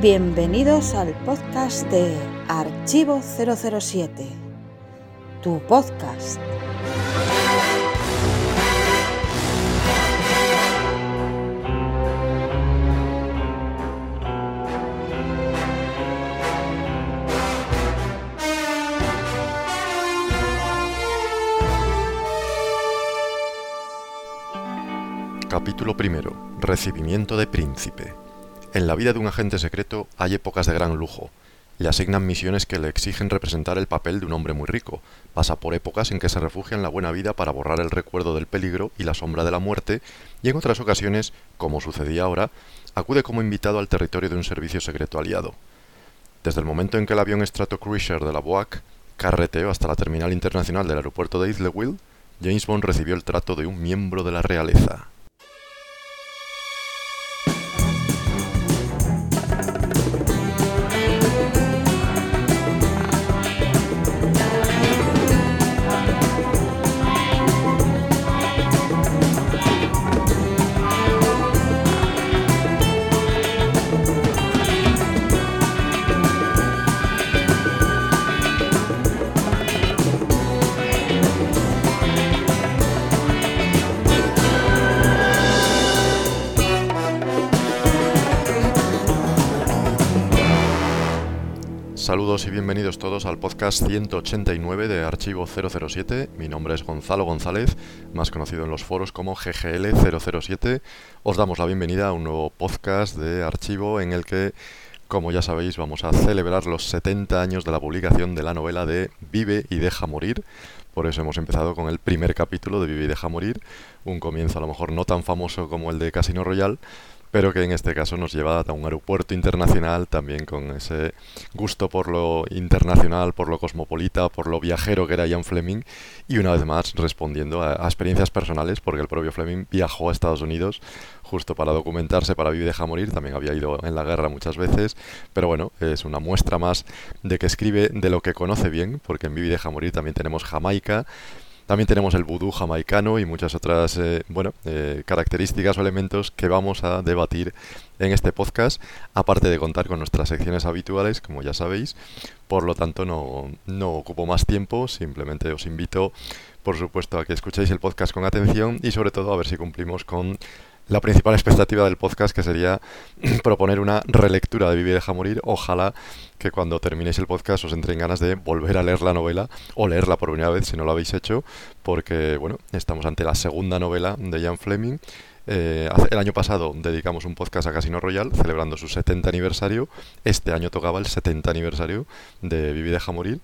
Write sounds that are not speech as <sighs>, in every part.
Bienvenidos al podcast de Archivo 007, tu podcast. Capítulo primero. Recibimiento de príncipe. En la vida de un agente secreto hay épocas de gran lujo. Le asignan misiones que le exigen representar el papel de un hombre muy rico. Pasa por épocas en que se refugia en la buena vida para borrar el recuerdo del peligro y la sombra de la muerte, y en otras ocasiones, como sucedía ahora, acude como invitado al territorio de un servicio secreto aliado. Desde el momento en que el avión Stratocruiser de la BOAC carreteó hasta la terminal internacional del aeropuerto de Islewil, James Bond recibió el trato de un miembro de la realeza. Bienvenidos todos al podcast 189 de Archivo 007. Mi nombre es Gonzalo González, más conocido en los foros como GGL007. Os damos la bienvenida a un nuevo podcast de Archivo en el que, como ya sabéis, vamos a celebrar los 70 años de la publicación de la novela de Vive y deja morir. Por eso hemos empezado con el primer capítulo de Vive y deja morir, un comienzo a lo mejor no tan famoso como el de Casino Royale, pero que en este caso nos lleva a un aeropuerto internacional también con ese gusto por lo internacional, por lo cosmopolita, por lo viajero que era Ian Fleming y una vez más respondiendo a, experiencias personales porque el propio Fleming viajó a Estados Unidos justo para documentarse, para vivir y dejar morir, también había ido en la guerra muchas veces, pero bueno, es una muestra más de que escribe de lo que conoce bien, porque en Vive y deja morir también tenemos Jamaica, también tenemos el vudú jamaicano y muchas otras eh, bueno, eh, características o elementos que vamos a debatir en este podcast, aparte de contar con nuestras secciones habituales, como ya sabéis. Por lo tanto, no, no ocupo más tiempo, simplemente os invito, por supuesto, a que escuchéis el podcast con atención y sobre todo a ver si cumplimos con la principal expectativa del podcast, que sería <clears throat> proponer una relectura de Vivir y deja morir. Ojalá que cuando terminéis el podcast os entre en ganas de volver a leer la novela o leerla por primera vez si no lo habéis hecho, porque bueno, estamos ante la segunda novela de Ian Fleming. Eh, el año pasado dedicamos un podcast a Casino Royal celebrando su 70 aniversario. Este año tocaba el 70 aniversario de Vivir y deja morir.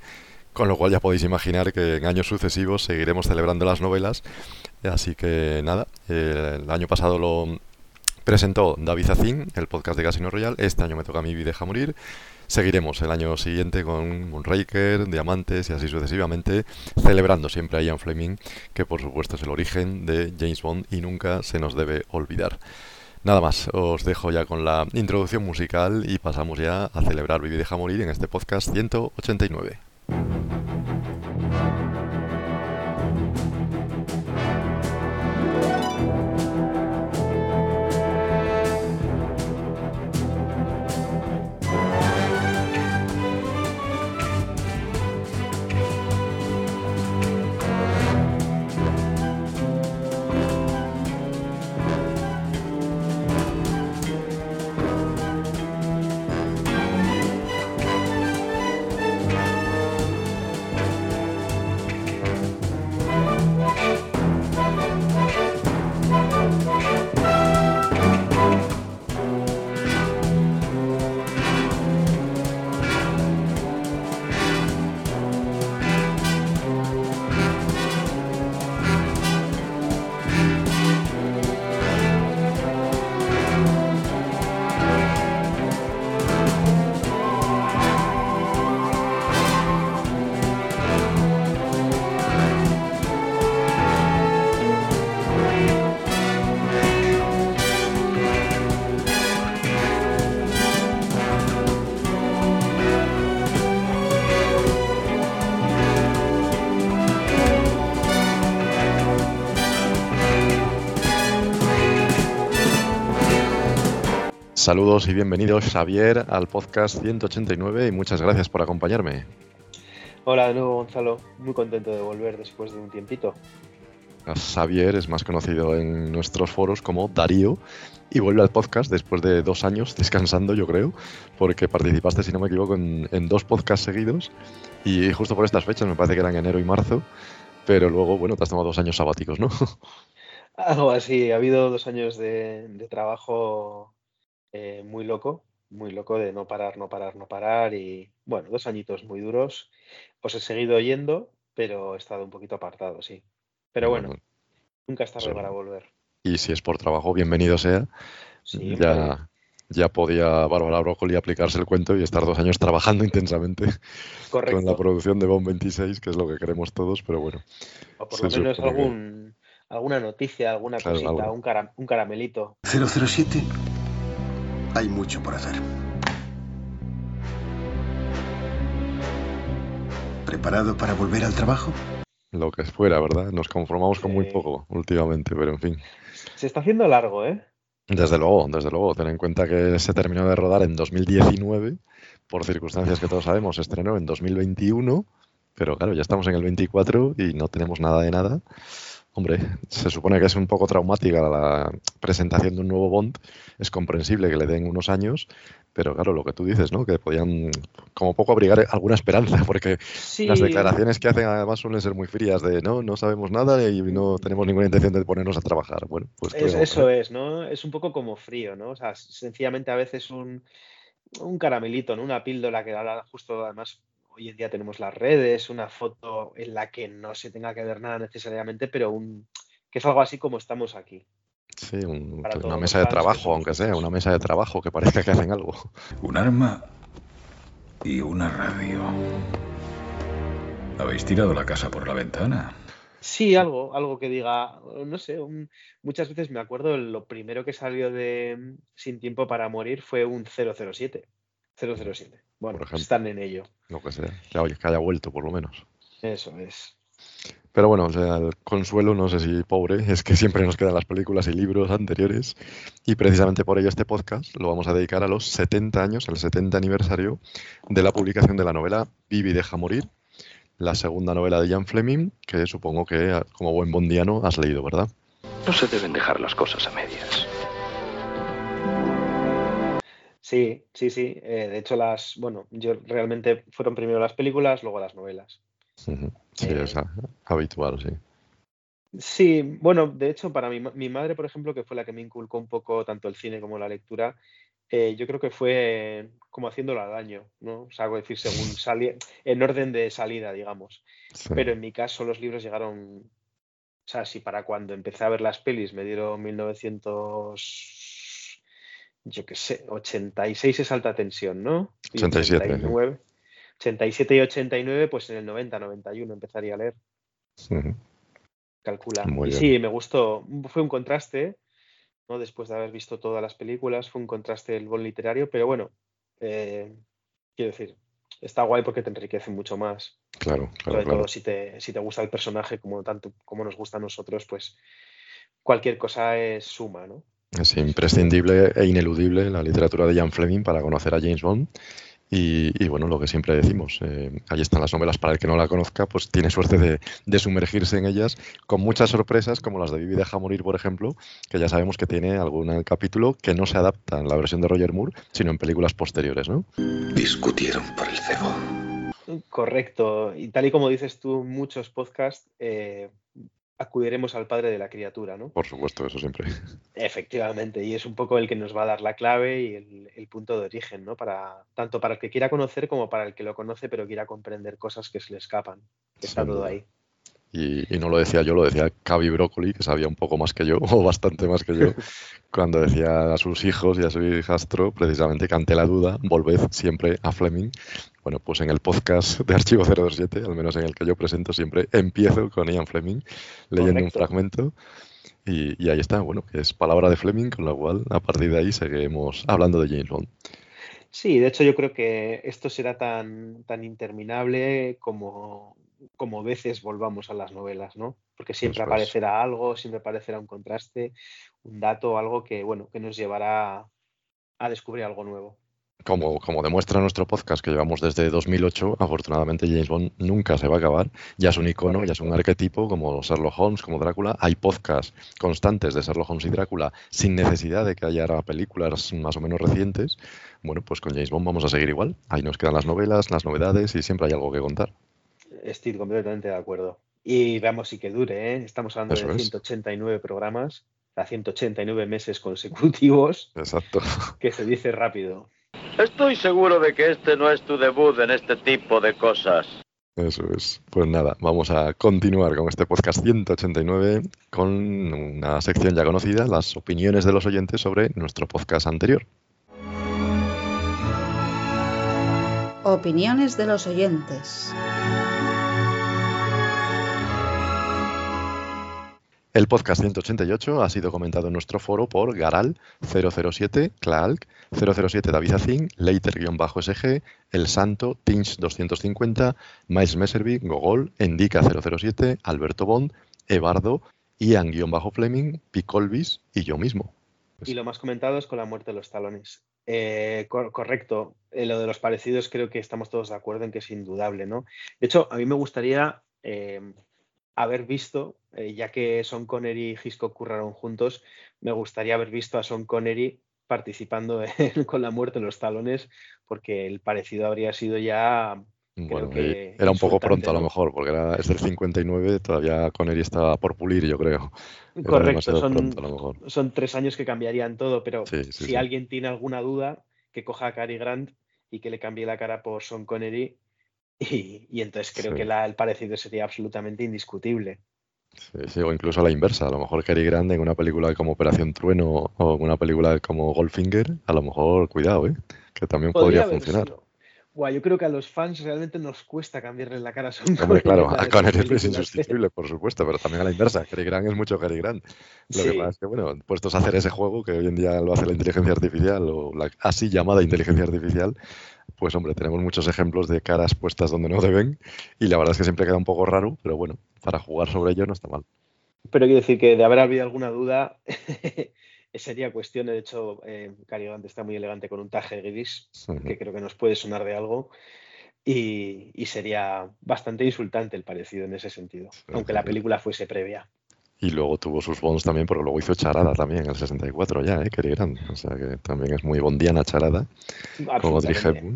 Con lo cual ya podéis imaginar que en años sucesivos seguiremos celebrando las novelas. Así que nada, el año pasado lo presentó David Zacín, el podcast de Casino Royal. Este año me toca a mí Deja Morir. Seguiremos el año siguiente con Moonraker, Diamantes y así sucesivamente, celebrando siempre a Ian Fleming, que por supuesto es el origen de James Bond y nunca se nos debe olvidar. Nada más, os dejo ya con la introducción musical y pasamos ya a celebrar Vivi Deja Morir en este podcast 189. Saludos y bienvenidos, Xavier, al podcast 189 y muchas gracias por acompañarme. Hola de nuevo, Gonzalo. Muy contento de volver después de un tiempito. Xavier es más conocido en nuestros foros como Darío y vuelve al podcast después de dos años descansando, yo creo, porque participaste, si no me equivoco, en, en dos podcasts seguidos y justo por estas fechas, me parece que eran enero y marzo, pero luego, bueno, te has tomado dos años sabáticos, ¿no? <laughs> Algo así, ha habido dos años de, trabajo eh, muy loco, muy loco de no parar, no parar, no parar y bueno, dos añitos muy duros. Os he seguido oyendo, pero he estado un poquito apartado, sí. Pero bueno, nunca está tarde para volver. Y si es por trabajo, bienvenido sea. ya, ya podía Bárbara Brócoli aplicarse el cuento y estar dos años trabajando intensamente con la producción de Bomb 26, que es lo que queremos todos, pero bueno. O por lo menos algún, alguna noticia, alguna cosita, un, un caramelito. 007, hay mucho por hacer. ¿Preparado para volver al trabajo? Lo que fuera, ¿verdad? Nos conformamos con muy poco últimamente, pero en fin. Se está haciendo largo, ¿eh? Desde luego, desde luego. Ten en cuenta que se terminó de rodar en 2019, por circunstancias que todos sabemos, se estrenó en 2021, pero claro, ya estamos en el 24 y no tenemos nada de nada. Hombre, se supone que es un poco traumática la presentación de un nuevo Bond. Es comprensible que le den unos años, pero claro, lo que tú dices, ¿no? Que podían como poco abrigar alguna esperanza, <laughs> porque las declaraciones que hacen además suelen ser muy frías de no, no sabemos nada y no tenemos ninguna intención de ponernos a trabajar. Bueno, pues eso es, ¿no? Es un poco como frío, ¿no? O sea, sencillamente a veces un, un caramelito, ¿no? Una píldora que da justo además hoy en día tenemos las redes, una foto en la que no se tenga que ver nada necesariamente, pero un, que es algo así como estamos aquí. Sí, una mesa de trabajo, aunque sea, una mesa de trabajo que parezca que hacen algo. Un arma y una radio. ¿Habéis tirado la casa por la ventana? Sí, algo, algo que diga, no sé, muchas veces me acuerdo, lo primero que salió de Sin Tiempo para Morir fue un 007. 007. Bueno, están en ello. Lo que sea, que, haya vuelto por lo menos. Eso es. Pero bueno, o sea, el consuelo, no sé si pobre, es que siempre nos quedan las películas y libros anteriores y precisamente por ello este podcast lo vamos a dedicar a los 70 años, el 70 aniversario de la publicación de la novela Vivi deja morir, la segunda novela de Ian Fleming, que supongo que como buen bondiano has leído, ¿verdad? No se deben dejar las cosas a medias. Sí, sí, sí. Eh, de hecho, las, bueno, yo realmente fueron primero las películas, luego las novelas. Sí, eh, es habitual, sí. Sí, bueno, de hecho, para mi, mi, madre, por ejemplo, que fue la que me inculcó un poco tanto el cine como la lectura, eh, yo creo que fue como haciéndolo al año, ¿no? O sea, decir, según <laughs> salía, en orden de salida, digamos. Pero en mi caso, los libros llegaron. O sea, si para cuando empecé a ver las pelis me dieron 1900 yo qué sé, 86 es alta tensión, ¿no? 87. 89, 87 y 89, pues en el 90, 91 empezaría a leer. Calcula. y sí, me gustó. Fue un contraste, ¿no? Después de haber visto todas las películas, fue un contraste el bol literario, pero bueno, eh, quiero decir, está guay porque te enriquece mucho más. Claro, claro. Sobre todo si te, si te gusta el personaje como tanto como nos gusta a nosotros, pues cualquier cosa es suma, ¿no? Es imprescindible e ineludible la literatura de Ian Fleming para conocer a James Bond. Y, bueno, lo que siempre decimos, eh, ahí están las novelas para el que no la conozca, pues tiene suerte de, sumergirse en ellas con muchas sorpresas, como las de Vivi deja morir, por ejemplo, que ya sabemos que tiene algún capítulo que no se adapta en la versión de Roger Moore, sino en películas posteriores, ¿no? Discutieron por el cebo. Correcto. Y tal y como dices tú, muchos podcasts eh, acudiremos al padre de la criatura, ¿no? Por supuesto, eso siempre. Efectivamente, y es un poco el que nos va a dar la clave y el, punto de origen, ¿no? Para, tanto para el que quiera conocer como para el que lo conoce pero quiera comprender cosas que se le escapan. Está todo ahí. Y, no lo decía yo, lo decía Cavi Broccoli, que sabía un poco más que yo, <laughs> o bastante más que yo, <laughs> cuando decía a sus hijos y a su hijastro, precisamente que ante la duda, volved siempre a Fleming. Bueno, pues en el podcast de Archivo 027, al menos en el que yo presento siempre, empiezo con Ian Fleming, leyendo un fragmento. Y, y, ahí está, bueno, que es palabra de Fleming, con lo cual a partir de ahí seguimos hablando de James Bond. Sí, de hecho yo creo que esto será tan, tan interminable como, como veces volvamos a las novelas, ¿no? Porque siempre aparecerá algo, siempre aparecerá un contraste, un dato, algo que, bueno, que nos llevará a descubrir algo nuevo. Como, como demuestra nuestro podcast que llevamos desde 2008, afortunadamente James Bond nunca se va a acabar. Ya es un icono, ya es un arquetipo como Sherlock Holmes, como Drácula. Hay podcasts constantes de Sherlock Holmes y Drácula sin necesidad de que haya películas más o menos recientes. Bueno, pues con James Bond vamos a seguir igual. Ahí nos quedan las novelas, las novedades y siempre hay algo que contar. Estoy completamente de acuerdo. Y veamos si que dure, ¿eh? Estamos hablando de 189 programas, a 189 meses consecutivos. Exacto. Que se dice rápido. Estoy seguro de que este no es tu debut en este tipo de cosas. Eso es. Pues nada, vamos a continuar con este podcast 189 con una sección ya conocida, las opiniones de los oyentes sobre nuestro podcast anterior. Opiniones de los oyentes. El podcast 188 ha sido comentado en nuestro foro por Garal 007, Clark 007 David Azin, Leiter-SG, El Santo, Tinch 250, Miles Messervy, Gogol, Endica 007, Alberto Bond, Ebardo, Ian-Fleming, Picolvis y yo mismo. Y lo más comentado es con la muerte de los talones. Eh, correcto, eh, lo de los parecidos creo que estamos todos de acuerdo en que es indudable, ¿no? De hecho, a mí me gustaría eh, haber visto, eh, ya que Son Connery y Hitchcock curraron juntos, me gustaría haber visto a Son Connery participando <laughs> con la muerte en los talones, porque el parecido habría sido ya. Bueno, era un poco pronto a lo mejor, porque era, es del 59, todavía Connery estaba por pulir, yo creo. Correcto, son, tres años que cambiarían todo, pero si alguien tiene alguna duda, que coja a Cary Grant y que le cambie la cara por Son Connery y, entonces creo que el parecido sería absolutamente indiscutible. Sí, o incluso a la inversa. A lo mejor Cary Grant en una película como Operación Trueno o en una película como Goldfinger, a lo mejor, cuidado, ¿eh? que también podría, funcionar. Yo creo que a los fans realmente nos cuesta cambiarle la cara a Hombre, claro, a Connery es insustituible, por supuesto, pero también a la inversa. Cary Grant es mucho Cary Grant. Lo que pasa es que, bueno, puestos a hacer ese juego que hoy en día lo hace la inteligencia artificial o la así llamada inteligencia artificial, pues hombre, tenemos muchos ejemplos de caras puestas donde no deben y la verdad es que siempre queda un poco raro, pero bueno, para jugar sobre ello no está mal. Pero quiero decir que de haber habido alguna duda, <laughs> sería cuestión, de hecho, eh, Cary está muy elegante con un taje gris, que creo que nos puede sonar de algo, y, sería bastante insultante el parecido en ese sentido, aunque la película fuese previa. Y luego tuvo sus bonds también, porque luego hizo Charada también en el 64 ya, ¿eh? Cary Grant. O sea que también es muy bondiana Charada, como dije.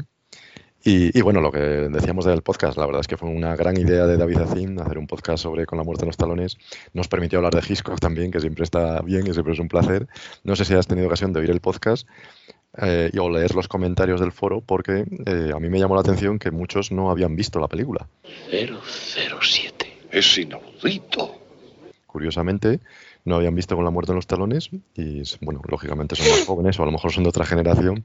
Y, y, bueno, lo que decíamos del podcast, la verdad es que fue una gran idea de David Azin hacer un podcast sobre Con la muerte en los talones. Nos permitió hablar de Hitchcock también, que siempre está bien y siempre es un placer. No sé si has tenido ocasión de oír el podcast eh, o leer los comentarios del foro, porque eh, a mí me llamó la atención que muchos no habían visto la película. 007. Es inaudito. Curiosamente, no habían visto Con la muerte en los talones y, bueno, lógicamente son más jóvenes o a lo mejor son de otra generación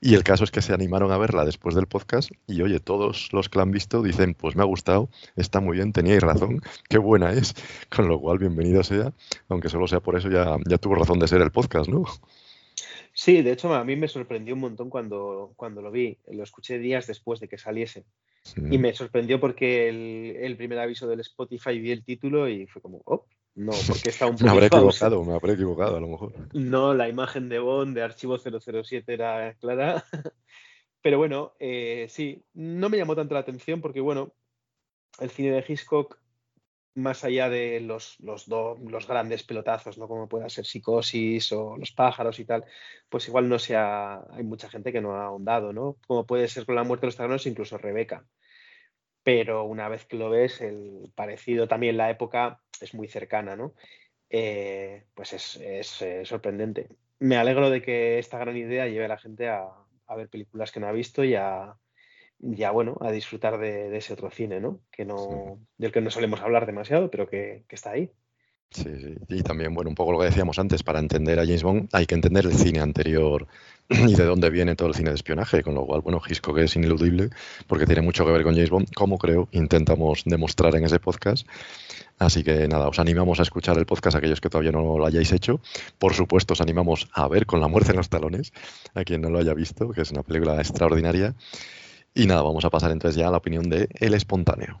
y el caso es que se animaron a verla después del podcast y oye, todos los que la han visto dicen, pues me ha gustado, está muy bien, teníais razón, qué buena es, <laughs> con lo cual bienvenido sea, aunque solo sea por eso ya, ya tuvo razón de ser el podcast, ¿no? Sí, de hecho a mí me sorprendió un montón cuando, cuando lo vi, lo escuché días después de que saliese. Y me sorprendió porque el, el, primer aviso del Spotify vi el título y fue como, oh, no, porque está un poco. <laughs> me habré equivocado, me habré equivocado a lo mejor. No, la imagen de Bond de archivo 007 era clara. <laughs> Pero bueno, eh, sí, no me llamó tanto la atención porque, bueno, el cine de Hitchcock, más allá de los, los, los grandes pelotazos, ¿no? Como pueda ser Psicosis o Los pájaros y tal, pues igual no sea. Hay mucha gente que no ha ahondado, ¿no? Como puede ser con La muerte de los taranos, incluso Rebeca pero una vez que lo ves, el parecido también la época es muy cercana, ¿no? Eh, pues es, eh, sorprendente. Me alegro de que esta gran idea lleve a la gente a, ver películas que no ha visto y a, bueno, a disfrutar de, ese otro cine, ¿no? Que no, del que no solemos hablar demasiado, pero que, que está ahí. Sí, sí, y también, bueno, un poco lo que decíamos antes, para entender a James Bond hay que entender el cine anterior <clears throat> y de dónde viene todo el cine de espionaje, con lo cual, bueno, Hitchcock es ineludible porque tiene mucho que ver con James Bond, como creo intentamos demostrar en ese podcast. Así que nada, os animamos a escuchar el podcast aquellos que todavía no lo hayáis hecho. Por supuesto, os animamos a ver con la muerte en los talones, a quien no lo haya visto, que es una película extraordinaria. Y nada, vamos a pasar entonces ya a la opinión de El Espontáneo.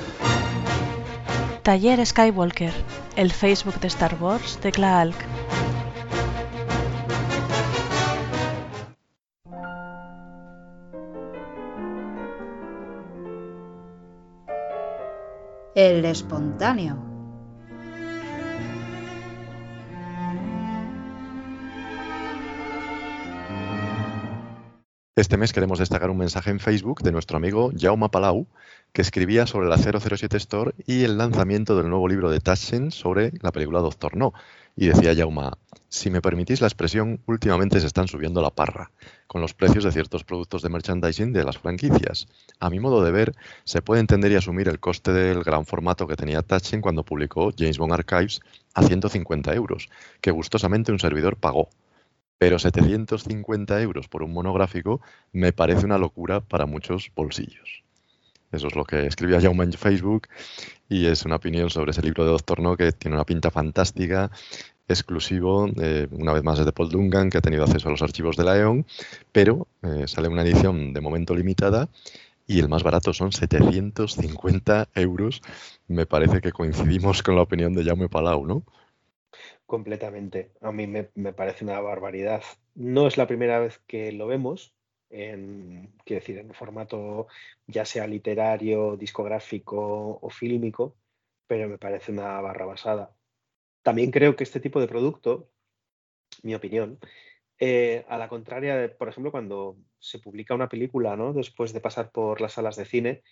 Taller Skywalker, el Facebook de Star Wars de Klaalk. El espontáneo. Este mes queremos destacar un mensaje en Facebook de nuestro amigo Jaume Palau, que escribía sobre la 007 Store y el lanzamiento del nuevo libro de Taschen sobre la película Doctor No. Y decía Jaume, si me permitís la expresión, últimamente se están subiendo la parra con los precios de ciertos productos de merchandising de las franquicias. A mi modo de ver, se puede entender y asumir el coste del gran formato que tenía Taschen cuando publicó James Bond Archives a 150 euros, que gustosamente un servidor pagó pero 750 euros por un monográfico me parece una locura para muchos bolsillos. Eso es lo que escribía Jaume en Facebook y es una opinión sobre ese libro de Doctor No que tiene una pinta fantástica, exclusivo, eh, una vez más es de Paul Duncan, que ha tenido acceso a los archivos de la EON, pero eh, sale una edición de momento limitada y el más barato son 750 euros. Me parece que coincidimos con la opinión de Jaume Palau, ¿no? Completamente. A mí me, parece una barbaridad. No es la primera vez que lo vemos, en, decir, en formato ya sea literario, discográfico o fílmico, pero me parece una barra basada. También creo que este tipo de producto, mi opinión, eh, a la contraria de, por ejemplo, cuando se publica una película, ¿no? Después de pasar por las salas de cine,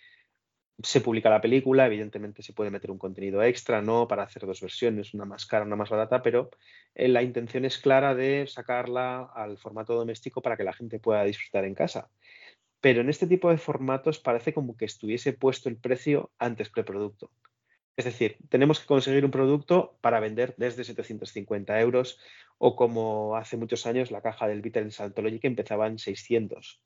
se publica la película, evidentemente se puede meter un contenido extra, ¿no? Para hacer dos versiones, una más cara, una más barata, pero eh, la intención es clara de sacarla al formato doméstico para que la gente pueda disfrutar en casa. Pero en este tipo de formatos parece como que estuviese puesto el precio antes que el producto. Es decir, tenemos que conseguir un producto para vender desde 750 euros o como hace muchos años la caja del Beatles Anthology que empezaba en 600.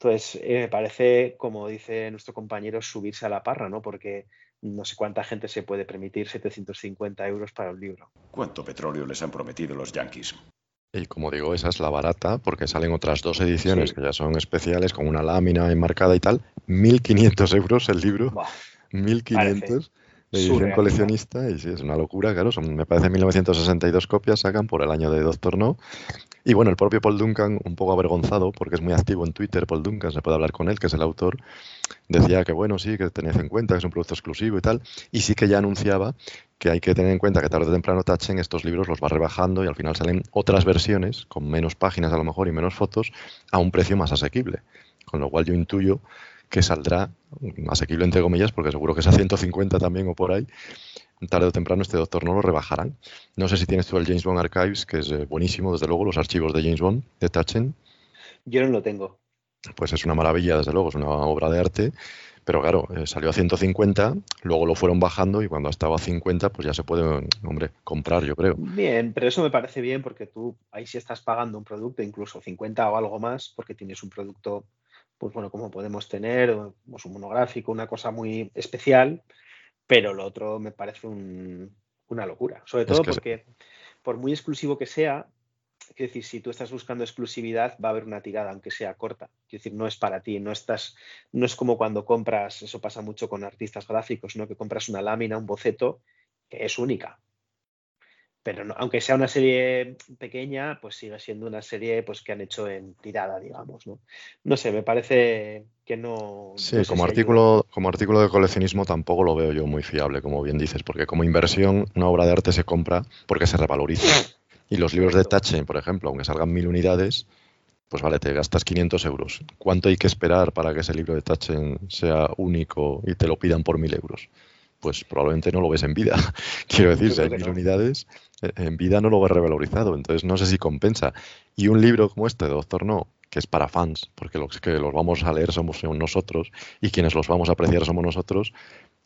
Entonces, eh, me parece, como dice nuestro compañero, subirse a la parra, ¿no? Porque no sé cuánta gente se puede permitir 750 euros para un libro. ¿Cuánto petróleo les han prometido los yankees? Y como digo, esa es la barata, porque salen otras dos ediciones que ya son especiales, con una lámina enmarcada y tal. 1.500 euros el libro. 1.500 de edición coleccionista y sí, es una locura, claro, son, me parece 1962 copias sacan por el año de Doctor No. Y bueno, el propio Paul Duncan, un poco avergonzado, porque es muy activo en Twitter, Paul Duncan, se puede hablar con él, que es el autor, decía que bueno, sí, que tenías en cuenta que es un producto exclusivo y tal, y sí que ya anunciaba que hay que tener en cuenta que tarde o temprano Tachen estos libros los va rebajando y al final salen otras versiones, con menos páginas a lo mejor y menos fotos, a un precio más asequible. Con lo cual yo intuyo que saldrá asequible entre comillas, porque seguro que es a 150 también o por ahí. Tarde o temprano este doctor no lo rebajarán. No sé si tienes tú el James Bond Archives, que es eh, buenísimo, desde luego, los archivos de James Bond de Tachen. Yo no lo tengo. Pues es una maravilla, desde luego, es una obra de arte. Pero claro, eh, salió a 150, luego lo fueron bajando y cuando estaba a 50, pues ya se puede, hombre, comprar, yo creo. Bien, pero eso me parece bien porque tú ahí sí estás pagando un producto, incluso 50 o algo más, porque tienes un producto pues bueno, como podemos tener pues un monográfico, una cosa muy especial, pero lo otro me parece una locura. Sobre todo porque, por muy exclusivo que sea, quiero decir, si tú estás buscando exclusividad, va a haber una tirada, aunque sea corta. Quiero decir, no es para ti, no estás, no es como cuando compras, eso pasa mucho con artistas gráficos, ¿no? Que compras una lámina, un boceto, que es única pero aunque sea una serie pequeña, pues sigue siendo una serie pues, que han hecho en tirada, digamos, ¿no? No sé, me parece que no... Sí, como, artículo, como artículo de coleccionismo tampoco lo veo yo muy fiable, como bien dices, porque como inversión una obra de arte se compra porque se revaloriza. Y los libros de Tachen, por ejemplo, aunque salgan mil unidades, pues vale, te gastas 500 euros. ¿Cuánto hay que esperar para que ese libro de Tachen sea único y te lo pidan por mil euros? pues probablemente no lo ves en vida. <laughs> Quiero decir, si hay mil unidades, eh, en vida no lo ves revalorizado. Entonces no sé si compensa. Y un libro como este Doctor No, que es para fans, porque los que los vamos a leer somos nosotros y quienes los vamos a apreciar somos nosotros,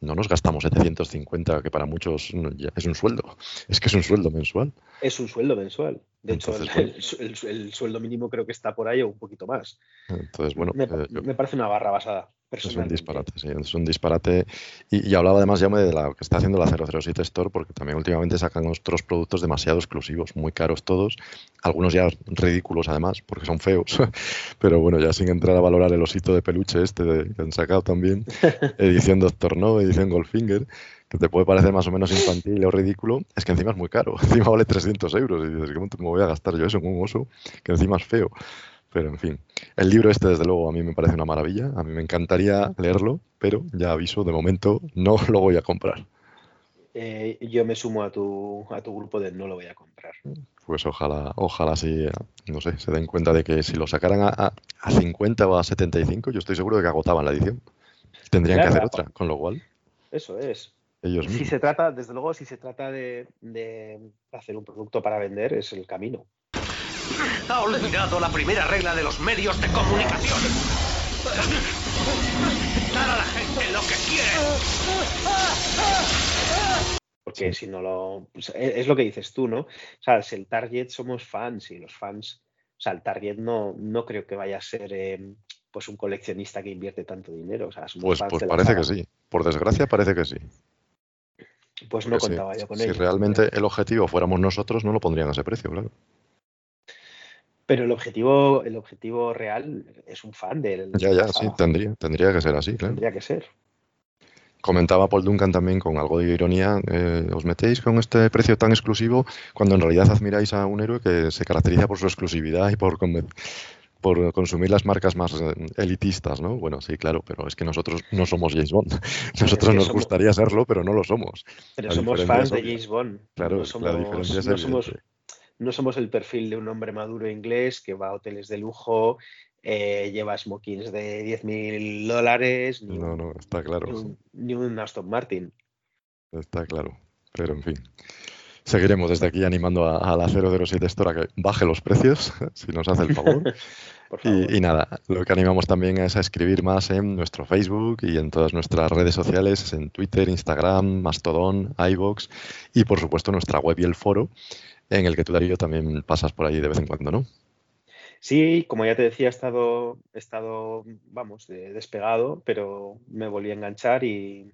no nos gastamos 750, que para muchos es un sueldo. Es que es un sueldo mensual. Es un sueldo mensual. De hecho, el, sueldo mínimo creo que está por ahí o un poquito más. Entonces, bueno. Me, eh, parece una barra basada. Es un disparate, sí, es un disparate. Y, hablaba además ya de la que está haciendo la 007 Store, porque también últimamente sacan otros productos demasiado exclusivos, muy caros todos, algunos ya ridículos además, porque son feos, <laughs> pero bueno, ya sin entrar a valorar el osito de peluche este de, que han sacado también, <laughs> edición Doctor No, edición Goldfinger, que te puede parecer más o menos infantil o ridículo, es que encima es muy caro, <laughs> encima vale 300 euros, y dices, ¿cómo me voy a gastar yo eso en un oso que encima es feo? Pero en fin, el libro este desde luego a mí me parece una maravilla, a mí me encantaría leerlo, pero ya aviso, de momento no lo voy a comprar. Eh, yo me sumo a tu, a tu grupo de no lo voy a comprar. Pues ojalá, ojalá sí, no sé, se den cuenta de que si lo sacaran a, a 50 o a 75, yo estoy seguro de que agotaban la edición. Tendrían que hacer otra, con lo cual. Eso es. Ellos si se trata, desde luego, si se trata de hacer un producto para vender, es el camino. Ha olvidado la primera regla de los medios de comunicación. Dar a la gente lo que quiere. Porque si no lo... Pues, e, es lo que dices tú, ¿no? O sea, si el target somos fans y los fans... O sea, el target no, no creo que vaya a ser... Eh, pues un coleccionista que invierte tanto dinero. O sea, pues, pues parece que sí. Por desgracia parece que sí. Pues no contaba yo con ello. Si realmente el objetivo fuéramos nosotros, no lo pondrían a ese precio, claro. Pero el objetivo, el objetivo real es un fan del. Ya, ya, sí, tendría, tendría que ser así, claro. Tendría que ser. Comentaba Paul Duncan también con algo de ironía, eh, os metéis con este precio tan exclusivo cuando en realidad admiráis a un héroe que se caracteriza por su exclusividad y por, por consumir las marcas más eh, elitistas, ¿no? Bueno, sí, claro, pero es que nosotros no somos James Bond. <laughs> Nosotros nos gustaría serlo, pero no lo somos. Pero somos fans de James Bond. Claro, la diferencia es no somos, no somos el perfil de un hombre maduro inglés que va a hoteles de lujo, eh, lleva smokings de 10.000 dólares. Ni no, no, está claro. Ni un, Aston Martin. Está claro, pero en fin. Seguiremos desde aquí animando a, la 007 Store a que baje los precios, <laughs> si nos hace el favor. <laughs> Y, y, nada, lo que animamos también es a escribir más en nuestro Facebook y en todas nuestras redes sociales, en Twitter, Instagram, Mastodon, iVoox y por supuesto nuestra web y el foro, en el que tú, Darío, también pasas por ahí de vez en cuando, ¿no? Sí, como ya te decía, he estado, he estado vamos, despegado, pero me volví a enganchar y,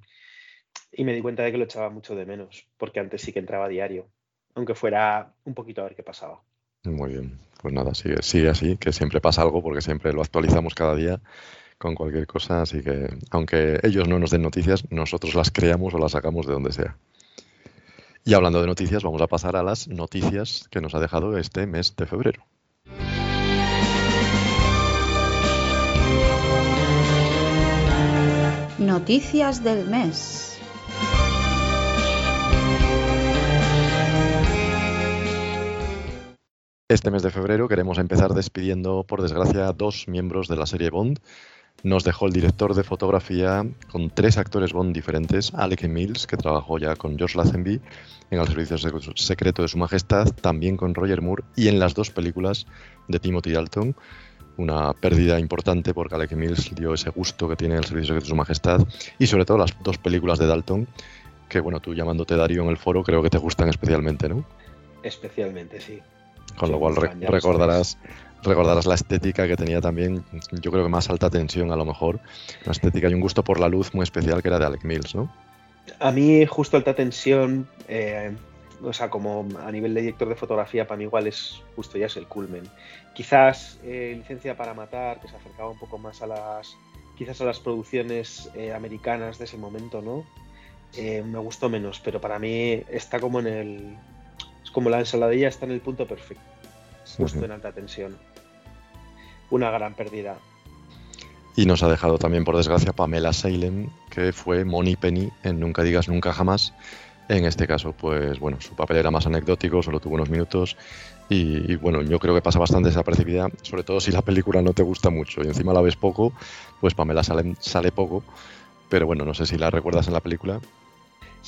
me di cuenta de que lo echaba mucho de menos, porque antes sí que entraba a diario, aunque fuera un poquito a ver qué pasaba. Muy bien, pues nada, sigue, sigue así, que siempre pasa algo, porque siempre lo actualizamos cada día con cualquier cosa, así que aunque ellos no nos den noticias, nosotros las creamos o las sacamos de donde sea. Y hablando de noticias, vamos a pasar a las noticias que nos ha dejado este mes de febrero. Noticias del mes. Este mes de febrero queremos empezar despidiendo, por desgracia, dos miembros de la serie Bond, nos dejó el director de fotografía con tres actores Bond diferentes, Alec Mills, que trabajó ya con George Lazenby en El Servicio Secreto de Su Majestad, también con Roger Moore y en las dos películas de Timothy Dalton. Una pérdida importante porque Alec Mills dio ese gusto que tiene El Servicio Secreto de Su Majestad y sobre todo las dos películas de Dalton, que bueno, tú llamándote Darío en el foro creo que te gustan especialmente, ¿no? Especialmente, sí. Con lo cual recordarás recordarás la estética que tenía también, yo creo que más alta tensión a lo mejor, una estética y un gusto por la luz muy especial que era de Alec Mills, ¿no? A mí justo alta tensión, eh, o sea, como a nivel de director de fotografía, para mí igual es justo ya es el culmen. Quizás eh, Licencia para Matar, que se acercaba un poco más a las, quizás a las producciones eh, americanas de ese momento, ¿no? me gustó menos, pero para mí está como en el, es como la ensaladilla está en el punto perfecto justo en alta tensión. Una gran pérdida. Y nos ha dejado también, por desgracia, Pamela Salem, que fue Moni Penny en Nunca digas nunca jamás. En este caso, pues bueno, su papel era más anecdótico, solo tuvo unos minutos. Y, bueno, yo creo que pasa bastante desapercibida, sobre todo si la película no te gusta mucho y encima la ves poco, pues Pamela Salem sale poco. Pero bueno, no sé si la recuerdas en la película.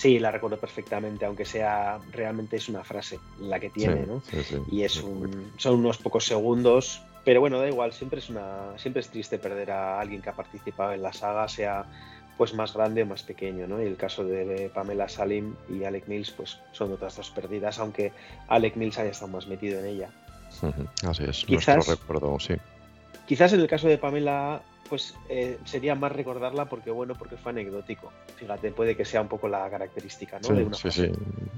Sí, la recuerdo perfectamente, aunque sea realmente es una frase la que tiene, ¿no? y es un, son unos pocos segundos, pero bueno, da igual, siempre es una siempre es triste perder a alguien que ha participado en la saga, sea pues más grande o más pequeño, ¿no? Y el caso de Pamela Salim y Alec Mills, pues son otras dos perdidas, aunque Alec Mills haya estado más metido en ella. Así es, quizás, recuerdo, sí. Quizás en el caso de Pamela pues eh, sería más recordarla porque bueno, porque fue anecdótico. Fíjate, puede que sea un poco la característica, ¿no? Sí, sí,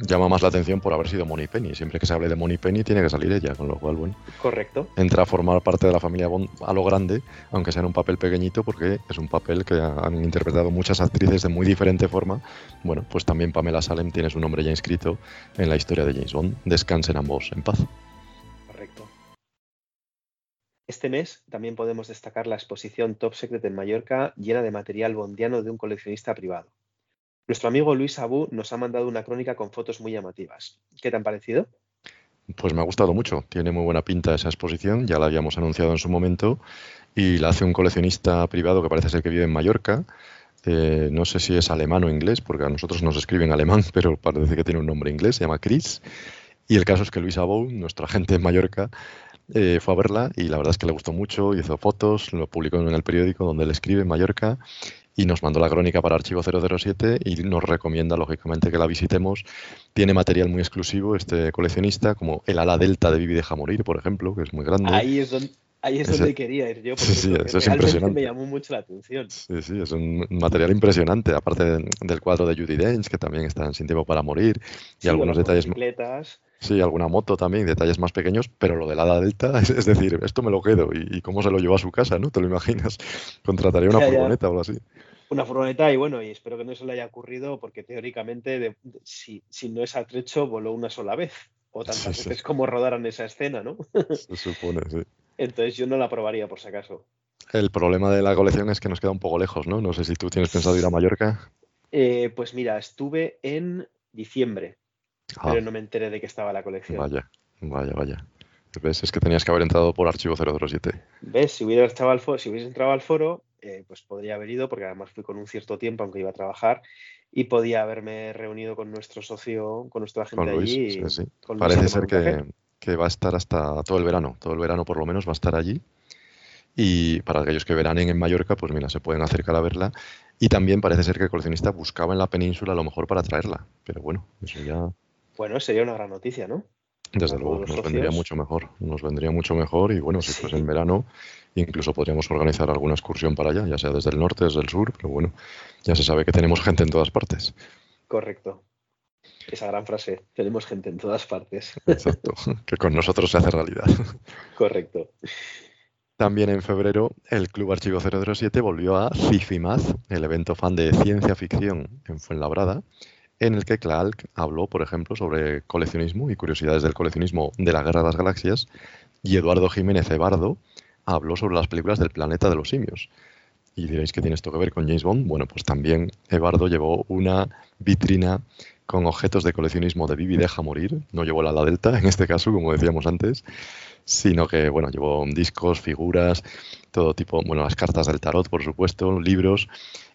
Llama más la atención por haber sido Moni Penny. Siempre que se hable de Moni Penny tiene que salir ella, con lo cual, bueno. Correcto. Entra a formar parte de la familia Bond a lo grande, aunque sea en un papel pequeñito, porque es un papel que han interpretado muchas actrices de muy diferente forma. Bueno, pues también Pamela Salem tiene su nombre ya inscrito en la historia de James Bond. Descansen ambos en paz. Este mes también podemos destacar la exposición Top Secret en Mallorca llena de material bondiano de un coleccionista privado. Nuestro amigo Luis Abú nos ha mandado una crónica con fotos muy llamativas. ¿Qué te han parecido? Pues me ha gustado mucho. Tiene muy buena pinta esa exposición, ya la habíamos anunciado en su momento, y la hace un coleccionista privado que parece ser que vive en Mallorca. Eh, no sé si es alemán o inglés, porque a nosotros nos escriben alemán, <laughs> pero parece que tiene un nombre inglés, se llama Chris. Y el caso es que Luis Abou, nuestro agente en Mallorca, eh, fue a verla y la verdad es que le gustó mucho, hizo fotos, lo publicó en el periódico donde él escribe en Mallorca y nos mandó la crónica para Archivo 007 y nos recomienda lógicamente que la visitemos. Tiene material muy exclusivo este coleccionista, como el ala delta de Vivi deja morir, por ejemplo, que es muy grande. Ahí es donde, Ahí es donde quería ir yo, porque sí, eso es impresionante. me llamó mucho la atención. Sí, sí, es un material impresionante, aparte del cuadro de Judy Dench, que también está en Sin Tiempo para Morir, y algunos detalles. Sí, alguna moto también, detalles más pequeños, pero lo de la Delta, <laughs> es, decir, esto me lo quedo. Y, cómo se lo llevó a su casa, no? ¿Te lo imaginas? <laughs> Contrataría una furgoneta o algo así. Una furgoneta y bueno, y espero que no se le haya ocurrido porque teóricamente, si, si no es atrecho, voló una sola vez. O tantas veces como rodaran esa escena, ¿no? <laughs> Se supone, sí. Entonces yo no la probaría por si acaso. El problema de la colección es que nos queda un poco lejos, ¿no? No sé si tú tienes pensado ir a Mallorca. Eh, pues mira, estuve en diciembre, ah. pero no me enteré de que estaba la colección. Vaya, vaya, vaya. ¿Ves? Es que tenías que haber entrado por archivo 007. ¿Ves? Si hubiera entrado al foro, si hubiese entrado al foro, eh, pues podría haber ido, porque además fui con un cierto tiempo, aunque iba a trabajar, y podía haberme reunido con nuestro socio, con nuestro agente allí. Sí, sí. Parece ser que, que va a estar hasta todo el verano, todo el verano por lo menos va a estar allí. Y para aquellos que veranen en Mallorca, pues mira, se pueden acercar a verla. Y también parece ser que el coleccionista buscaba en la península a lo mejor para traerla. Pero bueno, eso ya. Bueno, sería una gran noticia, ¿no? Desde luego, nos vendría mucho mejor. Nos vendría mucho mejor. Y bueno, si fuese en verano, incluso podríamos organizar alguna excursión para allá, ya sea desde el norte, desde el sur. Pero bueno, ya se sabe que tenemos gente en todas partes. Correcto. Esa gran frase, tenemos gente en todas partes. Exacto, <laughs> que con nosotros se hace realidad. Correcto. También en febrero, el Club Archivo 007 volvió a Cifimaz, el evento fan de ciencia ficción en Fuenlabrada, en el que Clark habló, por ejemplo, sobre coleccionismo y curiosidades del coleccionismo de la Guerra de las Galaxias, y Eduardo Jiménez Ebardo habló sobre las películas del planeta de los simios. Y diréis que tiene esto que ver con James Bond. Bueno, pues también Ebardo llevó una vitrina con objetos de coleccionismo de Vivi Deja Morir. No llevó la ala delta, en este caso, como decíamos antes, sino que, bueno, llevó discos, figuras, todo tipo, bueno, las cartas del tarot, por supuesto, libros.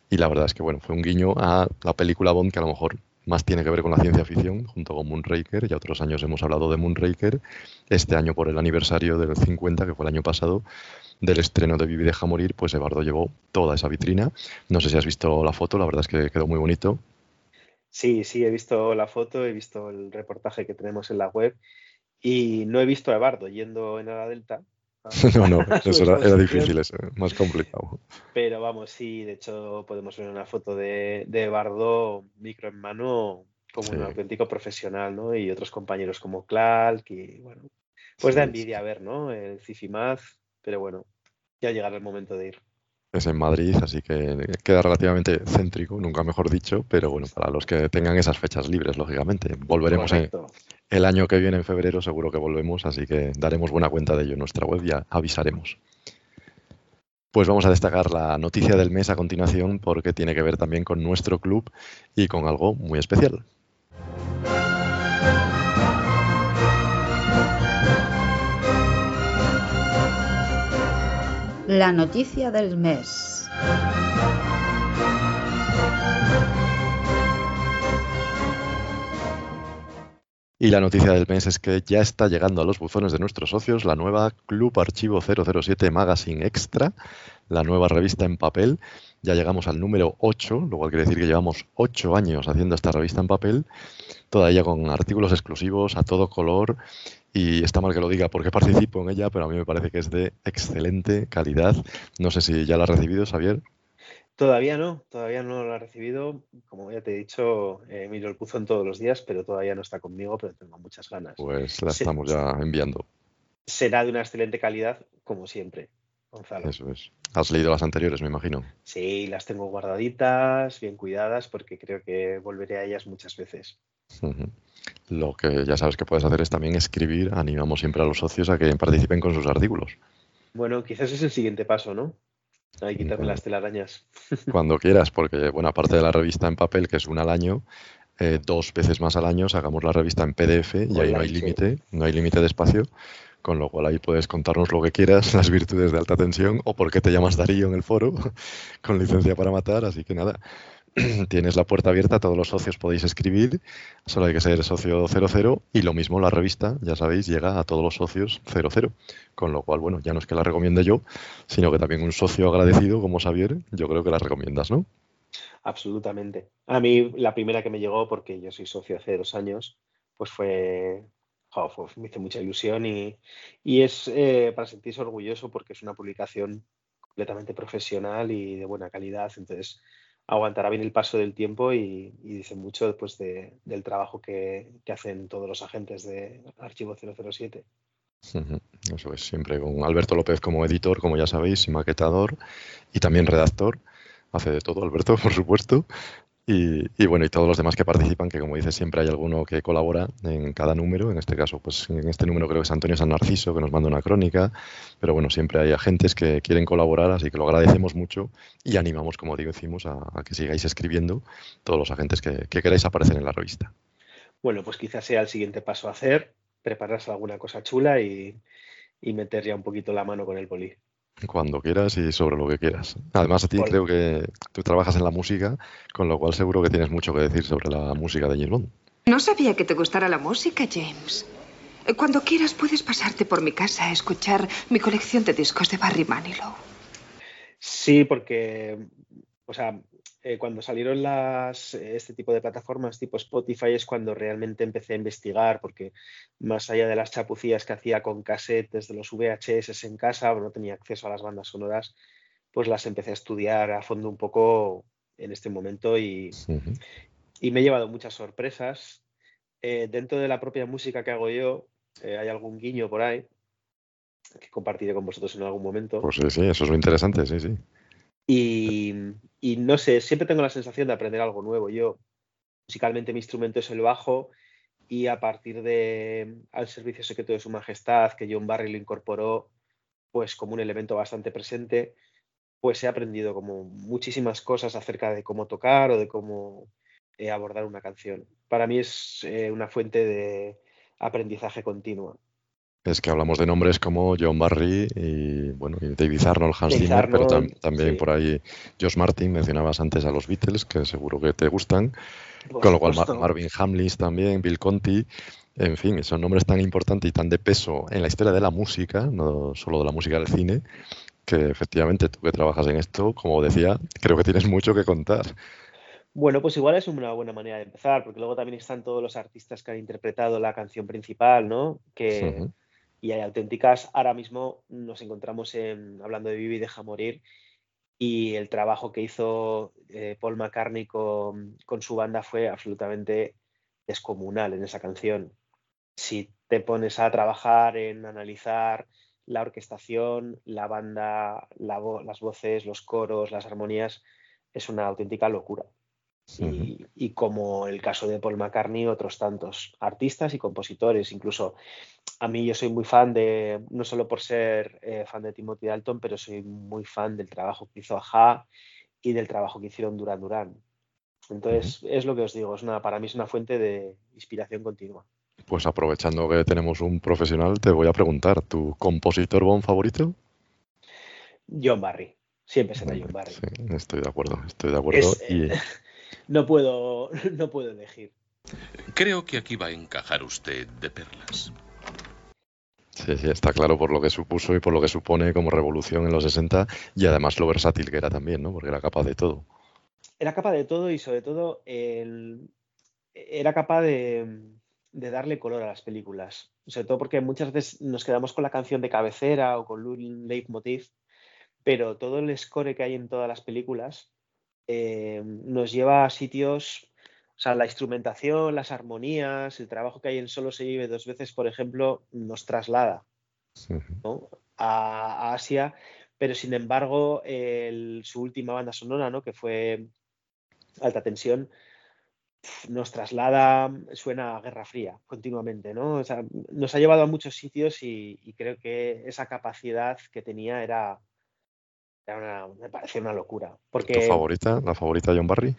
Y la verdad es que, bueno, fue un guiño a la película Bond que a lo mejor más tiene que ver con la ciencia ficción, junto con Moonraker. Ya otros años hemos hablado de Moonraker. Este año, por el aniversario del 50, que fue el año pasado, del estreno de Vivi Deja Morir, pues Eduardo llevó toda esa vitrina. No sé si has visto la foto, la verdad es que quedó muy bonito. Sí, sí, he visto la foto, he visto el reportaje que tenemos en la web y no he visto a Ebardo yendo en la delta. <laughs> no, no, <laughs> eso era, difícil, eso, más complicado. Pero vamos, sí, de hecho podemos ver una foto de, de Ebardo micro en mano como un auténtico profesional, ¿no? Y otros compañeros como Clark y bueno, pues da envidia ver, ¿no? El Cifimaz, pero bueno, ya llegará el momento de ir es en Madrid, así que queda relativamente céntrico, nunca mejor dicho, pero bueno, para los que tengan esas fechas libres, lógicamente. Volveremos el año que viene, en febrero, seguro que volvemos, así que daremos buena cuenta de ello en nuestra web y avisaremos. Pues vamos a destacar la noticia del mes a continuación porque tiene que ver también con nuestro club y con algo muy especial. La noticia del mes. Y la noticia del mes es que ya está llegando a los buzones de nuestros socios la nueva Club Archivo 007 Magazine Extra, la nueva revista en papel. Ya llegamos al número 8, lo cual quiere decir que llevamos 8 años haciendo esta revista en papel, toda ella con artículos exclusivos a todo color. Y está mal que lo diga porque participo en ella, pero a mí me parece que es de excelente calidad. No sé si ya la has recibido, Xavier. Todavía no, todavía no lo ha recibido. Como ya te he dicho, eh, miro el en todos los días, pero todavía no está conmigo, pero tengo muchas ganas. Pues la estamos ya enviando. Será de una excelente calidad, como siempre, Gonzalo. Eso es. ¿Has leído las anteriores, me imagino? Sí, las tengo guardaditas, bien cuidadas, porque creo que volveré a ellas muchas veces. Lo que ya sabes que puedes hacer es también escribir. Animamos siempre a los socios a que participen con sus artículos. Bueno, quizás es el siguiente paso, ¿no? Hay que quitarme las telarañas. <laughs> Cuando quieras, porque, bueno, aparte de la revista en papel, que es una al año, eh, dos veces más al año sacamos la revista en PDF y ahí no hay límite, no hay límite de espacio, con lo cual ahí puedes contarnos lo que quieras, <laughs> las virtudes de alta tensión o por qué te llamas Darío en el foro, <laughs> con licencia para matar, así que nada, <clears throat> tienes la puerta abierta, todos los socios podéis escribir, solo hay que ser socio 00 y lo mismo la revista, ya sabéis, llega a todos los socios 00, con lo cual, bueno, ya no es que la recomiende yo, sino que también un socio agradecido como Xavier, yo creo que la recomiendas, ¿no? Absolutamente. A mí la primera que me llegó, porque yo soy socio hace dos años, pues fue, me hizo mucha ilusión y, es eh, para sentirse orgulloso porque es una publicación completamente profesional y de buena calidad, entonces aguantará bien el paso del tiempo y, dice mucho después del trabajo que, hacen todos los agentes de Archivo 007. Eso es, siempre con Alberto López como editor, como ya sabéis, y maquetador, y también redactor. Hace de todo Alberto, <laughs> por supuesto. Y, bueno, y todos los demás que participan, que como dices, siempre hay alguno que colabora en cada número. En este caso, pues en este número creo que es Antonio San Narciso, que nos manda una crónica. Pero bueno, siempre hay agentes que quieren colaborar, así que lo agradecemos mucho y animamos, como digo, decimos, a, que sigáis escribiendo todos los agentes que, queráis aparecer en la revista. Bueno, pues quizás sea el siguiente paso a hacer, prepararse alguna cosa chula y, y meter ya un poquito la mano con el poli. Cuando quieras y sobre lo que quieras. Además, a ti creo que tú trabajas en la música, con lo cual seguro que tienes mucho que decir sobre la música de James Bond. No sabía que te gustara la música, James. Cuando quieras puedes pasarte por mi casa a escuchar mi colección de discos de Barry Manilow. Sí, porque, o sea, eh, cuando salieron las, este tipo de plataformas tipo Spotify es cuando realmente empecé a investigar, porque más allá de las chapucías que hacía con cassettes de los VHS en casa, no tenía acceso a las bandas sonoras, pues las empecé a estudiar a fondo un poco en este momento y, y me he llevado muchas sorpresas. Eh, dentro de la propia música que hago yo, eh, hay algún guiño por ahí que compartiré con vosotros en algún momento. Pues sí, sí, eso es lo interesante, sí, sí. Y, no sé, siempre tengo la sensación de aprender algo nuevo. Yo, musicalmente, mi instrumento es el bajo y a partir de Al Servicio Secreto de Su Majestad, que John Barry lo incorporó pues como un elemento bastante presente, pues he aprendido como muchísimas cosas acerca de cómo tocar o de cómo eh, abordar una canción. Para mí es eh, una fuente de aprendizaje continua es que hablamos de nombres como John Barry y bueno David Arnold, Hans Zimmer, pero también por ahí Josh Martin, mencionabas antes a los Beatles, que seguro que te gustan, con lo cual Marvin Hamlins también, Bill Conti, en fin, son nombres tan importantes y tan de peso en la historia de la música, no solo de la música del cine, que efectivamente tú que trabajas en esto, como decía, creo que tienes mucho que contar. Bueno, pues igual es una buena manera de empezar, porque luego también están todos los artistas que han interpretado la canción principal, ¿no? Que, y hay auténticas. Ahora mismo nos encontramos en, hablando de Vivi Deja Morir y el trabajo que hizo eh, Paul McCartney con, su banda fue absolutamente descomunal en esa canción. Si te pones a trabajar en analizar la orquestación, la banda, las voces, los coros, las armonías, es una auténtica locura. Y, como el caso de Paul McCartney, otros tantos artistas y compositores, incluso a mí yo soy muy fan de, no solo por ser eh, fan de Timothy Dalton, pero soy muy fan del trabajo que hizo Aja y del trabajo que hicieron Duran Duran. Entonces, es lo que os digo, es una, para mí es una fuente de inspiración continua. Pues aprovechando que tenemos un profesional, te voy a preguntar, ¿tu compositor bon favorito? John Barry, siempre será John Barry. estoy de acuerdo, estoy de acuerdo. No, puedo, <laughs> no puedo elegir. Creo que aquí va a encajar usted de perlas. Sí, sí, está claro por lo que supuso y por lo que supone como revolución en los 60 y además lo versátil que era también, ¿no? Porque era capaz de todo. Era capaz de todo y sobre todo el... era capaz de, de darle color a las películas. Sobre todo porque muchas veces nos quedamos con la canción de cabecera o con un leitmotiv, pero todo el score que hay en todas las películas eh, nos lleva a sitios, o sea, la instrumentación, las armonías, el trabajo que hay en Solo se vive dos veces, por ejemplo, nos traslada a, Asia, pero sin embargo, su última banda sonora, ¿no? que fue Alta Tensión, nos traslada, suena a Guerra Fría continuamente, ¿no? O sea, nos ha llevado a muchos sitios y, creo que esa capacidad que tenía era, me parece una locura. Porque, ¿Tu favorita? ¿La favorita de John Barry?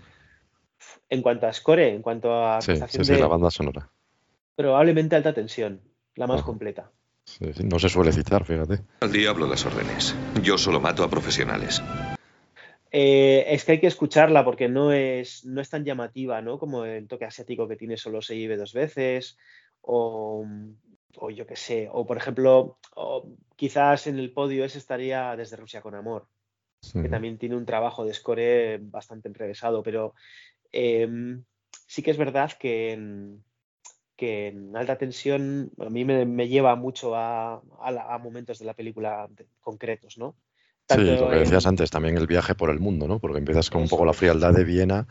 En cuanto a score, en cuanto a... Sí, sí, la banda sonora. Probablemente alta tensión, la más completa. no se suele citar, fíjate. Al diablo las órdenes. Yo solo mato a profesionales. Eh, es que hay que escucharla porque no es, no es tan llamativa, ¿no? Como el toque asiático que tiene solo se vive dos veces, o, o yo qué sé, o por ejemplo, quizás en el podio ese estaría desde Rusia con Amor, que también tiene un trabajo de score bastante enrevesado, pero em, sí que es verdad que en, que en alta tensión a mí me, lleva mucho a, a, momentos de la película concretos, ¿no? sí, lo que decías antes, también el viaje por el mundo, ¿no? Porque empiezas con un poco la frialdad de Viena,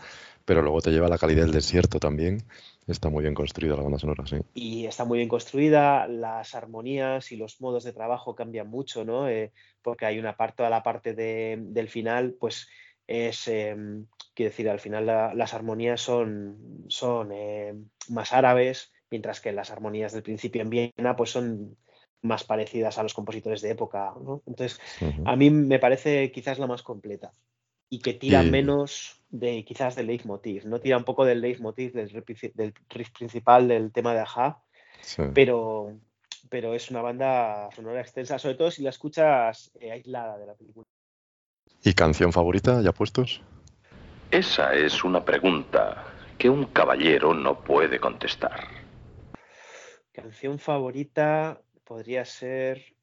pero luego te lleva a la calidad del desierto también. Está muy bien construida la banda sonora, sí. Y está muy bien construida, las armonías y los modos de trabajo cambian mucho, ¿no? Eh, porque hay una parte, toda la parte del final, pues es, em, quiero decir, al final las armonías son, son eh, más árabes, mientras que las armonías del principio en Viena, pues son más parecidas a los compositores de época. ¿no? Entonces, a mí me parece quizás la más completa y que tira menos de quizás del leitmotiv, ¿no? Tira un poco del leitmotiv, del, del riff principal del tema de Aja, pero, pero es una banda sonora extensa, sobre todo si la escuchas eh, aislada de la película. ¿Y canción favorita ya puestos? Esa es una pregunta que un caballero no puede contestar. Canción favorita, podría ser.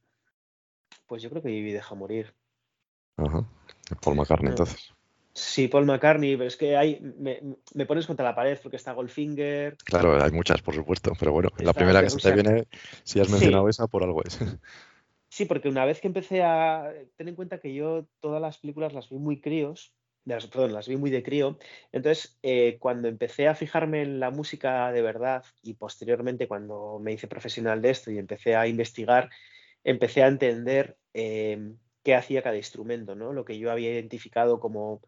Pues yo creo que Vivi deja morir. Ajá. Paul McCartney, entonces. Sí, Paul McCartney, pero es que hay, me, pones contra la pared porque está Goldfinger. Claro, hay muchas, por supuesto, pero bueno, la primera que se te viene, si has mencionado esa, por algo es. Sí, porque una vez que empecé a. Ten en cuenta que yo todas las películas las vi muy críos, perdón, las vi muy de crío. Entonces, eh, cuando empecé a fijarme en la música de verdad y posteriormente cuando me hice profesional de esto y empecé a investigar, empecé a entender eh, qué hacía cada instrumento, ¿no? Lo que yo había identificado como,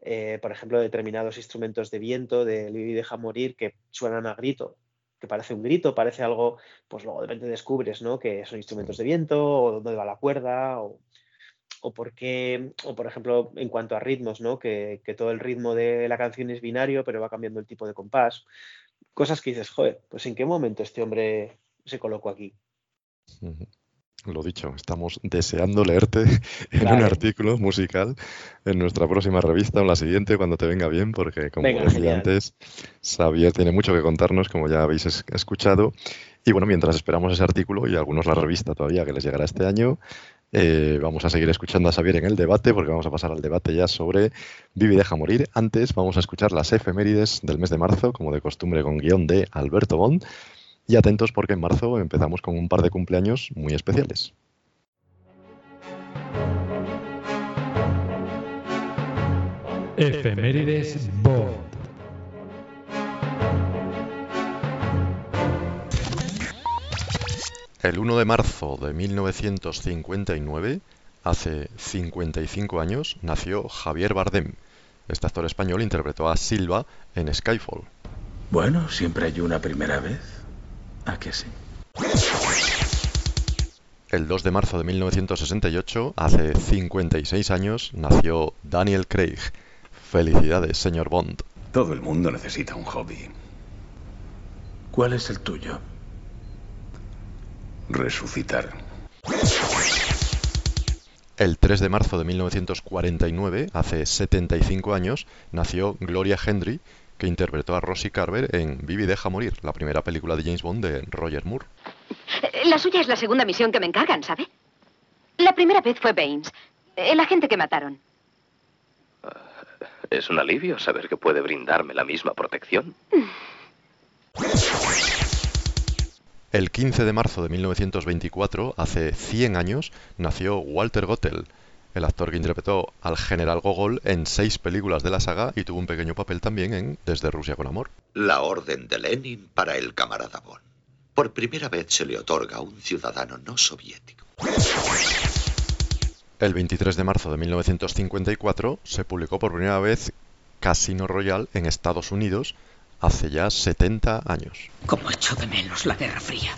eh, por ejemplo, determinados instrumentos de viento, de deja morir, que suenan a grito, que parece un grito, parece algo, pues luego de repente descubres, ¿no? Que son instrumentos de viento, o dónde va la cuerda, o o por qué, o por ejemplo, en cuanto a ritmos, ¿no? Que, todo el ritmo de la canción es binario, pero va cambiando el tipo de compás. Cosas que dices, joder, pues en qué momento este hombre se colocó aquí. Lo dicho, estamos deseando leerte <laughs> en un artículo musical en nuestra próxima revista o en la siguiente cuando te venga bien, porque como decía antes, Xavier tiene mucho que contarnos, como ya habéis escuchado. Y bueno, mientras esperamos ese artículo y algunos la revista todavía que les llegará este año, eh, vamos a seguir escuchando a Xavier en el debate porque vamos a pasar al debate ya sobre Vive y deja morir. Antes vamos a escuchar las efemérides del mes de marzo, como de costumbre con guion de Alberto Bond. Y atentos porque en marzo empezamos con un par de cumpleaños muy especiales. Efemérides Bond. El 1 de marzo de 1959, hace 55 años, nació Javier Bardem. Este actor español interpretó a Silva en Skyfall. Bueno, siempre hay una primera vez. ¿A qué sí? El 2 de marzo de 1968, hace 56 años, nació Daniel Craig. Felicidades, señor Bond. Todo el mundo necesita un hobby. ¿Cuál es el tuyo? resucitar. El 3 de marzo de 1949, hace 75 años, nació Gloria Hendry, que interpretó a Rosie Carver en Vivi deja morir, la primera película de James Bond de Roger Moore. La suya es la segunda misión que me encargan, ¿sabe? La primera vez fue Baines, el agente que mataron. Es un alivio saber que puede brindarme la misma protección. El 15 de marzo de 1924, hace 100 años, nació Walter Gottel, el actor que interpretó al general Gogol en seis películas de la saga y tuvo un pequeño papel también en Desde Rusia con Amor. La orden de Lenin para el camarada Bon. Por primera vez se le otorga a un ciudadano no soviético. El 23 de marzo de 1954 se publicó por primera vez Casino Royale en Estados Unidos hace ya 70 años. Como echo de menos la Guerra Fría.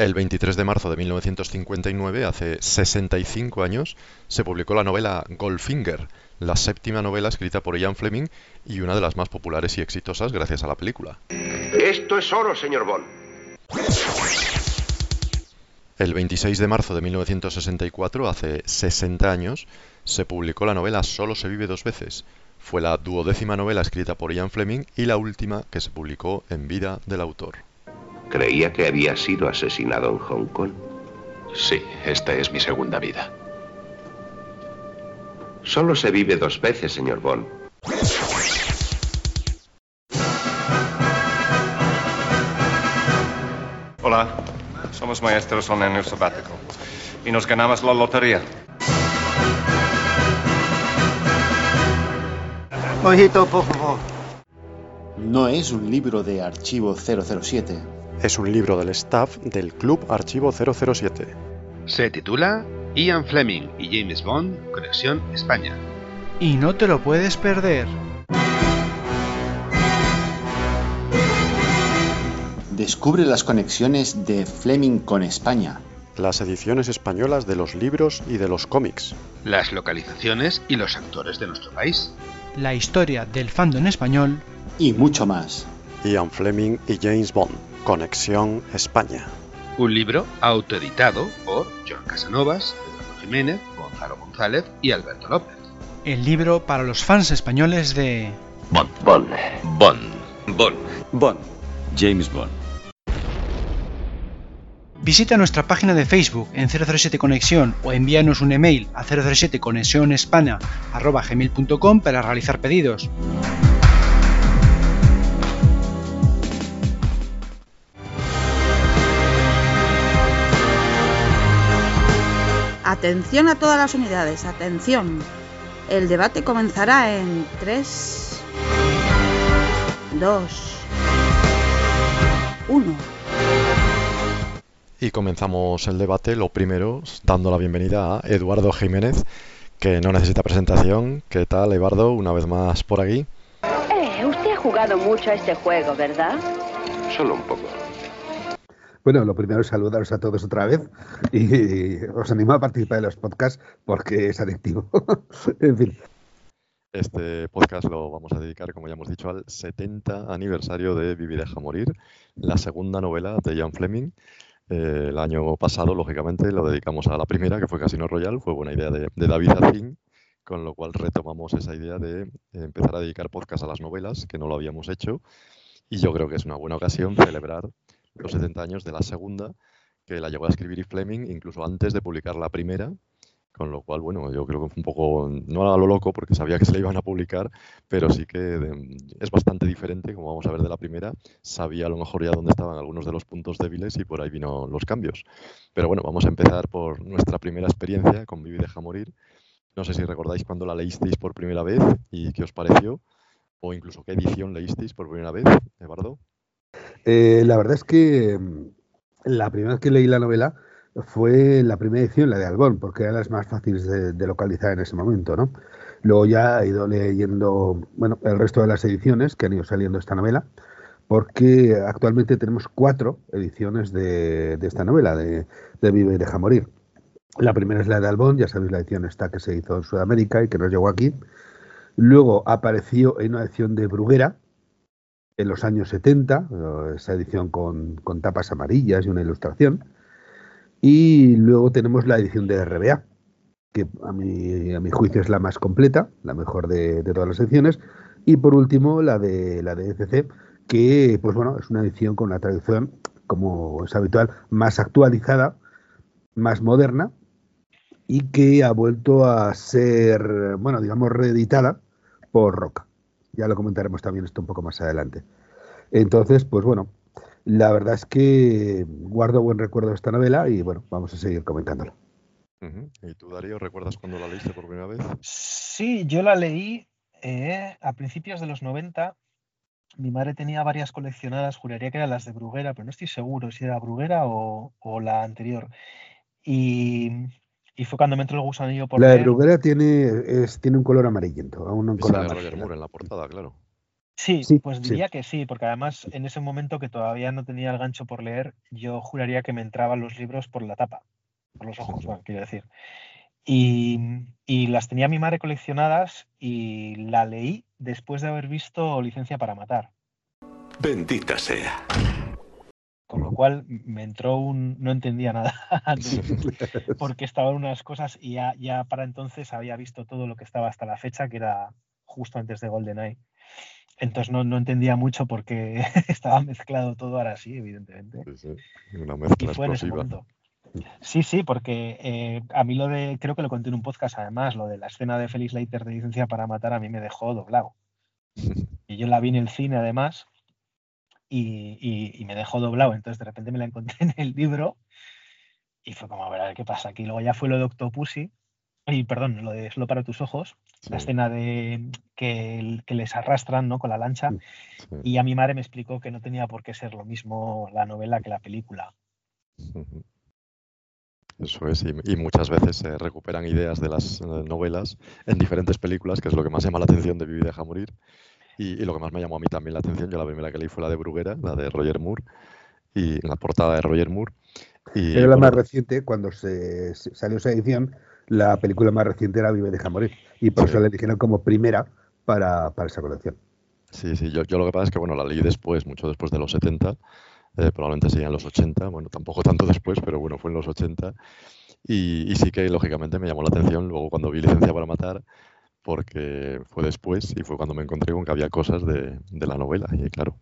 El 23 de marzo de 1959, hace 65 años, se publicó la novela Goldfinger, la séptima novela escrita por Ian Fleming y una de las más populares y exitosas gracias a la película. Esto es oro, señor Bond. El 26 de marzo de 1964, hace 60 años, se publicó la novela Solo se vive dos veces. Fue la duodécima novela escrita por Ian Fleming y la última que se publicó en vida del autor. Creía que había sido asesinado en Hong Kong. Sí, esta es mi segunda vida. Solo se vive dos veces, señor Bond. Hola, somos maestros en año sabático y nos ganamos la lotería. Ojito, por favor. No es un libro de archivo 007. Es un libro del staff del Club Archivo 007. Se titula Ian Fleming y James Bond, Conexión España. Y no te lo puedes perder. Descubre las conexiones de Fleming con España. Las ediciones españolas de los libros y de los cómics. Las localizaciones y los actores de nuestro país. La historia del fandom español. Y mucho más. Ian Fleming y James Bond. Conexión España. Un libro autoeditado por John Casanovas, Eduardo Jiménez, Gonzalo González y Alberto López. El libro para los fans españoles de... Bond. Bond. Bond. Bond. Bond. James Bond. Visita nuestra página de Facebook en 007 Conexión o envíanos un email a 007 conexionespaña.com para realizar pedidos. Atención a todas las unidades, atención. El debate comenzará en 3, 2, 1. Y comenzamos el debate, lo primero, dando la bienvenida a Eduardo Jiménez, que no necesita presentación. ¿Qué tal, Eduardo? Una vez más por aquí. Eh, usted ha jugado mucho a este juego, ¿verdad? Solo un poco. Bueno, lo primero es saludaros a todos otra vez y os animo a participar de los podcasts porque es adictivo. <laughs> en fin. Este podcast lo vamos a dedicar, como ya hemos dicho, al 70 aniversario de Vivi deja morir, la segunda novela de Ian Fleming. Eh, el año pasado, lógicamente, lo dedicamos a la primera, que fue Casino Royal, fue buena idea de, David Zacín, con lo cual retomamos esa idea de empezar a dedicar podcast a las novelas, que no lo habíamos hecho, y yo creo que es una buena ocasión celebrar los 70 años de la segunda, que la llegó a escribir Fleming incluso antes de publicar la primera, con lo cual, bueno, yo creo que fue un poco, no a lo loco, porque sabía que se le iban a publicar, pero sí que es bastante diferente, como vamos a ver de la primera. Sabía a lo mejor ya dónde estaban algunos de los puntos débiles y por ahí vino los cambios. Pero bueno, vamos a empezar por nuestra primera experiencia con Vivi deja morir. No sé si recordáis cuando la leísteis por primera vez y qué os pareció, o incluso qué edición leísteis por primera vez, Eduardo. Eh, la verdad es que mm, la primera vez que leí la novela fue la primera edición, la de Albón, porque era las más fáciles de, localizar en ese momento, ¿no? Luego ya he ido leyendo, bueno, el resto de las ediciones que han ido saliendo esta novela, porque actualmente tenemos cuatro ediciones de, de esta novela, de, de, Vive y deja morir. La primera es la de Albón, ya sabéis la edición esta que se hizo en Sudamérica y que nos llegó aquí. Luego apareció en una edición de Bruguera, en los años 70, esa edición con, tapas amarillas y una ilustración. Y luego tenemos la edición de RBA, que a mi, a mi juicio es la más completa, la mejor de, de, todas las ediciones. Y por último, la de la de ECC, que, pues bueno, es una edición con una traducción, como es habitual, más actualizada, más moderna y que ha vuelto a ser, bueno, digamos, reeditada por Roca. Ya lo comentaremos también esto un poco más adelante. Entonces, pues bueno, la verdad es que guardo buen recuerdo de esta novela y bueno, vamos a seguir comentándola. ¿Y tú, Darío, recuerdas cuando la leíste por primera vez? Sí, yo la leí eh, a principios de los 90. Mi madre tenía varias coleccionadas, juraría que eran las de Bruguera, pero no estoy seguro si era Bruguera o, la anterior. Y, fue cuando me entró el gusanillo por La de Bruguera tiene, tiene un color amarillento, aún un color Roger Moore en la portada, claro. Sí, pues diría que sí, porque además en ese momento que todavía no tenía el gancho por leer, yo juraría que me entraban los libros por la tapa, por los ojos, <laughs> quiero decir. Y, las tenía mi madre coleccionadas y la leí después de haber visto Licencia para Matar. Bendita sea. Cual me entró un... no entendía nada <laughs> <laughs> porque estaban unas cosas y ya, ya para entonces había visto todo lo que estaba hasta la fecha, que era justo antes de GoldenEye. Entonces no, entendía mucho porque <laughs> estaba mezclado todo ahora sí, evidentemente. Sí, sí. Una mezcla explosiva. Sí, sí, porque eh, a mí lo de, creo que lo conté en un podcast además, lo de la escena de Felix Leiter de licencia para matar a mí me dejó doblado. Y yo la vi en el cine además y, me dejó doblado. Entonces de repente me la encontré en el libro y fue como, a ver, a ver qué pasa aquí. Luego ya fue lo de Octopussy y perdón, lo de Solo para tus ojos, la escena de que, les arrastran ¿no? con la lancha. Y a mi madre me explicó que no tenía por qué ser lo mismo la novela que la película. Eso es, y, muchas veces se recuperan ideas de las eh, novelas en diferentes películas, que es lo que más llama la atención de Vivi deja morir. Y, lo que más me llamó a mí también la atención, yo la primera que leí fue la de Bruguera, la de Roger Moore, y la portada de Roger Moore. Y, la más reciente, cuando se, salió esa edición, la película más reciente era Vive deja morir. Y por eso la eligieron como primera para, esa colección. Sí, sí, yo, yo, lo que pasa es que bueno, la leí después, mucho después de los 70, eh, probablemente serían los 80, bueno, tampoco tanto después, pero bueno, fue en los 80. Y, sí que lógicamente me llamó la atención luego cuando vi Licencia para Matar, porque fue después y fue cuando me encontré con que había cosas de, de la novela. Y claro,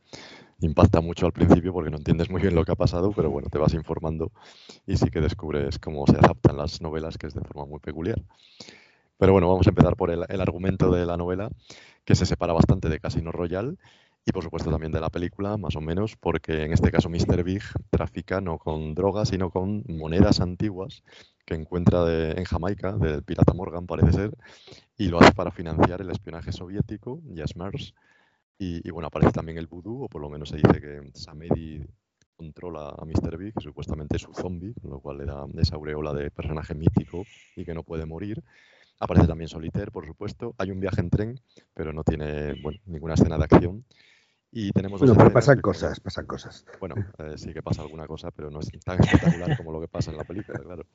impacta mucho al principio porque no entiendes muy bien lo que ha pasado, pero bueno, te vas informando y sí que descubres cómo se adaptan las novelas, que es de forma muy peculiar. Pero bueno, vamos a empezar por el, argumento de la novela, que se separa bastante de Casino Royale y por supuesto también de la película, más o menos, porque en este caso Mr. Big trafica no con drogas, sino con monedas antiguas que encuentra en Jamaica, del pirata Morgan parece ser, y lo hace para financiar el espionaje soviético y a y, bueno, aparece también el vudú, o por lo menos se dice que Samedi controla a Mr. Big, que supuestamente es su zombie, lo cual le da esa aureola de personaje mítico y que no puede morir. Aparece también Solitaire, por supuesto. Hay un viaje en tren, pero no tiene ninguna escena de acción. Y tenemos bueno, pero pasan cosas, pasan cosas. Bueno, <laughs> eh, sí que pasa alguna cosa, pero no es tan espectacular como lo que pasa en la película, claro.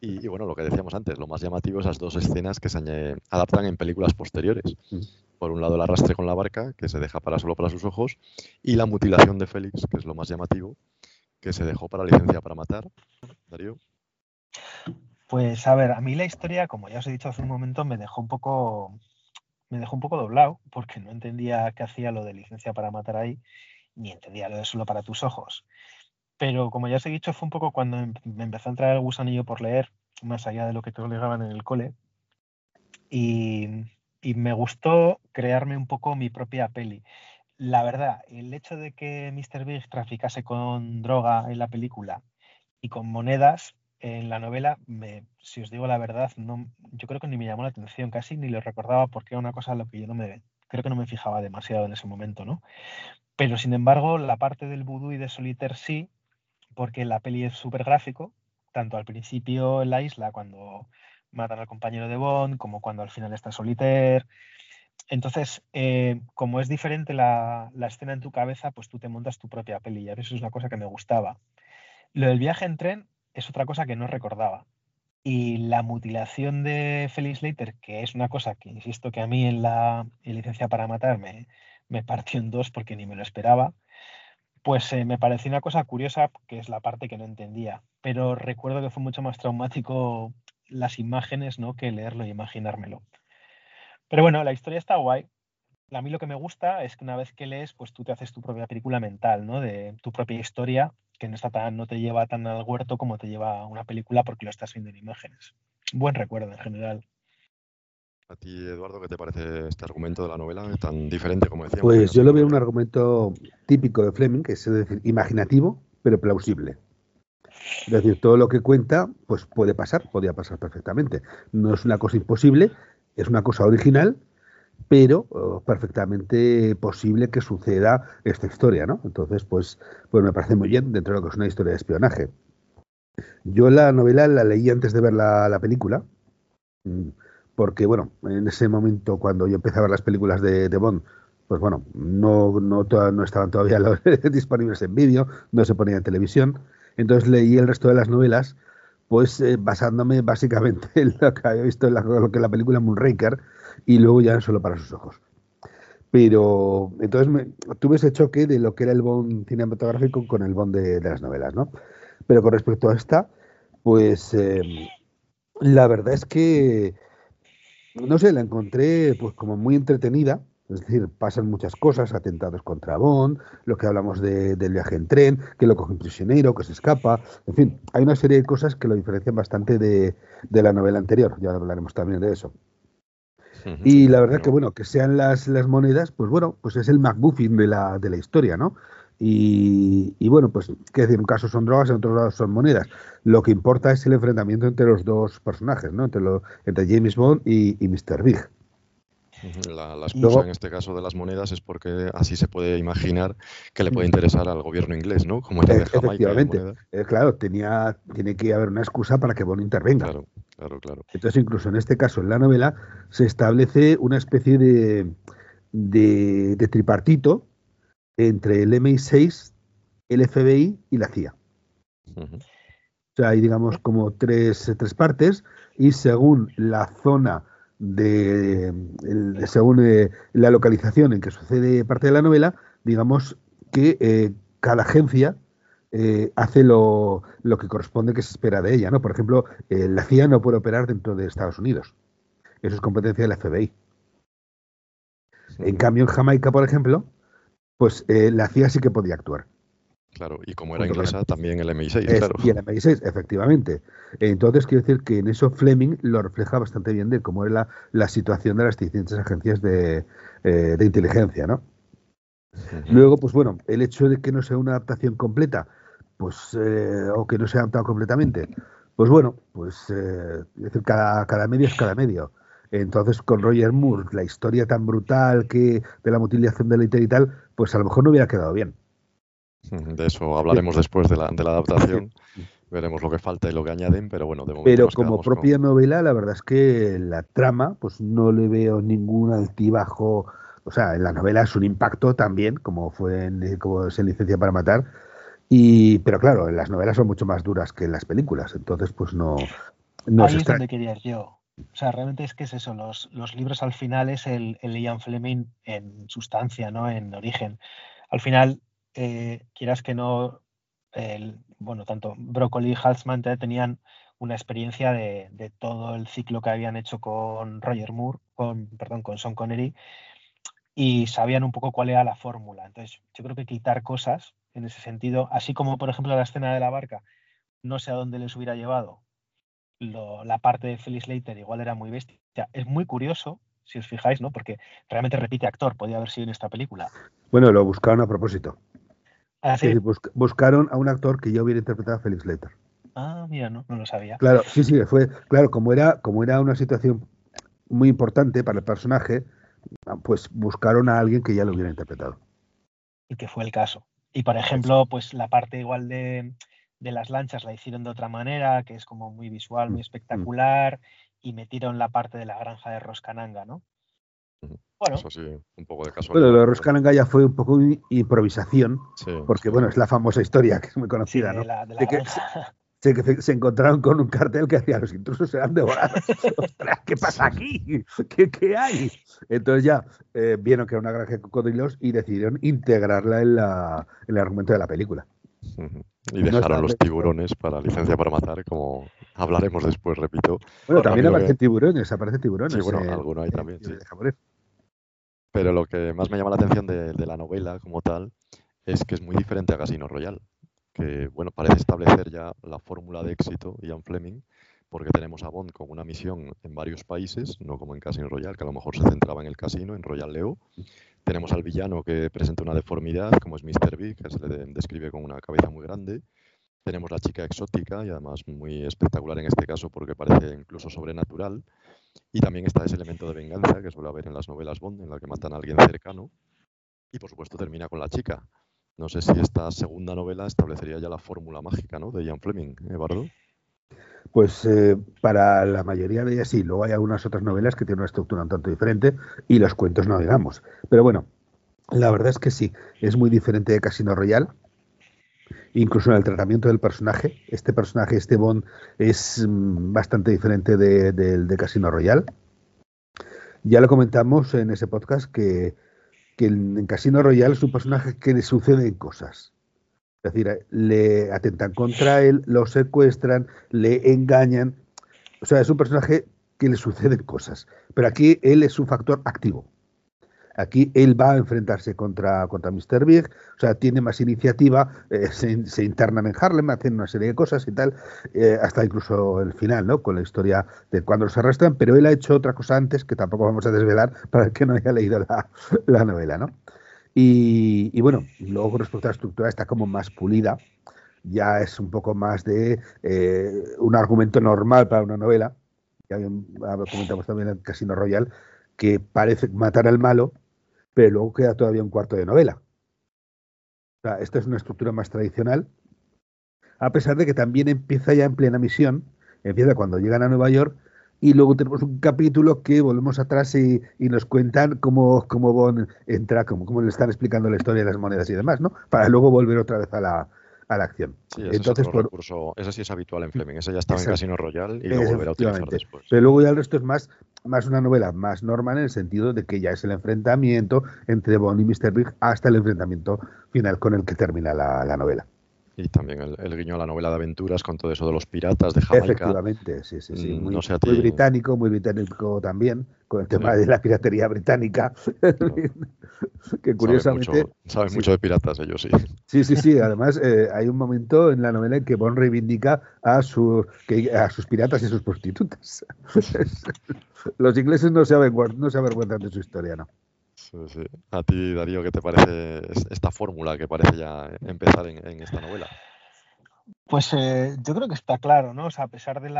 Y, bueno, lo que decíamos antes, lo más llamativo esas dos escenas que se adaptan en películas posteriores. Mm. Por un lado el arrastre con la barca, que se deja para solo para sus ojos, y la mutilación de Félix, que es lo más llamativo, que se dejó para licencia para matar. Darío. Pues a ver, a mí la historia, como ya os he dicho hace un momento, me dejó un poco, me dejó un poco doblado, porque no entendía qué hacía lo de licencia para matar ahí, ni entendía lo de solo para tus ojos. Pero como ya os he dicho, fue un poco cuando em, me empezó a entrar el gusanillo por leer, más allá de lo que te obligaban en el cole. Y, me gustó crearme un poco mi propia peli. La verdad, el hecho de que Mr. Big traficase con droga en la película y con monedas en la novela, me, si os digo la verdad, no, yo creo que ni me llamó la atención, casi ni lo recordaba porque era una cosa a lo que yo no me, creo que no me fijaba demasiado en ese momento, ¿no? Pero sin embargo, la parte del vudú y de Solitaire sí, porque la peli es súper gráfico, tanto al principio en la isla cuando matan al compañero de Bond, como cuando al final está Solitaire. Entonces, eh, como es diferente la, escena en tu cabeza, pues tú te montas tu propia peli y eso es una cosa que me gustaba. Lo del viaje en tren es otra cosa que no recordaba. Y la mutilación de Felix Leiter, que es una cosa que, insisto, que a mí en la licencia para matar me, partió en dos porque ni me lo esperaba, pues eh, me pareció una cosa curiosa, que es la parte que no entendía, pero recuerdo que fue mucho más traumático las imágenes ¿no? que leerlo y imaginármelo. Pero bueno, la historia está guay. a mí lo que me gusta es que una vez que lees, pues tú te haces tu propia película mental, ¿no? De tu propia historia, que no, está tan, no te lleva tan al huerto como te lleva una película porque lo estás viendo en imágenes. Buen recuerdo en general. ¿A ti, Eduardo, qué te parece este argumento de la novela tan diferente como decíamos? Pues yo lo veo un argumento típico de Fleming, que es decir, imaginativo, pero plausible. Es decir, todo lo que cuenta, pues puede pasar, podría pasar perfectamente. No es una cosa imposible, es una cosa original, pero oh, perfectamente posible que suceda esta historia, ¿no? Entonces, pues, pues me parece muy bien dentro de lo que es una historia de espionaje. Yo la novela la leí antes de ver la, la película, mm, porque, bueno, en ese momento cuando yo empecé a ver las películas de, Bond, pues bueno, no, no, no estaban todavía <laughs> disponibles en vídeo, no se ponía en televisión, entonces leí el resto de las novelas, pues eh, basándome básicamente <laughs> en lo que había visto en la, lo que la película Moonraker y luego ya solo para sus ojos. Pero entonces me, tuve ese choque de lo que era el Bond cinematográfico con el Bond de, las novelas, ¿no? Pero con respecto a esta, pues eh, la verdad es que no sé, la encontré pues como muy entretenida. Es decir, pasan muchas cosas, atentados contra Bond, lo que hablamos de, del viaje en tren, que lo coge un prisionero, que se escapa. En fin, hay una serie de cosas que lo diferencian bastante de, la novela anterior. Ya hablaremos también de eso. Y la verdad que, bueno, que sean las, las monedas, pues bueno, pues es el McGuffin de la, de la historia, ¿no? Y, bueno, pues, qué decir, en un caso son drogas, en otro lado son monedas. Lo que importa es el enfrentamiento entre los dos personajes, ¿no? Entre, entre James Bond y, Mr. Big. La, excusa en este caso de las monedas es porque así se puede imaginar que le puede interesar al gobierno inglés, ¿no? Como era de Efectivamente. Eh, claro, tenía, tiene que haber una excusa para que Bond intervenga. Claro, claro, claro. Entonces, incluso en este caso, en la novela, se establece una especie de, de, de tripartito entre el MI6, el FBI y la CIA. O sea, hay, digamos, como tres, tres partes y según la zona de, según eh, la localización en que sucede parte de la novela, digamos que eh, cada agencia eh, hace lo, lo, que corresponde que se espera de ella, ¿no? Por ejemplo, la CIA no puede operar dentro de Estados Unidos. Eso es competencia del FBI. En cambio, en Jamaica, por ejemplo, pues la CIA sí que podía actuar. Claro, y como era inglesa, también el MI6, claro. Y el MI6, efectivamente. Entonces, quiero decir que en eso Fleming lo refleja bastante bien de cómo era la, situación de las distintas agencias de, eh, inteligencia, ¿no? Luego, pues bueno, el hecho de que no sea una adaptación completa, pues, eh, o que no sea adaptado completamente, pues bueno, pues, es decir, cada, cada medio es cada medio. Entonces, con Roger Moore, la historia tan brutal que de la mutilación de la y tal, pues a lo mejor no hubiera quedado bien. De eso hablaremos después de la, de la <laughs> adaptación. Veremos lo que falta y lo que añaden, pero bueno, de momento. Pero como propia novela, la verdad es que la trama, pues no le veo ningún altibajo. O sea, en la novela es un impacto también, como fue en, como es en Licencia para Matar. Y, pero claro, en las novelas son mucho más duras que en las películas, entonces pues no. no Ahí es donde quería yo. O sea, realmente es que es eso, los, los libros al final es el, el, Ian Fleming en sustancia, ¿no? En origen. Al final, eh, quieras que no, el, bueno, tanto Broccoli y Halsman tenían una experiencia de, todo el ciclo que habían hecho con Roger Moore, con, perdón, con Sean Connery, y sabían un poco cuál era la fórmula. Entonces, yo creo que quitar cosas en ese sentido, así como por ejemplo la escena de la barca, no sé a dónde les hubiera llevado, la parte de Felix Leiter igual era muy bestia. Es muy curioso, si os fijáis, ¿no? Porque realmente repite actor, podía haber sido en esta película. Bueno, lo buscaron a propósito. ¿Ah, sí? buscaron a un actor que yo hubiera interpretado a Felix Leiter. Ah, mira, no, no lo sabía. Claro, sí, sí, fue, claro, como era, como era una situación muy importante para el personaje, pues buscaron a alguien que ya lo hubiera interpretado. Y que fue el caso. Y por ejemplo, pues la parte igual de, de las lanchas la hicieron de otra manera, que es como muy visual, muy mm, mm. espectacular, y metieron la parte de la granja de Roscananga, ¿no? Bueno, Eso sí, un poco de casualidad. Bueno, lo de ya fue un poco improvisación, porque bueno, es la famosa historia que es muy conocida, ¿no? De, <laughs> que se, encontraron con un cartel que decía los intrusos serán devorados. <laughs> <laughs> ¿qué pasa aquí? ¿Qué, hay? Entonces ya eh, vieron que era una granja de cocodrilos y decidieron integrarla en, la, en el argumento de la película. Y dejaron los tiburones para licencia para matar, como hablaremos después, repito. Bueno, también aparecen tiburones, aparecen tiburones. Sí, bueno, alguno hay también. Pero lo que más me llama la atención de, de la novela como tal es que es muy diferente a Casino Royale, que bueno, parece establecer ya la fórmula de éxito Ian Fleming, porque tenemos a Bond con una misión en varios países, no como en Casino Royale, que a lo mejor se centraba en el casino, en Royal Leo. Tenemos al villano que presenta una deformidad, como es Mr. Big, que se le describe con una cabeza muy grande. Tenemos la chica exótica y además muy espectacular en este caso porque parece incluso sobrenatural. Y también está ese elemento de venganza que suele haber en las novelas Bond, en la que matan a alguien cercano. Y por supuesto termina con la chica. No sé si esta segunda novela establecería ya la fórmula mágica ¿no? de Ian Fleming, Eduardo. Pues eh, para la mayoría de ellas sí, luego hay algunas otras novelas que tienen una estructura un tanto diferente y los cuentos no digamos. Pero bueno, la verdad es que sí, es muy diferente de Casino Royale. Incluso en el tratamiento del personaje. Este personaje, este Bond, es mm, bastante diferente del de, Casino Royale. Ya lo comentamos en ese podcast que, que en Casino Royale es un personaje que le suceden cosas es decir, le atentan contra él, lo secuestran, le engañan. O sea, es un personaje que le suceden cosas. Pero aquí él es un factor activo. Aquí él va a enfrentarse contra, contra Mr. Big, o sea, tiene más iniciativa, eh, se, internan en Harlem, hacen una serie de cosas y tal, eh, hasta incluso el final, ¿no? Con la historia de cuando los arrestan, pero él ha hecho otra cosa antes que tampoco vamos a desvelar para el que no haya leído la novela, ¿no? Y, bueno, luego con respecto a la estructura está como más pulida, ya es un poco más de eh, un argumento normal para una novela. Ya comentamos también en Casino Royal que parece matar al malo, pero luego queda todavía un cuarto de novela. O sea, esta es una estructura más tradicional, a pesar de que también empieza ya en plena misión, empieza cuando llegan a Nueva York y luego tenemos un capítulo que volvemos atrás y, nos cuentan cómo, cómo Bond entra, cómo, cómo, le están explicando la historia de las monedas y demás, ¿no? Para luego volver otra vez a la, a la acción. Sí, ese Entonces, por... recurso, ese sí es habitual en Fleming, ese ya estaba en Casino Royale y lo volverá a utilizar después. Pero luego ya el resto es más, más una novela más normal en el sentido de que ya es el enfrentamiento entre Bond y Mr. Big hasta el enfrentamiento final con el que termina la, la novela. Y también el, guiño a la novela de aventuras con todo eso de los piratas de Jamaica. Efectivamente, sí, sí, sí. Mm, muy, muy británico, muy británico también, con el tema de la piratería británica. <laughs> que curiosamente. Saben mucho, de piratas ellos, sí. Sí, sí, sí. Además, eh, hay un momento en la novela en que Bond reivindica a, su, que, a sus piratas y sus prostitutas. <laughs> los ingleses no se, no se avergüenzan de su historia, ¿no? A ti, Darío, ¿qué te parece esta fórmula que parece ya empezar en, esta novela? Pues eh, yo creo que está claro, ¿no? O sea, a pesar de,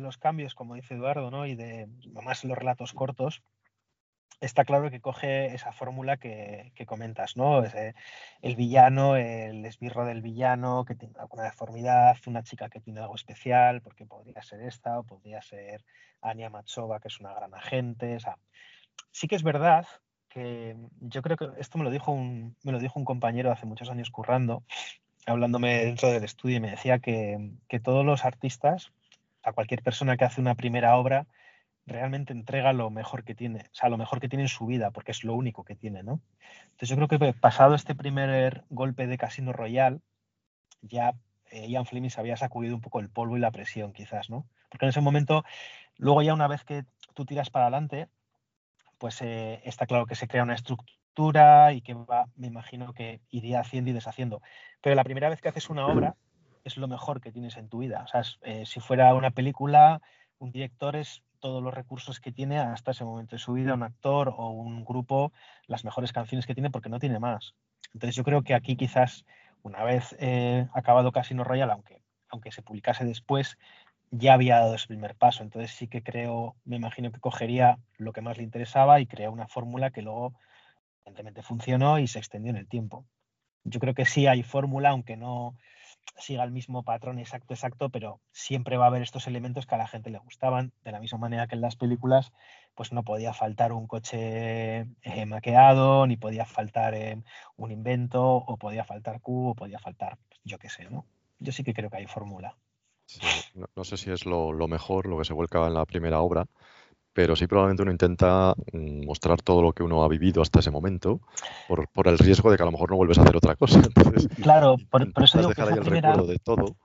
los cambios, como dice Eduardo, ¿no? Y de más los relatos cortos, está claro que coge esa fórmula que, comentas, ¿no? el villano, el esbirro del villano, que tiene alguna deformidad, una chica que tiene algo especial, porque podría ser esta, o podría ser Anya Machova, que es una gran agente. Sí que es verdad que yo creo que esto me lo dijo un, me lo dijo un compañero hace muchos años currando, hablándome dentro del estudio y me decía que, todos los artistas, a cualquier persona que hace una primera obra, realmente entrega lo mejor que tiene, o sea, lo mejor que tiene en su vida, porque es lo único que tiene, ¿no? Entonces yo creo que pasado este primer golpe de Casino Royal, ya eh, Ian Fleming se había sacudido un poco el polvo y la presión, quizás, ¿no? Porque en ese momento, luego ya una vez que tú tiras para adelante, pues eh, está claro que se crea una estructura y que va, me imagino que iría haciendo y deshaciendo. Pero la primera vez que haces una obra es lo mejor que tienes en tu vida. O sea, eh, si fuera una película, un director es todos los recursos que tiene hasta ese momento de su vida, un actor o un grupo, las mejores canciones que tiene porque no tiene más. Entonces yo creo que aquí quizás una vez eh, acabado Casino Royale, aunque, aunque se publicase después, ya había dado ese primer paso. Entonces sí que creo, me imagino que cogería lo que más le interesaba y creó una fórmula que luego evidentemente funcionó y se extendió en el tiempo. Yo creo que sí hay fórmula, aunque no siga el mismo patrón exacto, exacto, pero siempre va a haber estos elementos que a la gente le gustaban, de la misma manera que en las películas, pues no podía faltar un coche eh, maqueado, ni podía faltar eh, un invento, o podía faltar Q, o podía faltar, pues, yo qué sé, ¿no? Yo sí que creo que hay fórmula no, sé si es lo, mejor, lo que se vuelca en la primera obra, pero sí probablemente uno intenta mm, mostrar todo lo que uno ha vivido hasta ese momento, por, por el riesgo de que a lo mejor no vuelves a hacer otra cosa. <laughs> claro, por, eso digo dejar ahí el recuerdo de todo,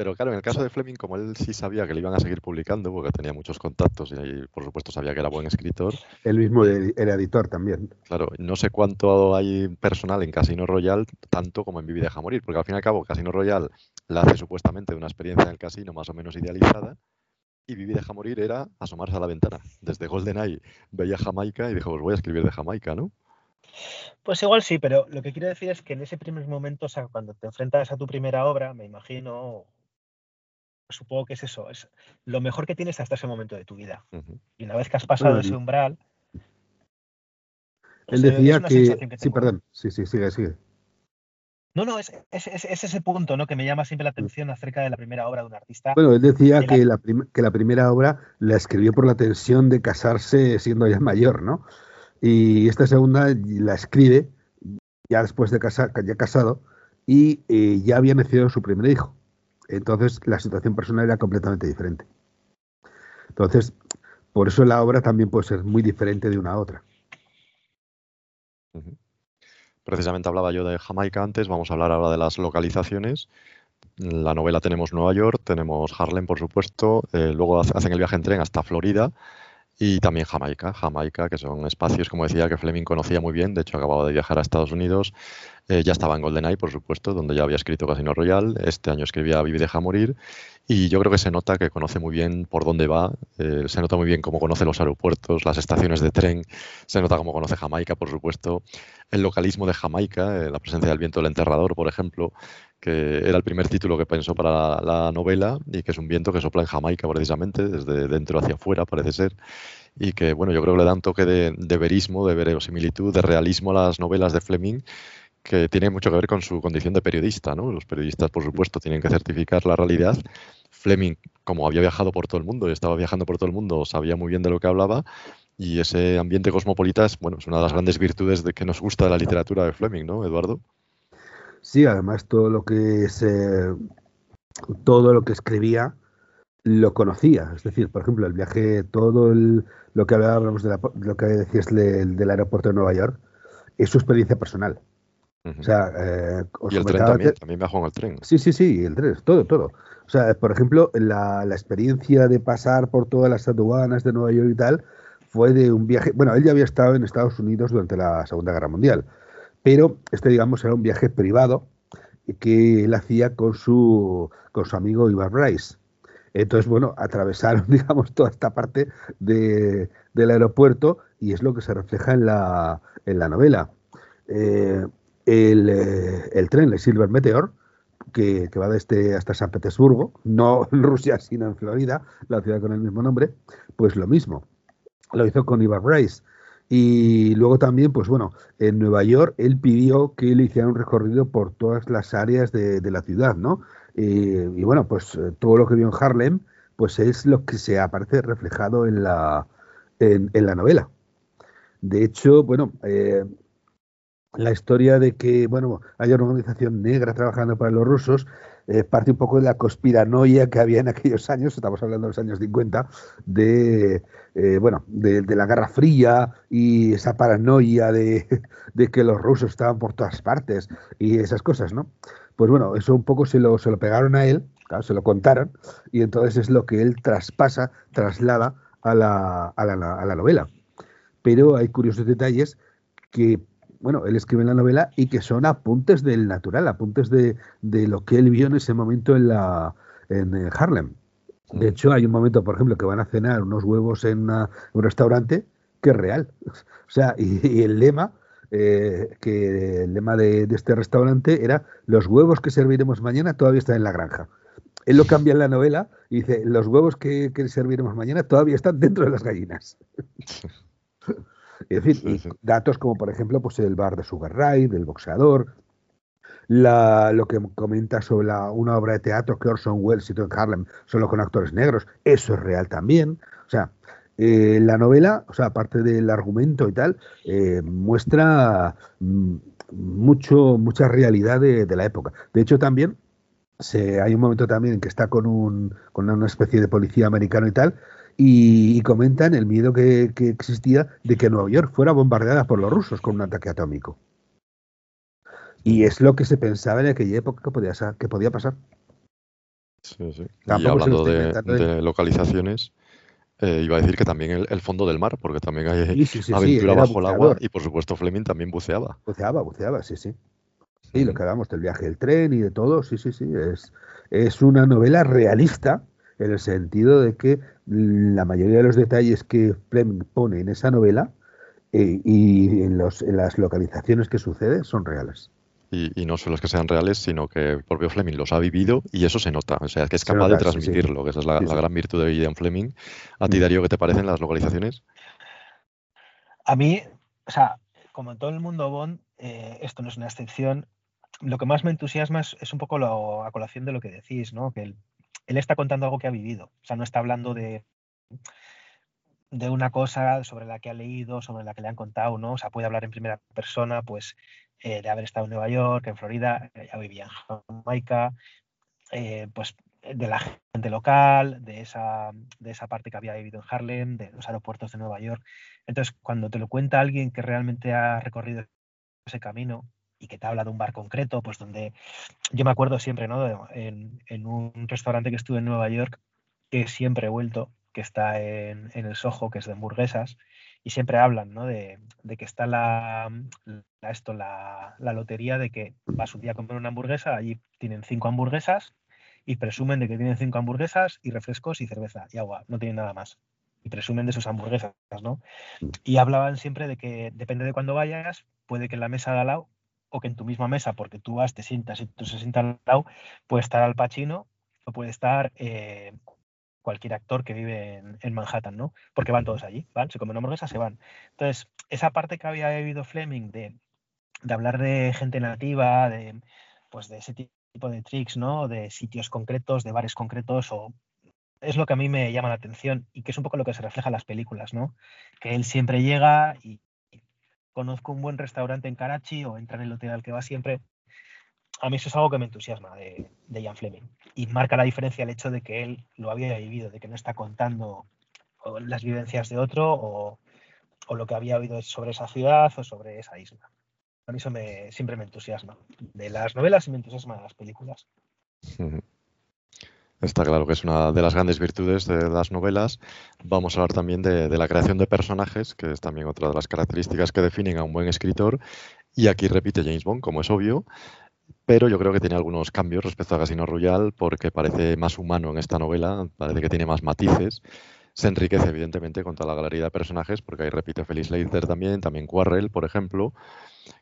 Pero claro, en el caso de Fleming, como él sí sabía que le iban a seguir publicando, porque tenía muchos contactos y por supuesto sabía que era buen escritor. Él mismo era editor también. Claro, no sé cuánto hay personal en Casino Royale, tanto como en Vivi deja morir, porque al fin y al cabo Casino Royale la hace supuestamente de una experiencia en el casino más o menos idealizada, y Vivi deja morir era asomarse a la ventana. Desde GoldenEye veía Jamaica y dijo, pues voy a escribir de Jamaica, ¿no? Pues igual sí, pero lo que quiero decir es que en ese primer momento, o sea, cuando te enfrentas a tu primera obra, me imagino, supongo que es eso, es lo mejor que tienes hasta ese momento de tu vida. Y una vez que has pasado ese umbral. Él decía que. sí, perdón. Sí, sí, sigue, sigue. No, no, es, ese punto ¿no? que me llama siempre la atención acerca de la primera obra de un artista. Bueno, él decía que, la... que la primera obra la escribió por la tensión de casarse siendo ya mayor, ¿no? Y esta segunda la escribe ya después de casar, ya casado y eh, ya había nacido su primer hijo. Entonces la situación personal era completamente diferente. Entonces, por eso la obra también puede ser muy diferente de una a otra. Precisamente hablaba yo de Jamaica antes, vamos a hablar ahora de las localizaciones. En la novela tenemos Nueva York, tenemos Harlem, por supuesto, eh, luego hacen el viaje en tren hasta Florida y también Jamaica, Jamaica, que son espacios, como decía, que Fleming conocía muy bien. De hecho, acababa de viajar a Estados Unidos. Eh, ya estaba en GoldenEye, por supuesto, donde ya había escrito Casino Royale. Este año escribía Vive deja morir. Y yo creo que se nota que conoce muy bien por dónde va. Eh, se nota muy bien cómo conoce los aeropuertos, las estaciones de tren. Se nota cómo conoce Jamaica, por supuesto. El localismo de Jamaica, eh, la presencia del viento del enterrador, por ejemplo, que era el primer título que pensó para la, novela y que es un viento que sopla en Jamaica precisamente, desde dentro hacia afuera parece ser, y que bueno, yo creo que le da un toque de, de verismo, de verosimilitud, de realismo a las novelas de Fleming que tiene mucho que ver con su condición de periodista, ¿no? Los periodistas, por supuesto, tienen que certificar la realidad. Fleming, como había viajado por todo el mundo y estaba viajando por todo el mundo, sabía muy bien de lo que hablaba y ese ambiente cosmopolita es, bueno, es una de las grandes virtudes de que nos gusta de la literatura de Fleming, ¿no, Eduardo? Sí, además todo lo que se, todo lo que escribía lo conocía. Es decir, por ejemplo, el viaje, todo lo que hablábamos de lo que decías del, aeropuerto de Nueva York, es su experiencia personal. O sea, eh, y el tren también, también viajó en el tren. Sí, sí, sí, el tren, todo, todo. O sea, por ejemplo, la, la, experiencia de pasar por todas las aduanas de Nueva York y tal fue de un viaje. Bueno, él ya había estado en Estados Unidos durante la Segunda Guerra Mundial, pero este, digamos, era un viaje privado que él hacía con su, con su amigo Ivan Rice. Entonces, bueno, atravesaron, <laughs> digamos, toda esta parte de, del aeropuerto y es lo que se refleja en la, en la novela. Eh, el, eh, el, tren, el Silver Meteor, que, que, va desde hasta San Petersburgo, no en <laughs> Rusia, sino en Florida, la ciudad con el mismo nombre, pues lo mismo. Lo hizo con Ivan Rice. Y luego también, pues bueno, en Nueva York él pidió que le hiciera un recorrido por todas las áreas de, la ciudad, ¿no? Y, bueno, pues eh, todo lo que vio en Harlem, pues es lo que se aparece reflejado en la, en, la novela. De hecho, bueno, eh, la historia de que, bueno, hay una organización negra trabajando para los rusos, eh, parte un poco de la conspiranoia que había en aquellos años, estamos hablando de los años 50, de, eh, bueno, de, la Guerra Fría y esa paranoia <laughs> de, que los rusos estaban por todas partes y esas cosas, ¿no? Pues bueno, eso un poco se lo, se lo pegaron a él, se lo contaron, y entonces es lo que él traspasa, traslada a la, a la, a la novela. Pero hay curiosos detalles que bueno, él escribe en la novela y que son apuntes del natural, apuntes de, lo que él vio en ese momento en, la, en eh, Harlem. De hecho, hay un momento, por ejemplo, que van a cenar unos huevos en, un restaurante que es real. <laughs> O sea, y, el lema, eh, que el lema de, este restaurante era los huevos que serviremos mañana todavía están en la granja. Él lo cambia en la novela y dice, los huevos que, que serviremos mañana todavía están dentro de las gallinas. <laughs> Es decir, datos como por ejemplo pues el bar de Sugar Ray, del boxeador, la, lo que comenta sobre la, una obra de teatro que Orson Welles hizo en Harlem solo con actores negros, eso es real también. O sea, eh, la novela, o sea, aparte del argumento y tal, eh, muestra mm, mucho, mucha realidad de, la época. De hecho, también se, hay un momento también en que está con, un, con una especie de policía americano y tal, y, comentan el miedo que, existía de que Nueva York fuera bombardeada por los rusos con un ataque atómico. Y es lo que se pensaba en aquella época que podía, que podía pasar. Sí, sí. Y hablando de, localizaciones, eh, iba a decir que también el, el fondo del mar, porque también hay Sí, sí, aventura bajo el agua y por supuesto Fleming también buceaba. Buceaba, buceaba, sí, sí. Sí, lo que hablamos del viaje del tren y de todo, sí, sí, sí. Es, es una novela realista en el sentido de que la mayoría de los detalles que Fleming pone en esa novela eh, y en, los, en las localizaciones que sucede son reales. Y, y no solo es que sean reales, sino que el propio Fleming los ha vivido y eso se nota. O sea, que es capaz nota, de sí, sí. transmitirlo, que esa es la, Sí, la sí. gran virtud de Ian Fleming. ¿A ti, Mm. Darío, qué te parecen las localizaciones? A mí, o sea, como en todo el mundo Bond, eh, esto no es una excepción. Lo que más me entusiasma es, es un poco lo, a colación de lo que decís, ¿no? Que él, él está contando algo que ha vivido. O sea, no está hablando de, de una cosa sobre la que ha leído, sobre la que le han contado, ¿no? O sea, puede hablar en primera persona, pues, eh, de haber estado en Nueva York, en Florida, eh, ya vivía en Jamaica, eh, pues de la gente local, de esa, de esa parte que había vivido en Harlem, de los aeropuertos de Nueva York. Entonces, cuando te lo cuenta alguien que realmente ha recorrido ese camino y que te habla de un bar concreto, pues donde yo me acuerdo siempre, ¿no? En, un restaurante que estuve en Nueva York, que siempre he vuelto, que está en, el Soho, que es de hamburguesas, y siempre hablan, ¿no? De, que está la, esto, la, lotería de que vas un día a comer una hamburguesa, allí tienen cinco hamburguesas y presumen de que tienen cinco hamburguesas y refrescos y cerveza y agua, no tienen nada más. Y presumen de sus hamburguesas, ¿no? Y hablaban siempre de que depende de cuándo vayas, puede que en la mesa de al lado o que en tu misma mesa, porque tú vas, te sientas y tú se sienta al lado, puede estar Al Pacino o puede estar eh, cualquier actor que vive en, Manhattan, ¿no? Porque van todos allí, van, se comen hamburguesa, se van. Entonces, esa parte que había vivido Fleming de, de hablar de gente nativa, de pues de ese tipo de tricks, ¿no? De sitios concretos, de bares concretos, o es lo que a mí me llama la atención y que es un poco lo que se refleja en las películas, ¿no? Que él siempre llega y conozco un buen restaurante en Karachi o entra en el hotel al que va siempre. A mí eso es algo que me entusiasma de, de Ian Fleming. Y marca la diferencia el hecho de que él lo había vivido, de que no está contando las vivencias de otro o, o lo que había oído sobre esa ciudad o sobre esa isla. A mí eso me, siempre me entusiasma. De las novelas y me entusiasma de las películas. Está claro que es una de las grandes virtudes de las novelas. Vamos a hablar también de, de la creación de personajes, que es también otra de las características que definen a un buen escritor. Y aquí repite James Bond, como es obvio, pero yo creo que tiene algunos cambios respecto a Casino Royale porque parece más humano en esta novela, parece que tiene más matices. Se enriquece evidentemente con toda la galería de personajes porque ahí repite Felix Leiter también, también Quarrel, por ejemplo,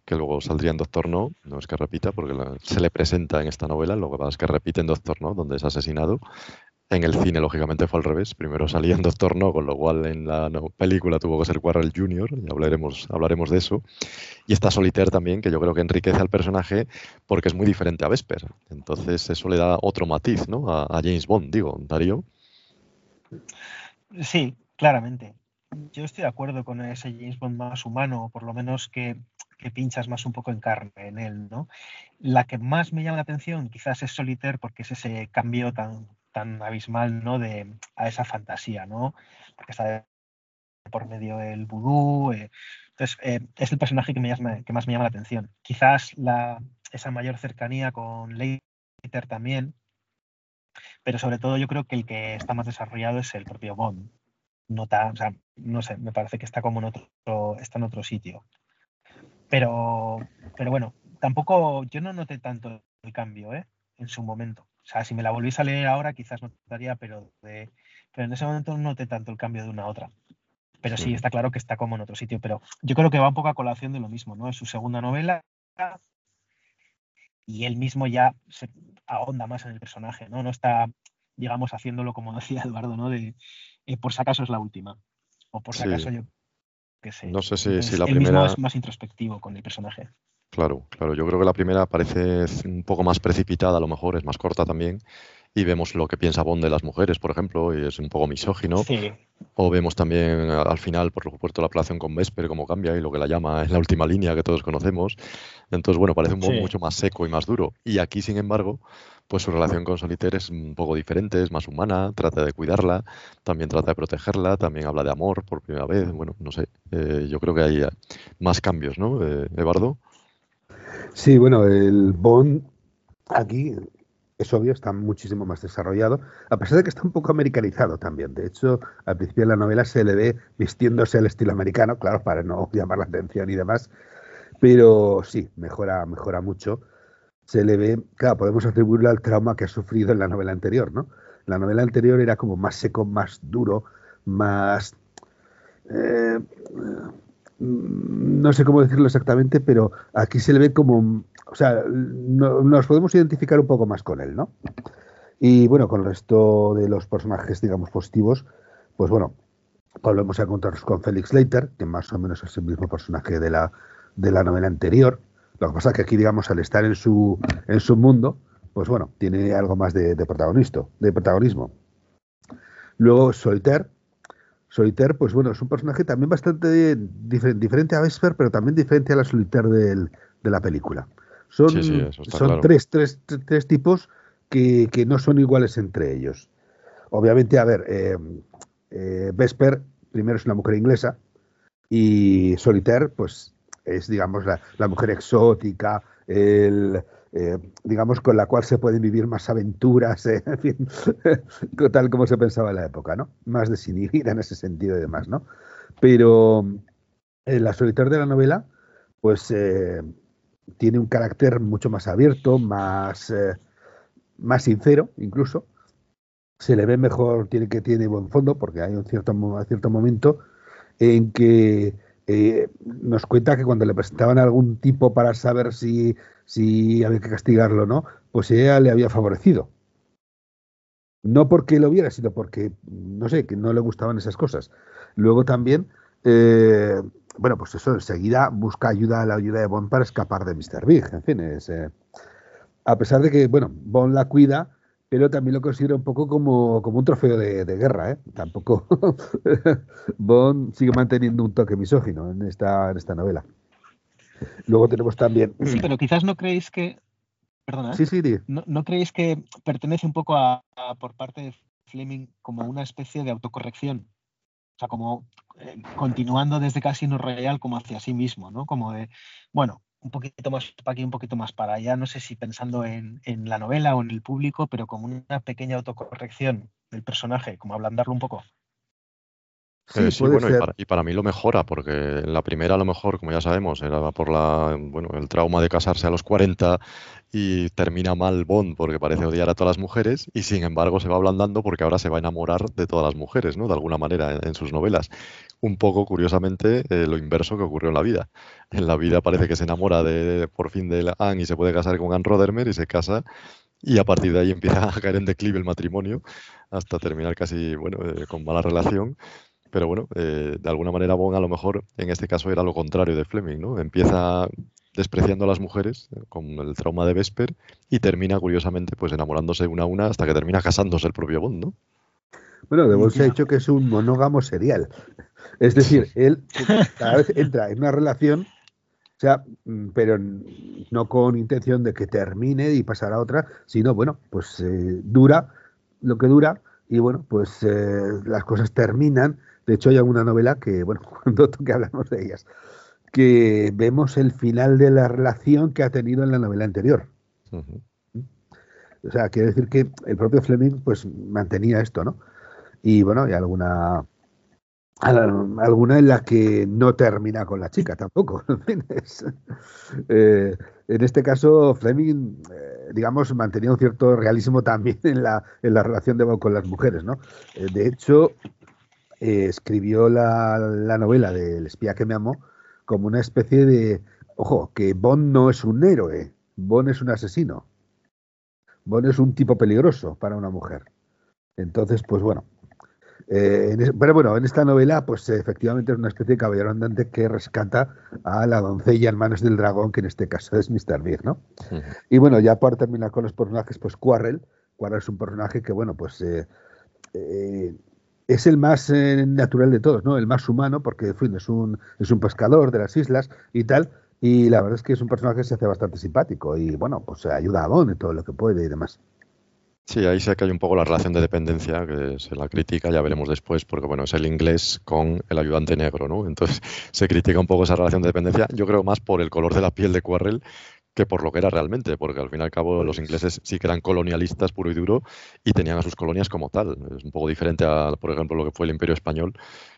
que luego saldría en Doctor No, no es que repita porque se le presenta en esta novela, lo que pasa es que repite en Doctor No, donde es asesinado. En el cine, lógicamente, fue al revés. Primero salía en Doctor No, con lo cual en la película tuvo que ser Quarrel Jr., y hablaremos, hablaremos de eso. Y está Solitaire también, que yo creo que enriquece al personaje porque es muy diferente a Vesper. Entonces eso le da otro matiz ¿no? a, a James Bond, digo, Darío. Sí, claramente. Yo estoy de acuerdo con ese James Bond más humano, o por lo menos que, que pinchas más un poco en carne en él, ¿no? La que más me llama la atención quizás es Solitaire porque es ese cambio tan, tan abismal, ¿no? De, a esa fantasía, ¿no? Porque está por medio el vudú. eh, Entonces, eh, es el personaje que, que más me llama la atención. Quizás la, esa mayor cercanía con Leiter también, pero sobre todo yo creo que el que está más desarrollado es el propio Bond. Nota, o sea, no sé, me parece que está como en otro, está en otro sitio. Pero, pero bueno, tampoco, yo no noté tanto el cambio, ¿eh? En su momento. O sea, si me la volviese a leer ahora, quizás notaría, pero, de, pero en ese momento no noté tanto el cambio de una a otra. Pero sí, Sí. está claro que está como en otro sitio. Pero yo creo que va un poco a colación de lo mismo, ¿no? Es su segunda novela y él mismo ya se ahonda más en el personaje, ¿no? No está, digamos, haciéndolo como <laughs> decía Eduardo, ¿no? De eh, por si acaso es la última. O por si Sí. acaso yo qué sé. No sé si, si la él mismo primera... es más introspectivo con el personaje. Claro, claro. Yo creo que la primera parece un poco más precipitada, a lo mejor es más corta también. Y vemos lo que piensa Bond de las mujeres, por ejemplo, y es un poco misógino. Sí. O vemos también al final, por supuesto, la relación con Vesper, cómo cambia y lo que la llama en la última línea que todos conocemos. Entonces, bueno, parece un Bond Sí. mucho más seco y más duro. Y aquí, sin embargo, pues su relación con Solitaire es un poco diferente, es más humana, trata de cuidarla, también trata de protegerla, también habla de amor por primera vez. Bueno, no sé, eh, yo creo que hay más cambios, ¿no, eh, Eduardo? Sí, bueno, el Bond aquí es obvio, está muchísimo más desarrollado, a pesar de que está un poco americanizado también. De hecho, al principio de la novela se le ve vistiéndose al estilo americano, claro, para no <laughs> llamar la atención y demás, pero sí, mejora, mejora mucho. Se le ve, claro, podemos atribuirlo al trauma que ha sufrido en la novela anterior, ¿no? La novela anterior era como más seco, más duro, más... Eh, no sé cómo decirlo exactamente, pero aquí se le ve como o sea, nos podemos identificar un poco más con él, ¿no? Y bueno, con el resto de los personajes, digamos, positivos, pues bueno, volvemos a encontrarnos con Felix Leiter, que más o menos es el mismo personaje de la, de la novela anterior. Lo que pasa es que aquí, digamos, al estar en su, en su mundo, pues bueno, tiene algo más de, protagonista, de protagonismo. Luego Solitaire. Solitaire, pues bueno, es un personaje también bastante diferente a Vesper, pero también diferente a la Solitaire de la película. Son, son tres, tres, tres, tipos que, no son iguales entre ellos. Obviamente, a ver, eh, eh, Vesper primero es una mujer inglesa y Solitaire, pues es, digamos, la, mujer exótica, el, eh, digamos, con la cual se pueden vivir más aventuras, <laughs> en fin, <laughs> tal como se pensaba en la época, ¿no? Más desinhibida en ese sentido y demás, ¿no? Pero la Solitaire de la novela, pues tiene un carácter mucho más abierto, más, eh, más sincero incluso. Se le ve mejor, tiene que tiene buen fondo, porque hay un cierto, cierto momento en que eh, nos cuenta que cuando le presentaban algún tipo para saber si, si había que castigarlo o no, pues ella le había favorecido. No porque lo viera, sino porque, no sé, que no le gustaban esas cosas. Luego también eh, bueno, pues eso, enseguida busca ayuda a la ayuda de Bond para escapar de Mr. Big. En fin, es, eh, a pesar de que, bueno, Bond la cuida, pero también lo considera un poco como, como un trofeo de, guerra, ¿eh? Tampoco <laughs> Bond sigue manteniendo un toque misógino en esta, en esta novela. Luego tenemos también... Sí, pero quizás no creéis que... Perdona. ¿eh? Sí, sí, no, ¿No, creéis que pertenece un poco a, por parte de Fleming como una especie de autocorrección? O sea, como eh, continuando desde Casino Royal como hacia sí mismo, ¿no? Como de, bueno, un poquito más para aquí, un poquito más para allá, no sé si pensando en, en la novela o en el público, pero como una pequeña autocorrección del personaje, como ablandarlo un poco. Sí, eh, bueno, y para, mí lo mejora, porque en la primera a lo mejor, como ya sabemos, era por la, bueno, el trauma de casarse a los 40 y termina mal Bond porque parece odiar a todas las mujeres y sin embargo se va ablandando porque ahora se va a enamorar de todas las mujeres, ¿no? De alguna manera en, sus novelas. Un poco, curiosamente, eh, lo inverso que ocurrió en la vida. En la vida parece que se enamora de, por fin de Anne y se puede casar con Anne Rodermer y se casa y a partir de ahí empieza a caer en declive el matrimonio hasta terminar casi, bueno, eh, con mala relación pero bueno, eh, de alguna manera Bond a lo mejor en este caso era lo contrario de Fleming, ¿no? Empieza despreciando a las mujeres eh, con el trauma de Vesper y termina curiosamente pues enamorándose una a una hasta que termina casándose el propio Bond, ¿no? Bueno, de Bond se ha dicho que es un monógamo serial. Es decir, <laughs> él cada vez entra en una relación, o sea, mm, pero no con intención de que termine y pasar a otra, sino bueno, pues eh, dura lo que dura y bueno, pues las cosas terminan de hecho, hay alguna novela que, bueno, <laughs> cuando toque hablamos de ellas, que vemos el final de la relación que ha tenido en la novela anterior. O sea, quiere decir que el propio Fleming pues mantenía esto, ¿no? Y bueno, hay alguna alguna en la que no termina con la chica tampoco. <laughs> Eh, en este caso, Fleming, eh, digamos, mantenía un cierto realismo también en la, en la relación de con las mujeres, ¿no? Eh, de hecho, escribió la, novela del espía que me amó como una especie de, ojo, que Bond no es un héroe, Bond es un asesino. Bond es un tipo peligroso para una mujer. Entonces, pues bueno. Eh, pero bueno, en esta novela, pues efectivamente es una especie de caballero andante que rescata a la doncella en manos del dragón, que en este caso es Mr. Big, ¿no? Y bueno, ya por terminar con los personajes, pues Quarrel. Quarrel es un personaje que, bueno, pues eh, es el más eh, natural de todos, ¿no? El más humano, porque es, un, es un pescador de las islas y tal. Y la verdad es que es un personaje que se hace bastante simpático y bueno, pues ayuda a Bond en todo lo que puede y demás. Sí, ahí sé que hay un poco la relación de dependencia, que se la critica, ya veremos después, porque bueno, es el inglés con el ayudante negro, ¿no? Entonces <laughs> se critica un poco esa relación de dependencia, yo creo más por el color de la piel de Quarrel que por lo que era realmente, porque al fin y al cabo los ingleses sí que eran colonialistas puro y duro y tenían a sus colonias como tal. Es un poco diferente a, por ejemplo, lo que fue el Imperio Español,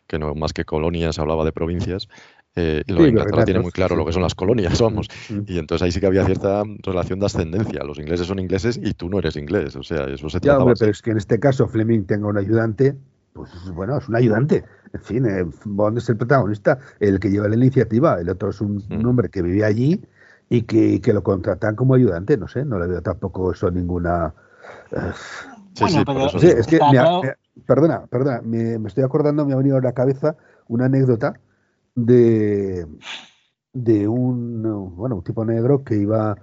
que no más que colonias hablaba de provincias. Eh, y lo Sí, de Inglaterra tiene muy claro sí. lo que son las colonias, <laughs> vamos. Mm. Y entonces ahí sí que había cierta relación de ascendencia. Los ingleses son ingleses y tú no eres inglés. O sea, eso se Ya, trataba hombre, pero es que en este caso Fleming tenga un ayudante, pues bueno, es un ayudante. En fin, eh, Bond es el protagonista, el que lleva la iniciativa. El otro es un, Mm. un hombre que vive allí y que, que lo contratan como ayudante. No sé, no le veo tampoco eso ninguna. eh, Sí, sí, por eso Sí, digo. es que, me me perdona, perdona, me, me estoy acordando, me ha venido a la cabeza una anécdota de, de un, bueno, un tipo negro que iba,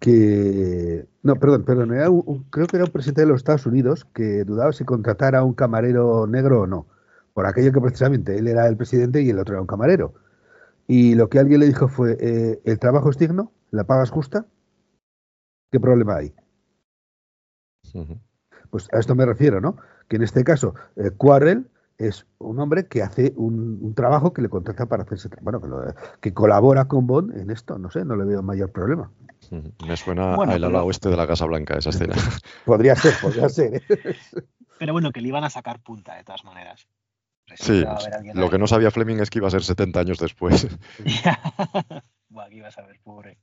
que, no, perdón, perdón, era un- un- creo que era un presidente de los Estados Unidos que dudaba si contratar a un camarero negro o no, por aquello que precisamente él era el presidente y el otro era un camarero. Y lo que alguien le dijo fue, eh, ¿el trabajo es digno? ¿La paga es justa? ¿Qué problema hay? Pues a esto me refiero, ¿no? Que en este caso, eh, Quarrel es un hombre que hace un, un trabajo que le contrata para hacerse, bueno, que, lo- que colabora con Bond en esto, no sé, no le veo mayor problema. Me suena Bueno, al ala oeste de la Casa Blanca esa escena. <laughs> Podría ser, podría ser. ¿eh? Pero bueno, que le iban a sacar punta de todas maneras. Sí, a lo que no sabía Fleming es que iba a ser 70 años después. <laughs> Buah, aquí vas a ver, pobre.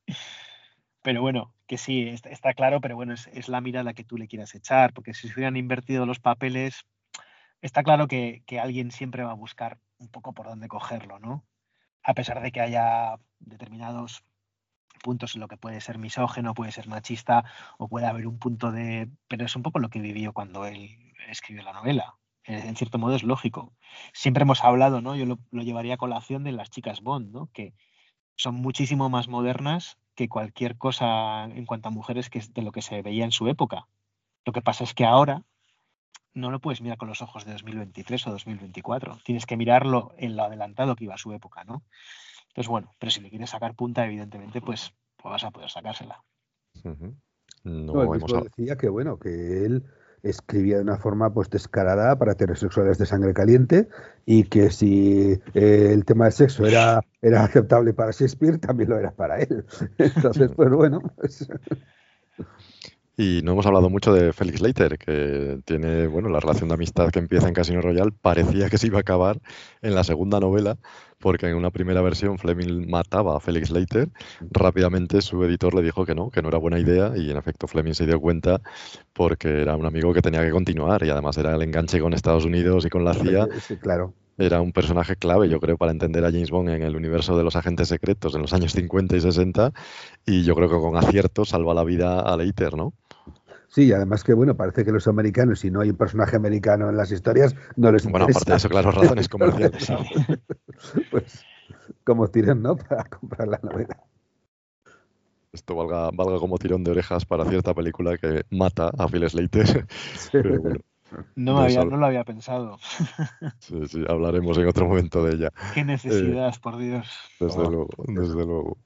Pero bueno, que sí, está, está claro, pero bueno, es, es la mirada que tú le quieras echar, porque si se hubieran invertido los papeles, está claro que, que alguien siempre va a buscar un poco por dónde cogerlo, ¿no? A pesar de que haya determinados puntos en lo que puede ser misógeno, puede ser machista, o puede haber un punto de... Pero es un poco lo que vivió cuando él escribió la novela. En cierto modo es lógico. Siempre hemos hablado, ¿no? Yo lo, lo llevaría a colación de las chicas Bond, ¿no? Que son muchísimo más modernas que cualquier cosa en cuanto a mujeres que es de lo que se veía en su época. Lo que pasa es que ahora no lo puedes mirar con los ojos de 2023 o 2024. Tienes que mirarlo en lo adelantado que iba a su época, ¿no? Entonces, bueno, pero si le quieres sacar punta, evidentemente, pues, pues vas a poder sacársela. No, No él hemos mismo hab- decía que bueno, que él escribía de una forma pues descarada para heterosexuales de sangre caliente y que si eh, el tema del sexo era, era aceptable para Shakespeare, también lo era para él. <laughs> Entonces, pues bueno, pues, Y no hemos hablado mucho de Felix Leiter, que tiene, bueno, la relación de amistad que empieza en Casino Royale parecía que se iba a acabar en la segunda novela, porque en una primera versión Fleming mataba a Felix Leiter. Rápidamente su editor le dijo que no, que no era buena idea, y en efecto Fleming se dio cuenta porque era un amigo que tenía que continuar, y además era el enganche con Estados Unidos y con la CIA. sí, claro. Era un personaje clave, yo creo, para entender a James Bond en el universo de los agentes secretos en los años 50 y 60, y yo creo que con acierto salva la vida a Leiter, ¿no? Sí, y además que bueno, parece que los americanos, si no hay un personaje americano en las historias, no les Bueno, interesa. aparte de eso, claro, <laughs> razones comerciales. pues como tiran, ¿no? <laughs> Para comprar la novela. Esto valga, valga como tirón de orejas para cierta película que mata a Phil Slater. <laughs> Pero bueno, No, me había- no lo había pensado. sí, sí, hablaremos en otro momento de ella. Qué Eh, necesidad, por Dios. Desde luego, desde luego.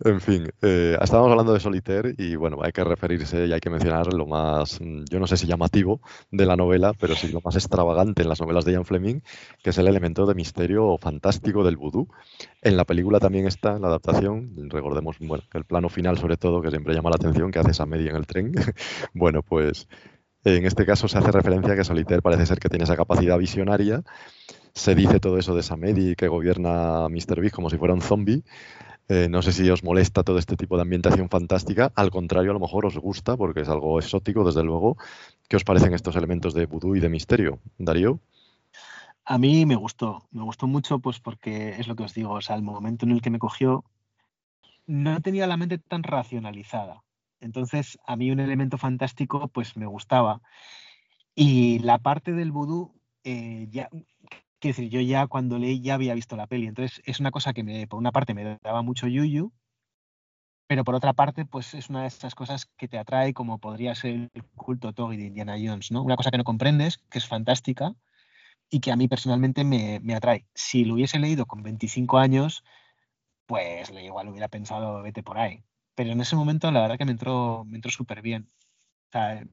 En fin, eh, estábamos hablando de Solitaire y bueno, hay que referirse y hay que mencionar lo más, mm, yo no sé si llamativo de la novela, pero sí lo más extravagante en las novelas de Ian Fleming, que es el elemento de misterio fantástico del vudú. En la película también está la adaptación, recordemos, el plano final sobre todo, que siempre llama la atención, que hace esa media en el tren. <laughs> bueno, pues en este caso se hace referencia a que Solitaire parece ser que tiene esa capacidad visionaria. Se dice todo eso de Samedi que gobierna Mr. Big como si fuera un zombie. Eh, no sé si os molesta todo este tipo de ambientación fantástica. Al contrario, a lo mejor os gusta porque es algo exótico, desde luego. ¿Qué os parecen estos elementos de vudú y de misterio? Darío. A mí me gustó, me gustó mucho, pues porque es lo que os digo, o sea, el momento en el que me cogió, no tenía la mente tan racionalizada. Entonces, a mí un elemento fantástico, pues me gustaba. Y la parte del vudú, eh, ya, quiero decir, yo ya cuando leí ya había visto la peli, entonces es una cosa que me, por una parte me daba mucho yuyu, pero por otra parte, pues es una de esas cosas que te atrae, como podría ser el culto Togi de Indiana Jones, ¿no? Una cosa que no comprendes, que es fantástica y que a mí personalmente me, me atrae. Si lo hubiese leído con 25 años, pues igual hubiera pensado vete por ahí. Pero en ese momento la verdad que me entró, me entró súper bien. O sea,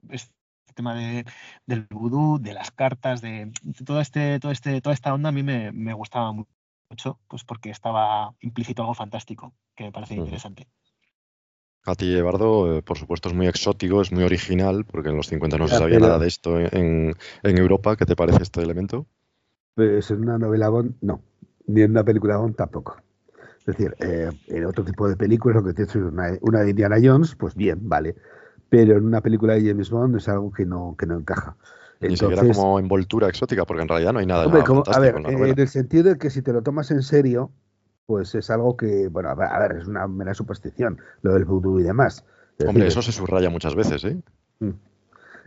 este tema de, del vudú, de las cartas, de, de todo este, todo este, toda esta onda a mí me, me gustaba mu- mucho, pues porque estaba implícito algo fantástico, que me parece interesante. A ti, Eduardo, eh, por supuesto es muy exótico, es muy original, porque en los 50 no se sabía nada de esto en, en Europa. ¿Qué te parece este elemento? Pues en una novela Bond, no. Ni en una película Bond tampoco. Es decir, eh, en otro tipo de películas, lo que tienes es una, una de Indiana Jones, pues bien, vale. Pero en una película de James Bond es algo que no, que no encaja. Ni siquiera Entonces, como envoltura exótica, porque en realidad no hay nada, hombre, nada como- a ver, en eh, en el sentido de que si te lo tomas en serio, pues es algo que, bueno, a ver, a ver, es una mera superstición, lo del vudú y demás. Es Hombre, decir, eso se subraya muchas veces, ¿eh? Mm.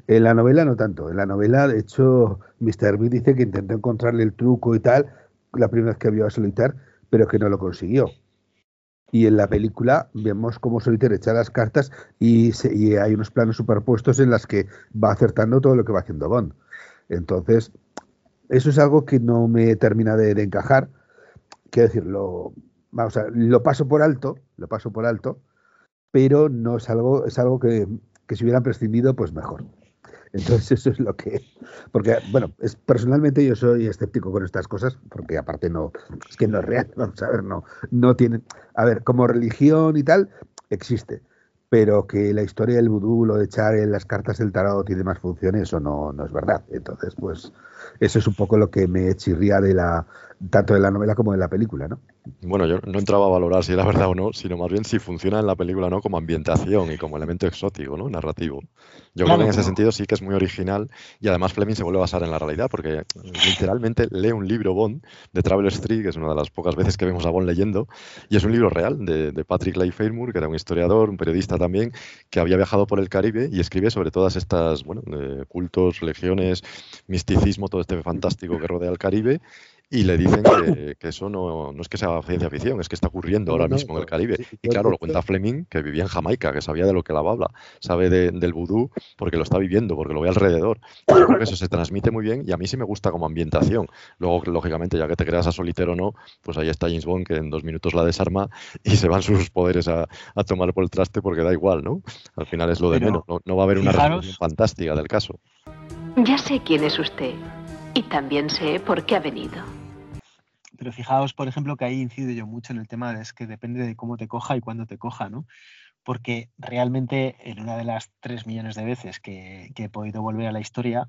En la novela no tanto. En la novela, de hecho, Mr. B dice que intentó encontrarle el truco y tal la primera vez que vio a Solitaire, pero que no lo consiguió. Y en la película vemos cómo Solitaire echa las cartas y, se- y hay unos planos superpuestos en las que va acertando todo lo que va haciendo Bond. Entonces, eso es algo que no me termina de, de encajar. Quiero decir, lo, vamos a, lo paso por alto, lo paso por alto, pero no es algo, es algo que, que si hubieran prescindido, pues mejor. Entonces <laughs> eso es lo que, porque bueno, es, personalmente yo soy escéptico con estas cosas, porque aparte no, es que no es real, <laughs> vamos a ver, no, no tienen, a ver, como religión y tal, existe, pero que la historia del vudú, lo de echar en las cartas del tarot y demás funcione, eso no, no es verdad. Entonces, pues, eso es un poco lo que me chirría de la, tanto de la novela como de la película, ¿no? Bueno, yo no entraba a valorar si era verdad o no, sino más bien si funciona en la película o no como ambientación y como elemento exótico, ¿no? Narrativo. Yo creo que en ese sentido sí que es muy original y además Fleming se vuelve a basar en la realidad porque literalmente lee un libro Bond de Traveler's Street, que es una de las pocas veces que vemos a Bond leyendo, y es un libro real de, de Patrick Leigh Fermor, que era un historiador, un periodista también, que había viajado por el Caribe y escribe sobre todas estas, bueno, eh, cultos, religiones, misticismo, todo este fantástico que rodea el Caribe. Y le dicen que, que eso no, no es que sea ciencia ficción, es que está ocurriendo ahora no, mismo en el Caribe. sí, Y claro, lo cuenta Fleming, que vivía en Jamaica, que sabía de lo que la habla, sabe de- del vudú porque lo está viviendo, porque lo ve alrededor. Y yo creo que eso se transmite muy bien y a mí sí me gusta como ambientación. Luego, lógicamente, ya que te creas a solitero o no, pues ahí está James Bond que en dos minutos la desarma y se van sus poderes a, a tomar por el traste porque da igual, ¿no? Al final es lo de Pero, menos. No, no va a haber una fijaros- resolución fantástica del caso. Ya sé quién es usted. Y también sé por qué ha venido. Pero fijaos, por ejemplo, que ahí incido yo mucho en el tema de es que depende de cómo te coja y cuándo te coja, ¿no? Porque realmente en una de las tres millones de veces que, que he podido volver a la historia,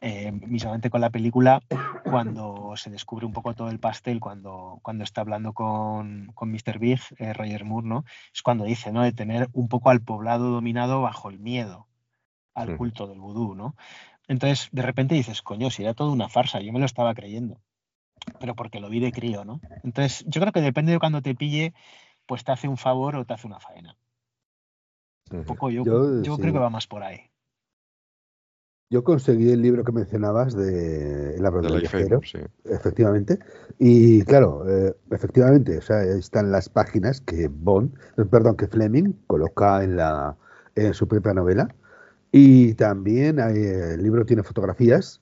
eh, mismamente con la película, cuando se descubre un poco todo el pastel, cuando, cuando está hablando con, con Mr. Big, eh, Roger Moore, ¿no? Es cuando dice, ¿no? De tener un poco al poblado dominado bajo el miedo al Ujú. culto del vudú, ¿no? Entonces, de repente dices, coño, si era toda una farsa, yo me lo estaba creyendo pero porque lo vi de crío, ¿no? Entonces, yo creo que depende de cuando te pille, pues te hace un favor o te hace una faena. Un poco yo, Yo, yo sí. creo que va más por ahí. Yo conseguí el libro que mencionabas de El De del sí. efectivamente. Y claro, eh, efectivamente, o sea, están las páginas que Bond, eh, perdón, que Fleming coloca en la en su propia novela. Y también hay, eh, el libro tiene fotografías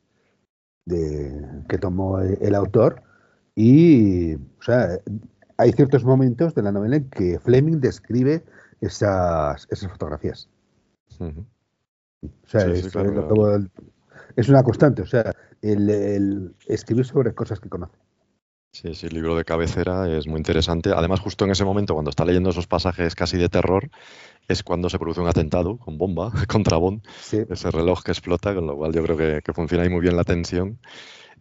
de, que tomó el, autor. Y, o sea, hay ciertos momentos de la novela en que Fleming describe esas, esas fotografías. Ujú. O sea, Sí, sí, es, claro, es lo claro. que- es una constante, o sea, el, el escribir sobre cosas que conoce. Sí, sí, el libro de cabecera es muy interesante. Además, justo en ese momento, cuando está leyendo esos pasajes casi de terror, es cuando se produce un atentado con bomba <laughs> contra Bond, Sí. ese reloj que explota, con lo cual yo creo que, que funciona ahí muy bien la tensión.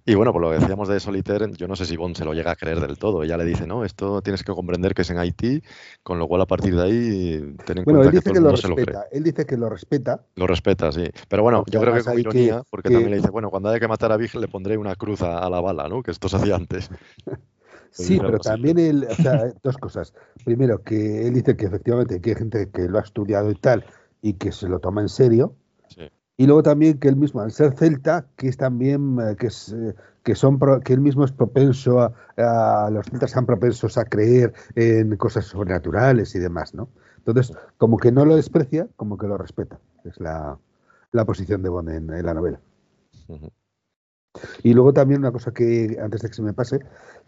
Y bueno, por lo que decíamos de Solitaire, yo no sé si Bond se lo llega a creer del todo. Ella le dice, no, esto tienes que comprender que es en Haití, con lo cual a partir de ahí ten en Bueno, cuenta él que todo que el lo mundo se lo cree. él dice que lo respeta, Lo respeta, sí. Pero bueno, yo creo que con hay que- ironía, porque que- también le dice, bueno, cuando haya que matar a Big le pondré una cruz a, a la bala, ¿no? Que esto se hacía antes. <laughs> Sí, dice pero así. también él, o sea, <laughs> dos cosas. Primero, que él dice que efectivamente que hay gente que lo ha estudiado y tal, y que se lo toma en serio. Sí. Y luego también que él mismo, al ser celta, que es también, eh, que es, eh, que son, que él mismo es propenso a, a- los celtas son propensos a creer en cosas sobrenaturales y demás, ¿no? Entonces, como que no lo desprecia, como que lo respeta. Es la, la posición de Bond en, en la novela. Y luego también una cosa que, antes de que se me pase,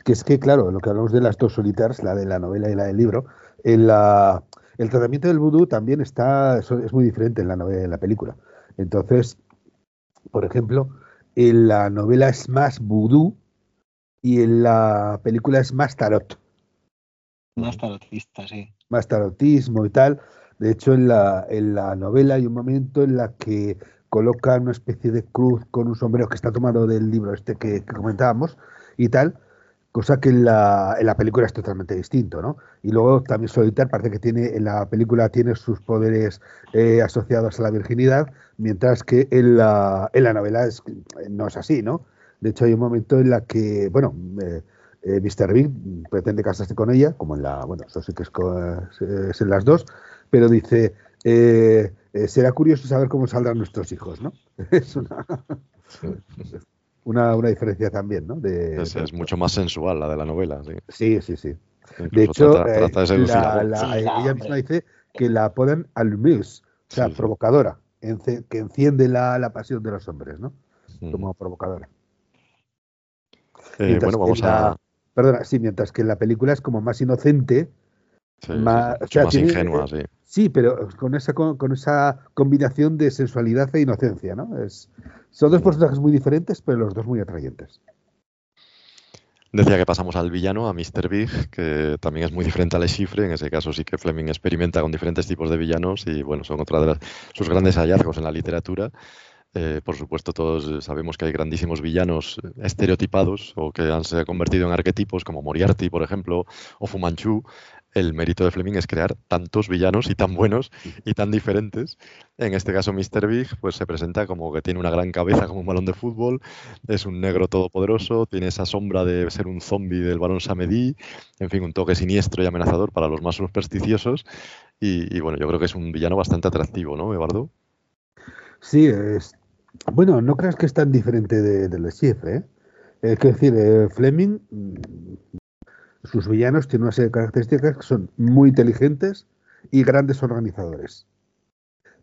que es que, claro, lo que hablamos de las dos solitarias, la de la novela y la del libro, en la, el tratamiento del vudú también está, es muy diferente en la novela y en la película. Entonces, por ejemplo, en la novela es más vudú y en la película es más tarot, Más tarotista, sí. más tarotismo y tal. De hecho, en la, en la novela hay un momento en la que coloca una especie de cruz con un sombrero que está tomado del libro este que, comentábamos y tal, cosa que en la, en la, película es totalmente distinto, ¿no? Y luego también Solitar parece que tiene en la película tiene sus poderes eh, asociados a la virginidad, mientras que en la, en la novela es, no es así, ¿no? De hecho, hay un momento en la que, bueno, eh, eh, Mr. Big pretende casarse con ella, como en la, bueno, eso sí que es, en las dos, pero dice, eh, será curioso saber cómo saldrán nuestros hijos, ¿no? <laughs> Es <laughs> una, una, diferencia también, ¿no? De, es, mucho más sensual la de la novela, sí. Sí, sí, sí. de hecho, ella misma dice que la apodan Almus, o sea, provocadora, que enciende la, la, pasión de los hombres, ¿no? Como provocadora. Eh, bueno, vamos a. Perdona, sí, mientras que en la película es como más inocente. más, ingenua, sí. Sí, pero con esa, con, esa combinación de sensualidad e inocencia, ¿no? Es, son dos personajes muy diferentes, pero los dos muy atrayentes. Decía que pasamos al villano, a Mr. Big, que también es muy diferente a Le Chiffre. En ese caso sí que Fleming experimenta con diferentes tipos de villanos y bueno, son otra de sus grandes hallazgos en la literatura. Eh, por supuesto, todos sabemos que hay grandísimos villanos estereotipados o que han se convertido en arquetipos, como Moriarty, por ejemplo, o Fu Manchu. El mérito de Fleming es crear tantos villanos y tan buenos y tan diferentes. En este caso, Mr. Big pues, se presenta como que tiene una gran cabeza como un balón de fútbol, es un negro todopoderoso, tiene esa sombra de ser un zombie del balón Samedi, en fin, un toque siniestro y amenazador para los más supersticiosos. Y, y bueno, yo creo que es un villano bastante atractivo, ¿no, Eduardo? Sí, es, bueno, no creas que es tan diferente de, de Le ¿eh? Es decir, eh, Fleming, sus villanos tienen una serie de características que son muy inteligentes y grandes organizadores.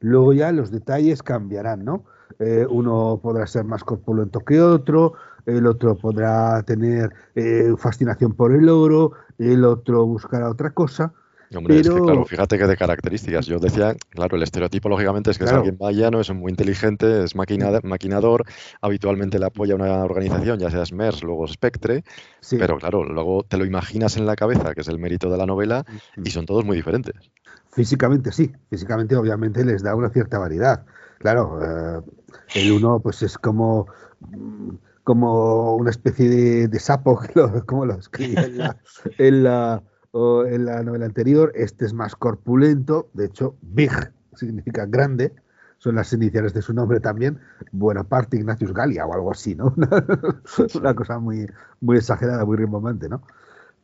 Luego ya los detalles cambiarán, ¿no? Eh, uno podrá ser más corpulento que otro, el otro podrá tener eh, fascinación por el oro, el otro buscará otra cosa, Hombre, es que claro, fíjate que de características. Yo decía, claro, el estereotipo lógicamente es que es alguien vallano, es muy inteligente, es maquinador, habitualmente le apoya a una organización, ya sea SMERS, luego Spectre, pero claro, luego te lo imaginas en la cabeza, que es el mérito de la novela, y son todos muy diferentes. Físicamente sí, físicamente obviamente les da una cierta variedad. Claro, eh, el uno pues es como como una especie de, sapo, <laughs> como lo escribe en la o en la novela anterior. Este es más corpulento, de hecho, Big significa grande, son las iniciales de su nombre también, Buenaparte Ignatius Galia o algo así, ¿no? <laughs> Una, cosa muy, muy exagerada, muy rimbombante, ¿no?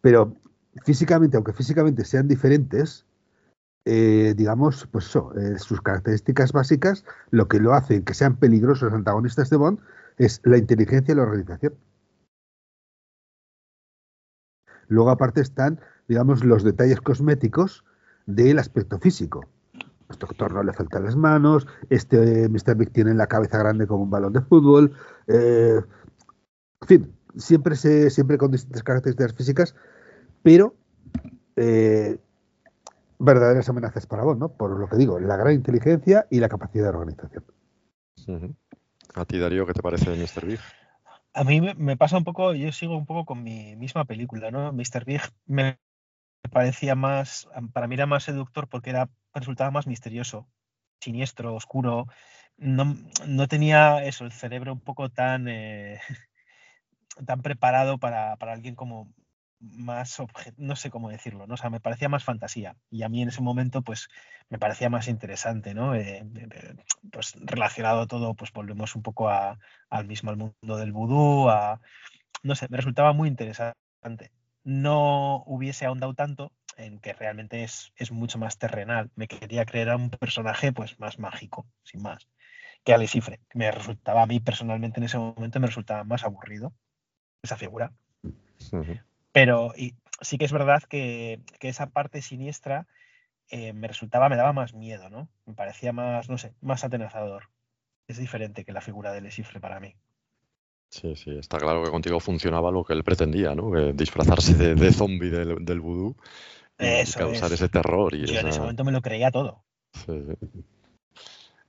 Pero físicamente, aunque físicamente sean diferentes, eh, digamos, pues eso, eh, sus características básicas, lo que lo hace que sean peligrosos antagonistas de Bond es la inteligencia y la organización. Luego aparte están digamos, los detalles cosméticos del aspecto físico. Este doctor no le faltan las manos, este Mr. Big tiene la cabeza grande como un balón de fútbol, eh, en fin, siempre, se, siempre con distintas características físicas, pero eh, verdaderas amenazas para vos, ¿no? Por lo que digo, la gran inteligencia y la capacidad de organización. ¿A ti, Darío, qué te parece de Mr. Big? A mí me, pasa un poco, yo sigo un poco con mi misma película, ¿no? Mr. Big me parecía más, para mí era más seductor porque era, resultaba más misterioso, siniestro, oscuro. No, no tenía eso, el cerebro un poco tan, eh, <laughs> tan preparado para, para, alguien como más, no sé cómo decirlo, ¿no? O sea, me parecía más fantasía. Y a mí en ese momento, pues, me parecía más interesante, ¿no? Eh, pues relacionado todo, pues volvemos un poco a, al mismo mundo del vudú, a, no sé, me resultaba muy interesante no hubiese ahondado tanto en que realmente es, es mucho más terrenal. Me quería creer a un personaje pues más mágico, sin más, que Ale Cifre. Me resultaba a mí personalmente en ese momento me resultaba más aburrido esa figura. Pero y, sí que es verdad que, esa parte siniestra eh, me resultaba, me daba más miedo, ¿no? Me parecía más, no sé, más atenazador. Es diferente que la figura de Le Cifre para mí. Sí, sí, está claro que contigo funcionaba lo que él pretendía, ¿no? disfrazarse de, de zombie del, del vudú y causar ese terror. Y Yo en ese momento me lo creía todo.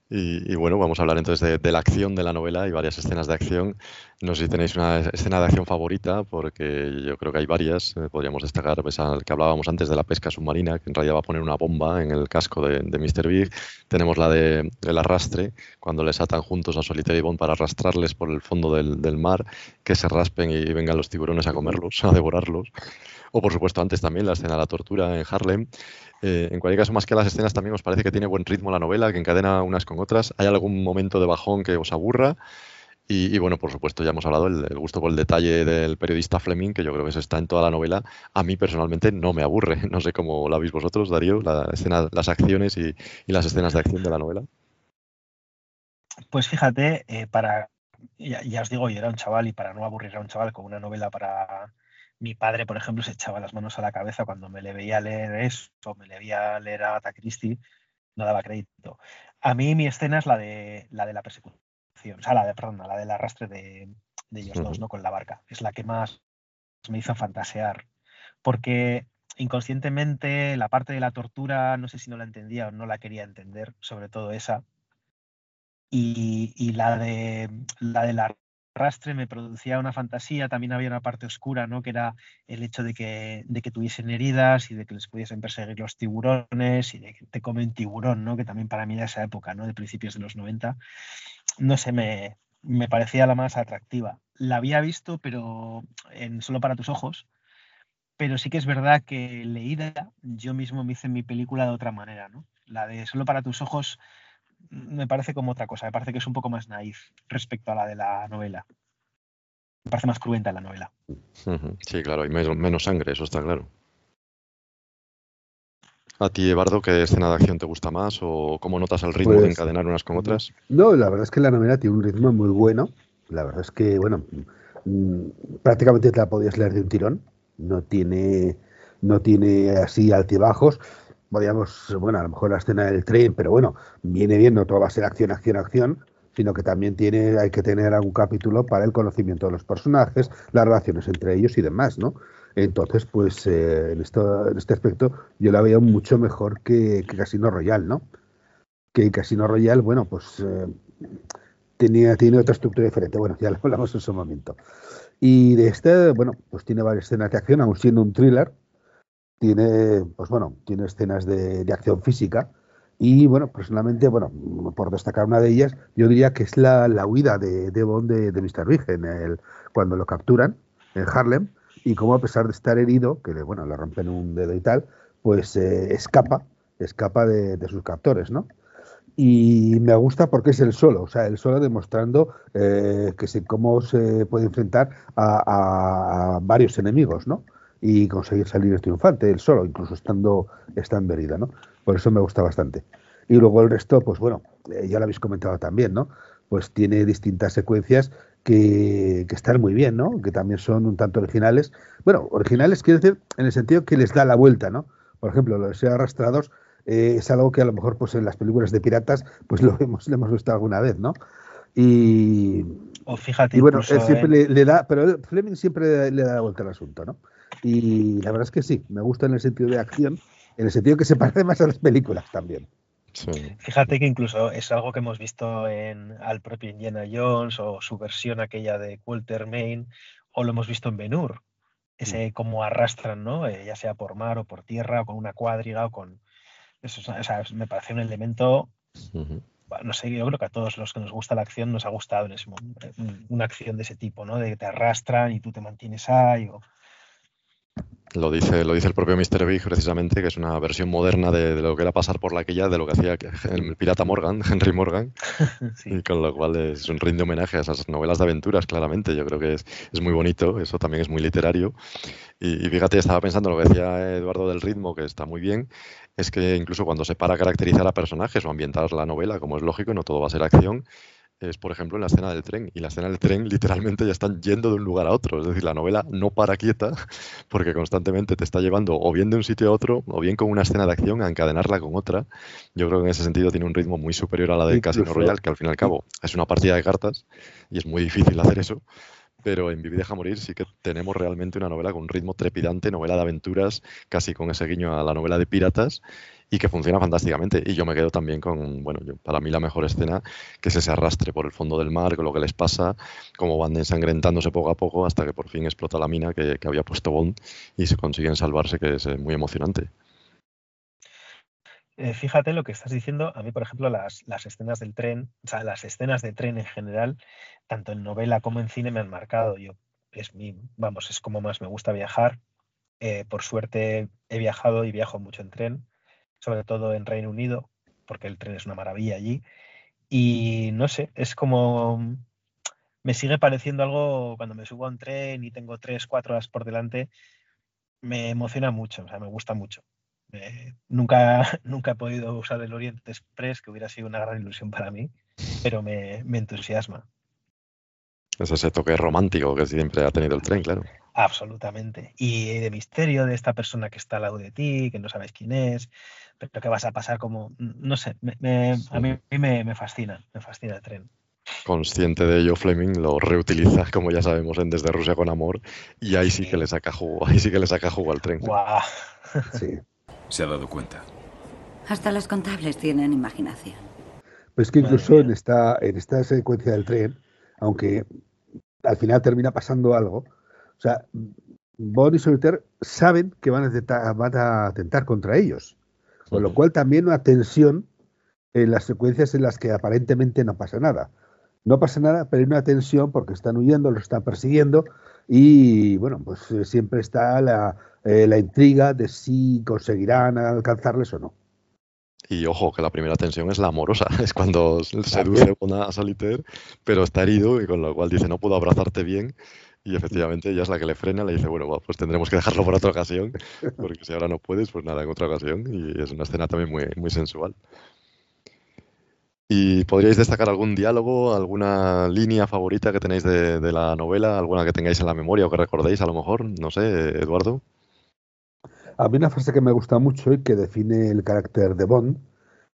Y, bueno, vamos a hablar entonces de, la acción de la novela y varias escenas de acción. No sé si tenéis una escena de acción favorita, porque yo creo que hay varias. Eh, podríamos destacar esa que hablábamos antes de la pesca submarina, que en realidad va a poner una bomba en el casco de, Mr. Big. Tenemos la de el arrastre, cuando les atan juntos a Solitaire y Bond para arrastrarles por el fondo del, del mar, que se raspen y vengan los tiburones a comerlos, <laughs> a devorarlos. O por supuesto antes también la escena de la tortura en Harlem. Eh, en cualquier caso, más que las escenas, también os parece que tiene buen ritmo la novela, que encadena unas con otras. ¿Hay algún momento de bajón que os aburra? Y, bueno, por supuesto, ya hemos hablado del gusto por el detalle del periodista Fleming, que yo creo que eso está en toda la novela. A mí personalmente no me aburre. <laughs> No sé cómo la veis vosotros, Darío, las acciones y, las escenas de acción de la novela. Pues fíjate, eh, para ya, ya, os digo, yo era un chaval y para no aburrir a un chaval con una novela para, mi padre, por ejemplo, se echaba las manos a la cabeza cuando me le veía leer eso, me le veía leer a Agatha Christie, no daba crédito. A mí mi escena es la de la de la persecución, o sea, la de, perdón, la del arrastre de, ellos dos, ¿no? Con la barca. Es la que más me hizo fantasear. Porque inconscientemente la parte de la tortura, no sé si no la entendía o no la quería entender, sobre todo esa. Y, y la de la la rastre me producía una fantasía, también había una parte oscura, ¿no? que era el hecho de que, tuviesen heridas y de que les pudiesen perseguir los tiburones y de que te comen tiburón, ¿no? que también para mí de esa época, ¿no? de principios de los 90, no sé, me, me parecía la más atractiva. La había visto, pero en Solo para tus ojos, pero sí que es verdad que leída yo mismo me hice mi película de otra manera, ¿no? La de Solo para tus ojos me parece como otra cosa, me parece que es un poco más naif respecto a la de la novela. Me parece más cruenta la novela. Sí, claro, hay menos, sangre, eso está claro. ¿A ti, Eduardo, qué escena de acción te gusta más o cómo notas el ritmo de pues, encadenar unas con otras? No, la verdad es que la novela tiene un ritmo muy bueno. La verdad es que, bueno, mm, prácticamente te la podías leer de un tirón. No tiene, no tiene así altibajos podríamos, bueno, a lo mejor la escena del tren, pero bueno, viene bien, no todo va a ser acción, acción, acción, sino que también tiene, hay que tener algún capítulo para el conocimiento de los personajes, las relaciones entre ellos y demás, ¿no? Entonces, pues eh, en, esto, este aspecto yo la veo mucho mejor que, Casino Royal, ¿no? Que Casino Royal, bueno, pues eh, tenía, tiene otra estructura diferente. Bueno, ya lo hablamos en su momento. Y de este, bueno, pues tiene varias escenas de acción, aún siendo un thriller, tiene, pues bueno, tiene escenas de, acción física. Y bueno, personalmente, bueno, por destacar una de ellas, yo diría que es la, huida de, de Bond de, de Mr. Big en el, cuando lo capturan en Harlem y cómo a pesar de estar herido, que le, bueno, le rompen un dedo y tal, pues eh, escapa, escapa de, sus captores, ¿no? Y me gusta porque es el solo, o sea, el solo demostrando eh, que se, cómo se puede enfrentar a, a varios enemigos, ¿no? Y conseguir salir triunfante, él solo, incluso estando, estando herida, ¿no? Por eso me gusta bastante. Y luego el resto, pues bueno, eh, ya lo habéis comentado también, ¿no? Pues tiene distintas secuencias que, que, están muy bien, ¿no? Que también son un tanto originales. Bueno, originales quiero decir en el sentido que les da la vuelta, ¿no? Por ejemplo, los arrastrados eh, es algo que a lo mejor pues en las películas de piratas pues lo <laughs> hemos, lo hemos visto alguna vez, ¿no? Y, o fíjate, y bueno, él siempre le, le, da, pero Fleming siempre le da la vuelta al asunto, ¿no? Y la verdad es que sí, me gusta en el sentido de acción, en el sentido que se <laughs> parece más a las películas también. Fíjate que incluso es algo que hemos visto en al propio Indiana Jones o su versión aquella de Walter Main o lo hemos visto en Ben-Hur. Ese mm. como arrastran, ¿no? Eh, ya sea por mar o por tierra o con una cuadriga o con... Eso, o sea, me parece un elemento... No sé, yo creo que a todos los que nos gusta la acción nos ha gustado en ese momento, una acción de ese tipo, ¿no? De que te arrastran y tú te mantienes ahí. O, lo dice, lo dice el propio Mr. Big precisamente, que es una versión moderna de, lo que era pasar por la aquella, de lo que hacía el pirata Morgan, <laughs> Henry Morgan, <laughs> y con lo cual es un rinde homenaje a esas novelas de aventuras, claramente. Yo creo que es, es muy bonito, eso también es muy literario. Y, y, fíjate, estaba pensando lo que decía Eduardo del ritmo, que está muy bien, es que incluso cuando se para caracterizar a personajes o ambientar la novela, como es lógico, no todo va a ser acción, es, por ejemplo, en la escena del tren. Y la escena del tren <laughs> literalmente ya están yendo de un lugar a otro. Es decir, la novela no para quieta <laughs> porque constantemente te está llevando o bien de un sitio a otro o bien con una escena de acción a encadenarla con otra. Yo creo que en ese sentido tiene un ritmo muy superior a la de Casino Royale, que al fin y al cabo es una partida de cartas y es muy difícil hacer eso. pero en Vivi deja morir sí que tenemos realmente una novela con un ritmo trepidante, novela de aventuras, casi con ese guiño a la novela de piratas, y que funciona fantásticamente. Y yo me quedo también con, bueno, yo, para mí la mejor escena, que es ese arrastre por el fondo del mar, con lo que les pasa, cómo van ensangrentándose poco a poco hasta que por fin explota la mina que, que había puesto Bond y se consiguen salvarse, que es eh, muy emocionante. Eh, fíjate lo que estás diciendo. A mí, por ejemplo, las, las, escenas del tren, o sea, las escenas de tren en general, tanto en novela como en cine, me han marcado. Yo, es mi, vamos, es como más me gusta viajar. Eh, por suerte he viajado y viajo mucho en tren, sobre todo en Reino Unido, porque el tren es una maravilla allí. Y no sé, es como me sigue pareciendo algo cuando me subo a un tren y tengo tres, cuatro horas por delante, me emociona mucho, o sea, me gusta mucho. Nunca, <laughs> nunca he podido usar el Orient Express, que hubiera sido una gran ilusión para mí, pero me, me entusiasma. Es ese toque romántico que siempre ha tenido el tren, claro. Absolutamente. Y de misterio de esta persona que está al lado de ti, que no sabes quién es, pero que vas a pasar como, no sé, me, a mí me, me, fascina, me fascina el tren. Consciente de ello, Fleming lo reutiliza, <laughs> como ya sabemos, en Desde Rusia con Amor, y ahí sí, sí que le saca jugo, ahí sí que le saca jugo al tren. Guau. Sí. Se ha dado cuenta. Hasta los contables tienen imaginación. Pues que incluso en esta, en esta secuencia del tren, aunque al final termina pasando algo, o sea, Bond y Solitaire saben que van a, atentar, van a atentar contra ellos. Con lo cual también una tensión en las secuencias en las que aparentemente no pasa nada. No pasa nada, pero hay una tensión porque están huyendo, los están persiguiendo y bueno, pues eh, siempre está la, eh, la intriga de si conseguirán alcanzarles o no. Y ojo, que la primera tensión es la amorosa, <laughs> es cuando seduce a Solitaire, pero está herido y con lo cual dice no puedo abrazarte bien y efectivamente ella es la que le frena, le dice, bueno, pues tendremos que dejarlo por otra ocasión, <laughs> porque si ahora no puedes, pues nada, en otra ocasión. Y es una escena también muy, muy sensual. ¿Y podríais destacar algún diálogo, alguna línea favorita que tenéis de, de, la novela, alguna que tengáis en la memoria o que recordéis a lo mejor? No sé, Eduardo. A mí una frase que me gusta mucho y que define el carácter de Bond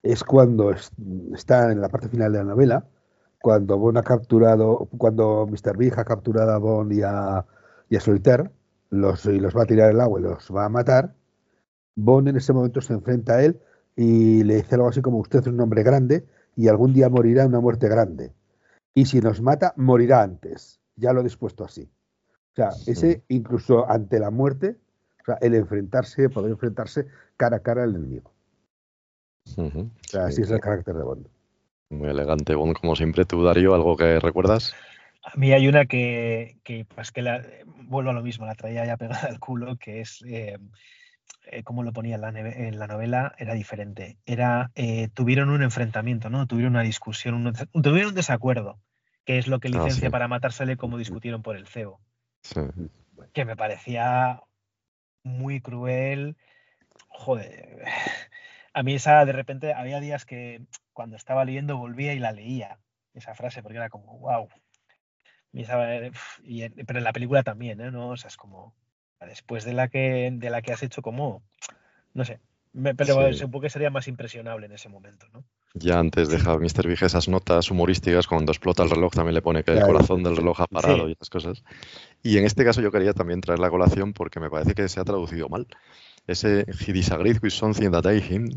es cuando está en la parte final de la novela, cuando Bond ha capturado, cuando Mr. Big ha capturado a Bond y a, y a Solitaire, los, y los va a tirar al agua y los va a matar, Bond en ese momento se enfrenta a él y le dice algo así como usted es un hombre grande y algún día morirá una muerte grande. Y si nos mata, morirá antes. Ya lo he dispuesto así. O sea, ese incluso ante la muerte, o sea, el enfrentarse, poder enfrentarse cara a cara al enemigo. Uh -huh. O sea, así es el carácter de Bond. Muy elegante, Bond, como siempre. ¿Tú, Darío, algo que recuerdas? A mí hay una que, que pues que la, vuelvo a lo mismo, la traía ya pegada al culo, que es eh, eh, como lo ponía en la, en la, novela, era diferente. Era, eh, tuvieron un enfrentamiento, ¿no? Tuvieron una discusión, un, tuvieron un desacuerdo, que es lo que licencia ah, sí. para matársele como discutieron por el CEO. Sí. Que me parecía muy cruel. Joder. <sighs> A mí esa, de repente, había días que cuando estaba leyendo volvía y la leía, esa frase, porque era como, wow. Y esa, y, pero en la película también, ¿eh? ¿no? O sea, es como, después de la que, de la que has hecho, como, no sé, me, pero sí. supongo que sería más impresionable en ese momento, ¿no? Ya antes deja Mr. Big esas notas humorísticas, cuando explota el reloj también le pone que claro. el corazón del reloj ha parado sí. y esas cosas. Y en este caso yo quería también traer la colación porque me parece que se ha traducido mal ese he disagreed with something that I him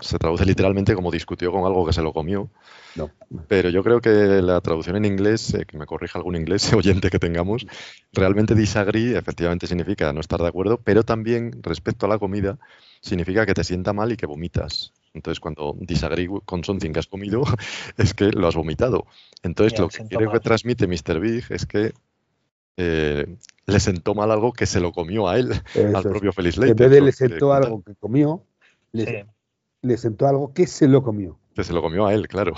se traduce literalmente como discutió con algo que se lo comió. No. Pero yo creo que la traducción en inglés, eh, que me corrija algún inglés <laughs> oyente que tengamos, realmente disagree efectivamente significa no estar de acuerdo, pero también respecto a la comida significa que te sienta mal y que vomitas. Entonces, cuando disagree con something que has comido, <laughs> es que lo has vomitado. Entonces, yeah, lo que creo que transmite Mr. Big es que eh, le sentó mal algo que se lo comió a él, Eso al propio Feliz Leite. En vez de le sentó algo que comió, le, sí. le, sentó algo que se lo comió. Que se lo comió a él, claro.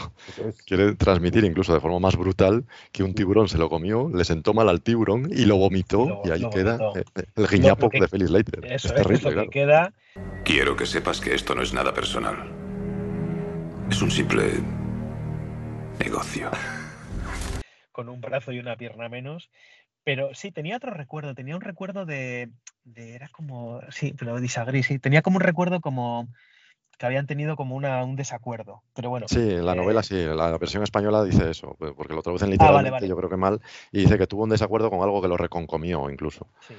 Quiere transmitir incluso de forma más brutal que un tiburón se lo comió, le sentó mal al tiburón y lo vomitó, lo, y ahí queda vomitó. el guiñapo que, de Feliz Leiter. Eso es terrible, es lo claro. que queda. Quiero que sepas que esto no es nada personal. Es un simple negocio. Con un brazo y una pierna menos pero sí, tenía otro recuerdo, tenía un recuerdo de, de era como, sí, pero disagree, sí, tenía como un recuerdo como que habían tenido como una, un desacuerdo. Pero bueno. Sí, la eh, novela sí, la versión española dice eso, porque lo traducen literalmente, Ah, vale. yo creo que mal, y dice que tuvo un desacuerdo con algo que lo reconcomió incluso. Sí.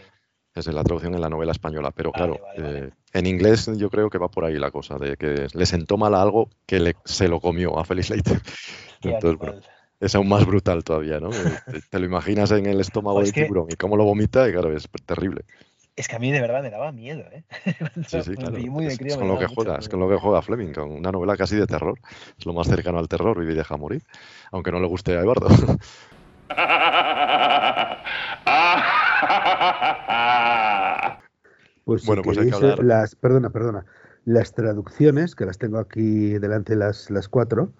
Esa es la traducción en la novela española, pero claro, eh, en inglés yo creo que va por ahí la cosa, de que le sentó mal a algo que le, se lo comió a Felix Leiter. <laughs> Entonces, bueno, es aún más brutal todavía, ¿no? <laughs> Te, te lo imaginas en el estómago Pues del que- tiburón y cómo lo vomita, y claro, es terrible. Es que a mí de verdad me daba miedo, ¿eh? <laughs> Sí, sí, claro. vi muy de Es, crío, es me con lo que juega, es con lo que juega Fleming, con una novela casi de terror. Es lo más cercano al terror, Vive y deja morir, aunque no le guste a Eduardo. <laughs> Pues si Bueno, pues hay que eh, hablar- las, perdona, perdona, las traducciones, que las tengo aquí delante las, las cuatro,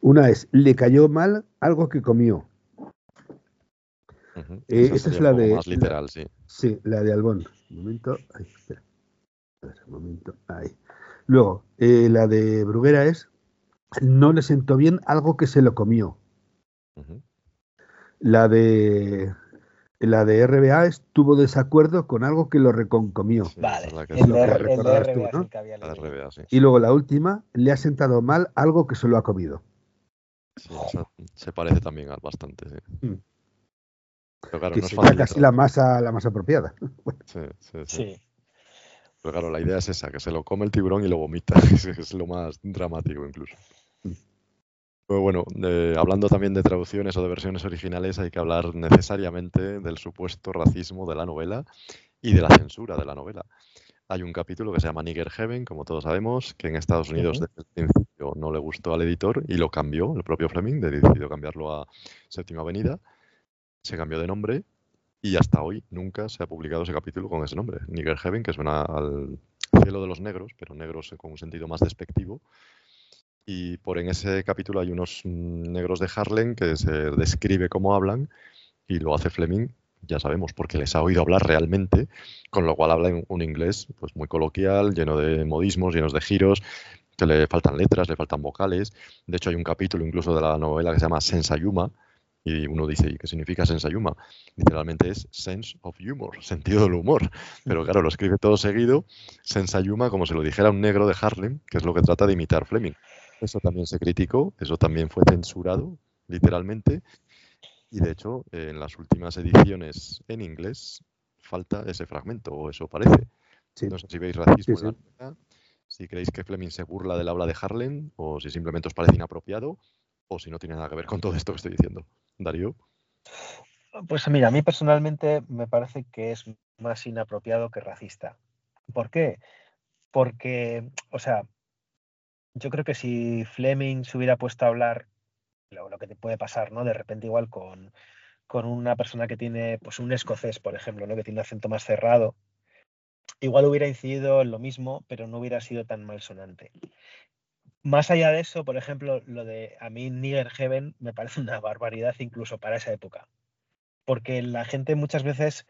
una es, le cayó mal algo que comió. Eh, Esa esa es la de... más literal, sí. Sí, la de Albón. Un momento. Ay, espera. A ver, un momento. Ahí. Luego, eh, la de Bruguera es, no le sentó bien algo que se lo comió. La de... La de RBA estuvo desacuerdo con algo que lo reconcomió. Vale, la que el lo de, que el de recordabas tú, RBA ¿no? sí que había La de leído. RBA, sí. Y luego la última, le ha sentado mal algo que se lo ha comido. Sí, se parece también bastante, sí. Mm. Pero claro, que no es sería fácil. casi la más, a- la más apropiada. <laughs> Sí, sí, sí. Sí. Pero claro, la idea es esa, que se lo come el tiburón y lo vomita. <laughs> Es, es lo más dramático incluso. Pero bueno, eh, hablando también de traducciones o de versiones originales, hay que hablar necesariamente del supuesto racismo de la novela y de la censura de la novela. Hay un capítulo que se llama Nigger Heaven, como todos sabemos, que en Estados Unidos desde el principio no le gustó al editor y lo cambió, el propio Fleming, decidió cambiarlo a Séptima Avenida, se cambió de nombre y hasta hoy nunca se ha publicado ese capítulo con ese nombre, Nigger Heaven, que suena al cielo de los negros, pero negros con un sentido más despectivo. Y por en ese capítulo hay unos mm, negros de Harlem que se describe cómo hablan y lo hace Fleming, ya sabemos, porque les ha oído hablar realmente, con lo cual hablan un inglés pues muy coloquial, lleno de modismos, llenos de giros, que le faltan letras, le faltan vocales. De hecho, hay un capítulo incluso de la novela que se llama Sensayuma, y uno dice, ¿y qué significa Sensayuma? Literalmente es sense of humor, <laughs> sentido del humor. Pero claro, lo escribe todo seguido, Sensayuma, como si lo dijera un negro de Harlem, que es lo que trata de imitar Fleming. Eso también se criticó, eso también fue censurado, literalmente. Y de hecho, en las últimas ediciones en inglés falta ese fragmento, o eso parece. Sí. No sé si veis racismo Sí, en la si creéis que Fleming se burla del habla de Harlem, o si simplemente os parece inapropiado, o si no tiene nada que ver con todo esto que estoy diciendo. Darío. Pues mira, a mí personalmente me parece que es más inapropiado que racista. ¿Por qué? Porque, o sea, yo creo que si Fleming se hubiera puesto a hablar, lo, que te puede pasar, ¿no? De repente igual con, con una persona que tiene, pues un escocés, por ejemplo, ¿no? Que tiene un acento más cerrado, igual hubiera incidido en lo mismo, pero no hubiera sido tan malsonante. Más allá de eso, por ejemplo, lo de a mí Nigger Heaven me parece una barbaridad incluso para esa época. Porque la gente muchas veces,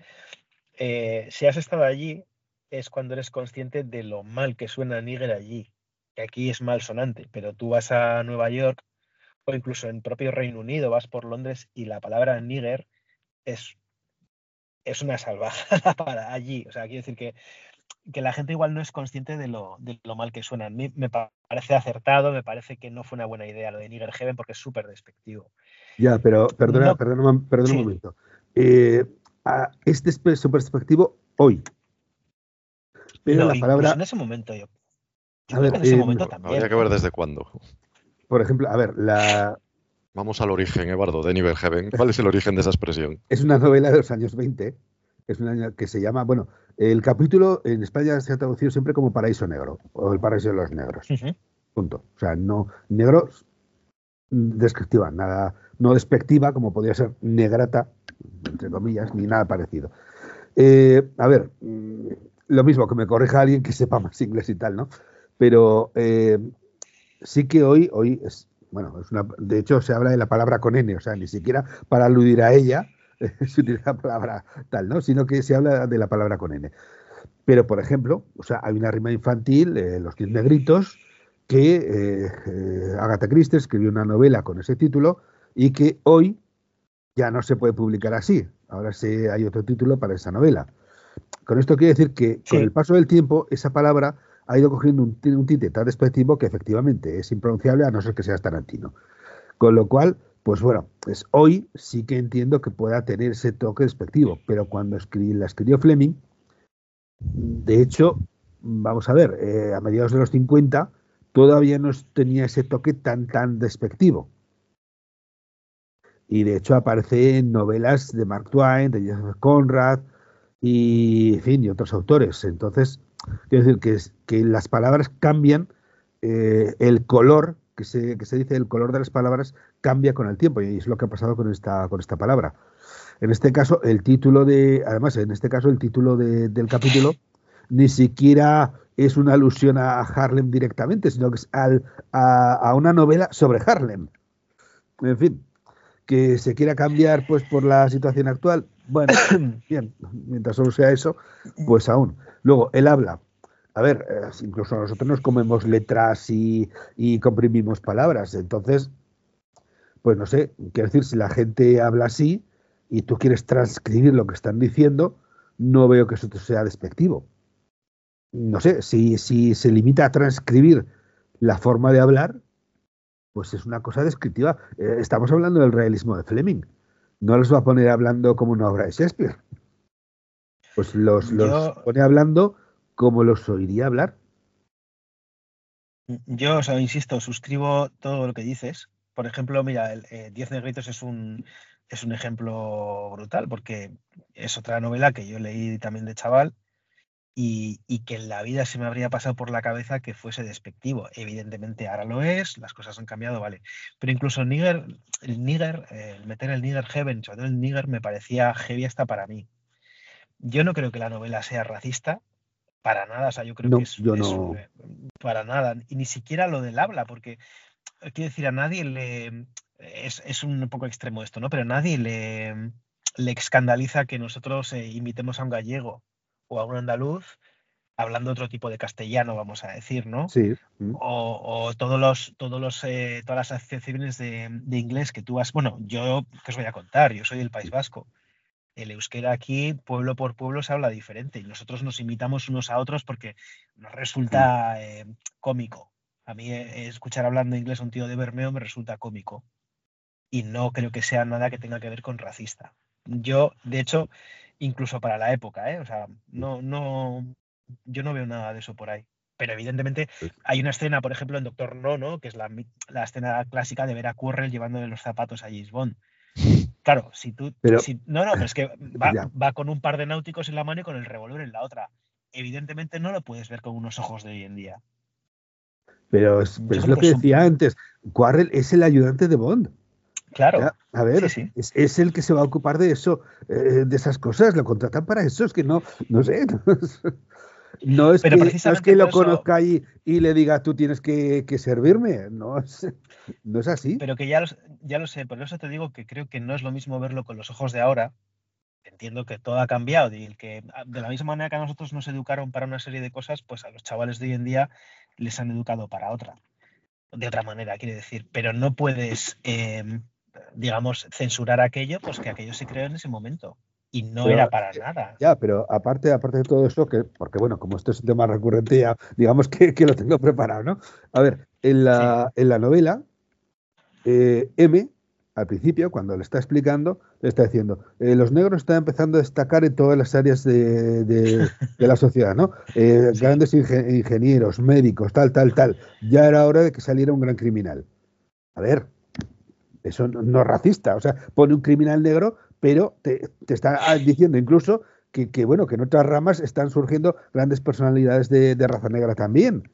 eh, si has estado allí, es cuando eres consciente de lo mal que suena Níger allí. Que aquí es malsonante, pero tú vas a Nueva York o incluso en propio Reino Unido, vas por Londres y la palabra Níger es, es una salvajada <laughs> para allí. O sea, quiero decir que, que la gente igual no es consciente de lo, de lo mal que suena. A mí me pa- parece acertado, me parece que no fue una buena idea lo de Níger Heaven porque es súper despectivo. Ya, pero perdona, No. perdona, un- perdona Sí. un momento. Eh, a- este es pe- su perspectivo hoy. Pero No, la palabra, en ese momento yo. yo A creo ver, que en ese eh, momento no, también. Habría que ver desde cuándo. por ejemplo, a ver, la, Vamos al origen, Eduardo, de Nivel Heaven. ¿Cuál es el origen de esa expresión? es una novela de los años 20, es una que se llama, bueno, el capítulo en España se ha traducido siempre como Paraíso Negro o el Paraíso de los Negros. Punto. O sea, no negro mm, descriptiva, nada, no despectiva como podría ser negrata, entre comillas, ni nada parecido. Eh, a ver, mm, lo mismo que me corrija alguien que sepa más inglés y tal, ¿no? Pero eh, sí que hoy, hoy es, bueno, es una, de hecho se habla de la palabra con N, o sea, ni siquiera para aludir a ella <laughs> se utiliza la palabra tal, ¿no? Sino que se habla de la palabra con N. Pero, por ejemplo, o sea, hay una rima infantil, eh, Los Diez Negritos, que eh, eh, Agatha Christie escribió una novela con ese título y que hoy ya no se puede publicar así. Ahora sí hay otro título para esa novela. Con esto quiero decir que con el paso del tiempo esa palabra ha ido cogiendo un, un tinte tan despectivo que efectivamente es impronunciable a no ser que sea Tarantino. Con lo cual, pues bueno, es, hoy sí que entiendo que pueda tener ese toque despectivo, pero cuando la escribió Fleming, de hecho, vamos a ver, eh, a mediados de los 50 todavía no tenía ese toque tan, tan despectivo. Y de hecho aparece en novelas de Mark Twain, de Joseph Conrad y, en fin, y otros autores. Entonces, quiero decir que, que las palabras cambian, eh, el color, que se, que se dice, el color de las palabras cambia con el tiempo, y es lo que ha pasado con esta, con esta palabra. En este caso, el título de, además, en este caso, el título del capítulo <laughs> ni siquiera es una alusión a Harlem directamente, sino que es a, una novela sobre Harlem. En fin, que se quiera cambiar pues por la situación actual, bueno, <coughs> bien, mientras solo sea eso, pues aún. Luego, él habla. A ver, eh, incluso nosotros nos comemos letras y, y comprimimos palabras. Entonces, pues no sé, quiero decir, si la gente habla así y tú quieres transcribir lo que están diciendo, no veo que eso sea despectivo no sé, si, si se limita a transcribir la forma de hablar, pues es una cosa descriptiva. Eh, estamos hablando del realismo de Fleming. No los va a poner hablando como una obra de Shakespeare. Pues los, los pone hablando como los oiría hablar. Yo, o sea, insisto, suscribo todo lo que dices. Por ejemplo, mira, el eh, Diez Negritos es un, es un ejemplo brutal, porque es otra novela que yo leí también de chaval y, que en la vida se me habría pasado por la cabeza que fuese despectivo. Evidentemente ahora lo es, las cosas han cambiado, vale. Pero incluso el nigger, el nigger, el meter el nigger heaven, sobre todo el nigger, me parecía heavy hasta para mí. Yo no creo que la novela sea racista, para nada, o sea, yo creo que es, eh, para nada, y ni siquiera lo del habla, porque eh, quiero decir, a nadie le es, es un poco extremo esto, ¿no? Pero a nadie le, le escandaliza que nosotros eh, invitemos a un gallego o a un andaluz hablando otro tipo de castellano, vamos a decir, ¿no? Sí. Mm. O, todos los, todos los, eh, todas las asociaciones de, de, inglés que tú has. Bueno, yo, ¿qué os voy a contar? Yo soy del País Vasco. El euskera aquí, pueblo por pueblo, se habla diferente y nosotros nos imitamos unos a otros porque nos resulta eh, cómico. A mí eh, escuchar hablando inglés a un tío de Bermeo me resulta cómico. Y no creo que sea nada que tenga que ver con racista. Yo, de hecho, incluso para la época, ¿eh? O sea, no, no, yo no veo nada de eso por ahí. Pero evidentemente hay una escena, por ejemplo, en Doctor No, ¿no? Que es la, la escena clásica de ver a Quirrell llevándole los zapatos a James Bond. Claro, si tú. no, no, pero es que va, va, con un par de náuticos en la mano y con el revólver en la otra. Evidentemente no lo puedes ver con unos ojos de hoy en día. Pero es, lo que decía antes. Quarrel es el ayudante de Bond. Claro. a ver, Es, el que se va a ocupar de eso, eh, de esas cosas, lo contratan para eso, es que no, no sé. <laughs> No es, que, lo conozca y, y, le diga tú tienes que, servirme, no es, no es así. Pero que ya lo, ya lo sé, por eso te digo que creo que no es lo mismo verlo con los ojos de ahora. Entiendo que todo ha cambiado y el que de la misma manera que a nosotros nos educaron para una serie de cosas, pues a los chavales de hoy en día les han educado para otra. De otra manera, quiere decir. Pero no puedes em, digamos, censurar aquello, pues que aquello se creó en ese momento. Y no era para nada. Ya, pero aparte, aparte de todo eso, que, porque bueno, como esto es un tema recurrente, ya digamos que, lo tengo preparado, ¿no? A ver, en la, en la novela, eh, M, al principio, cuando le está explicando, le está diciendo, eh, los negros están empezando a destacar en todas las áreas de, de, la sociedad, ¿no? <laughs> Eh, grandes ingenieros, médicos, tal, tal, tal. Ya era hora de que saliera un gran criminal. A ver, eso no, es racista. O sea, pone un criminal negro, pero te, está diciendo incluso que, bueno, que en otras ramas están surgiendo grandes personalidades de, raza negra también.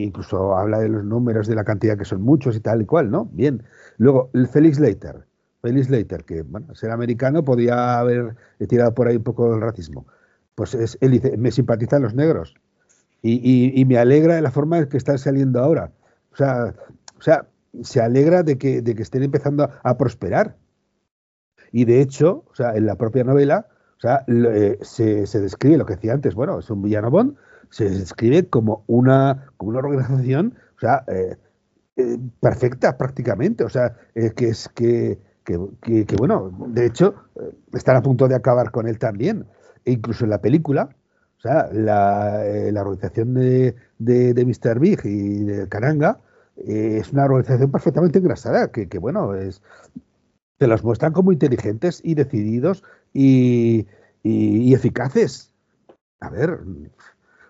E incluso habla de los números, de la cantidad que son muchos y tal y cual, ¿no? Bien. Luego, el Felix Leiter. Felix Leiter, que, bueno, ser americano podía haber tirado por ahí un poco el racismo. Pues es, él dice, me simpatizan los negros. Y, me alegra de la forma en que están saliendo ahora. O sea, se alegra de que, de que estén empezando a, prosperar. Y de hecho, o sea, en la propia novela, o sea, eh, se, se, describe lo que decía antes, bueno, es un villano Bond, se describe como una, como una organización, o sea, eh, eh, perfecta prácticamente, o sea, que es que, que, que, bueno, de hecho, están a punto de acabar con él también. E incluso en la película, o sea, la, eh, la organización de, de, de, Mr. Big y de Caranga eh, es una organización perfectamente engrasada, que, que, bueno, es te los muestran como inteligentes y decididos y, y eficaces. A ver,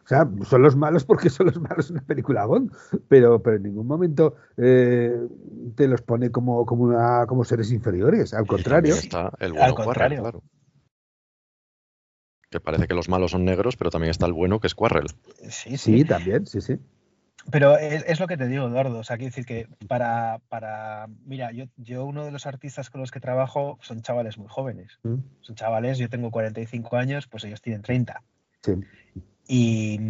o sea, son los malos porque son los malos en una película Bond, pero, pero en ningún momento eh, te los pone como, como, una, como seres inferiores, al contrario. Está el bueno al contrario. claro. Que parece que los malos son negros, pero también está el bueno que es Quarrel. Sí, sí, sí también, sí, sí. Pero es, es, lo que te digo, Eduardo. O sea, quiero decir que para, para. Mira, yo, yo, uno de los artistas con los que trabajo son chavales muy jóvenes. Mm. Son chavales, yo tengo 45 años, pues ellos tienen 30. Sí. Y,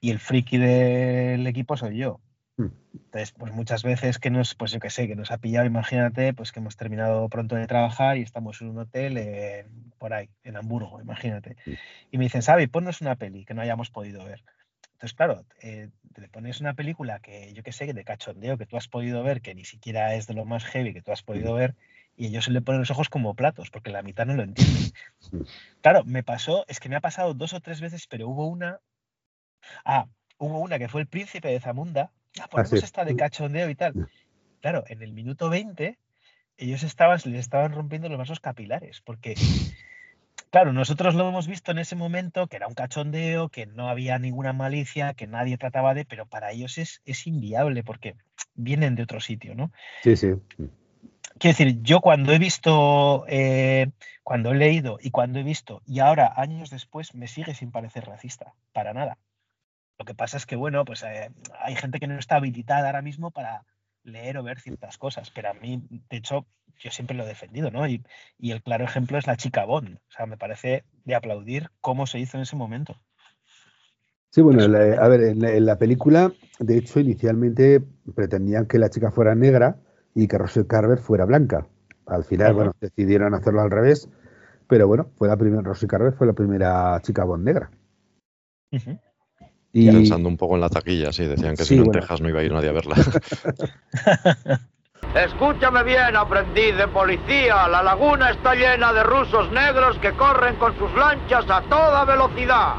y, el friki del equipo soy yo. Mm. Entonces, pues muchas veces que nos, pues yo qué sé, que nos ha pillado, imagínate, pues que hemos terminado pronto de trabajar y estamos en un hotel en, por ahí, en Hamburgo, imagínate. Mm. Y me dicen, Xavi, ponnos una peli que no hayamos podido ver. Entonces, claro, eh, te pones una película que yo qué sé, de cachondeo, que tú has podido ver, que ni siquiera es de lo más heavy que tú has podido ver, y ellos se le ponen los ojos como platos, porque la mitad no lo entienden. Claro, me pasó, es que me ha pasado dos o tres veces, pero hubo una. Ah, hubo una que fue el príncipe de Zamunda. Ah, ponemos ah, sí. esta de cachondeo y tal. Claro, en el minuto 20, ellos estaban, les estaban rompiendo los vasos capilares, porque Claro, nosotros lo hemos visto en ese momento, que era un cachondeo, que no había ninguna malicia, que nadie trataba de, pero para ellos es, es inviable porque vienen de otro sitio, ¿no? Sí, sí. Quiero decir, yo cuando he visto, eh, cuando he leído y cuando he visto, y ahora años después, me sigue sin parecer racista, para nada. Lo que pasa es que, bueno, pues eh, hay gente que no está habilitada ahora mismo para leer o ver ciertas cosas, pero a mí, de hecho, yo siempre lo he defendido, ¿no? Y, el claro ejemplo es la chica Bond. O sea, me parece de aplaudir cómo se hizo en ese momento. Sí, bueno, a ver, en la, película, de hecho, inicialmente pretendían que la chica fuera negra y que Rosel Carver fuera blanca. Al final, bueno, decidieron hacerlo al revés, pero bueno, fue la primera, Rosel Carver fue la primera chica Bond negra. Uh -huh. Y pensando un poco en la taquilla, sí, decían que sí, si no bueno. en Texas no iba a ir nadie a verla. <laughs> Escúchame bien, aprendiz de policía. La laguna está llena de rusos negros que corren con sus lanchas a toda velocidad.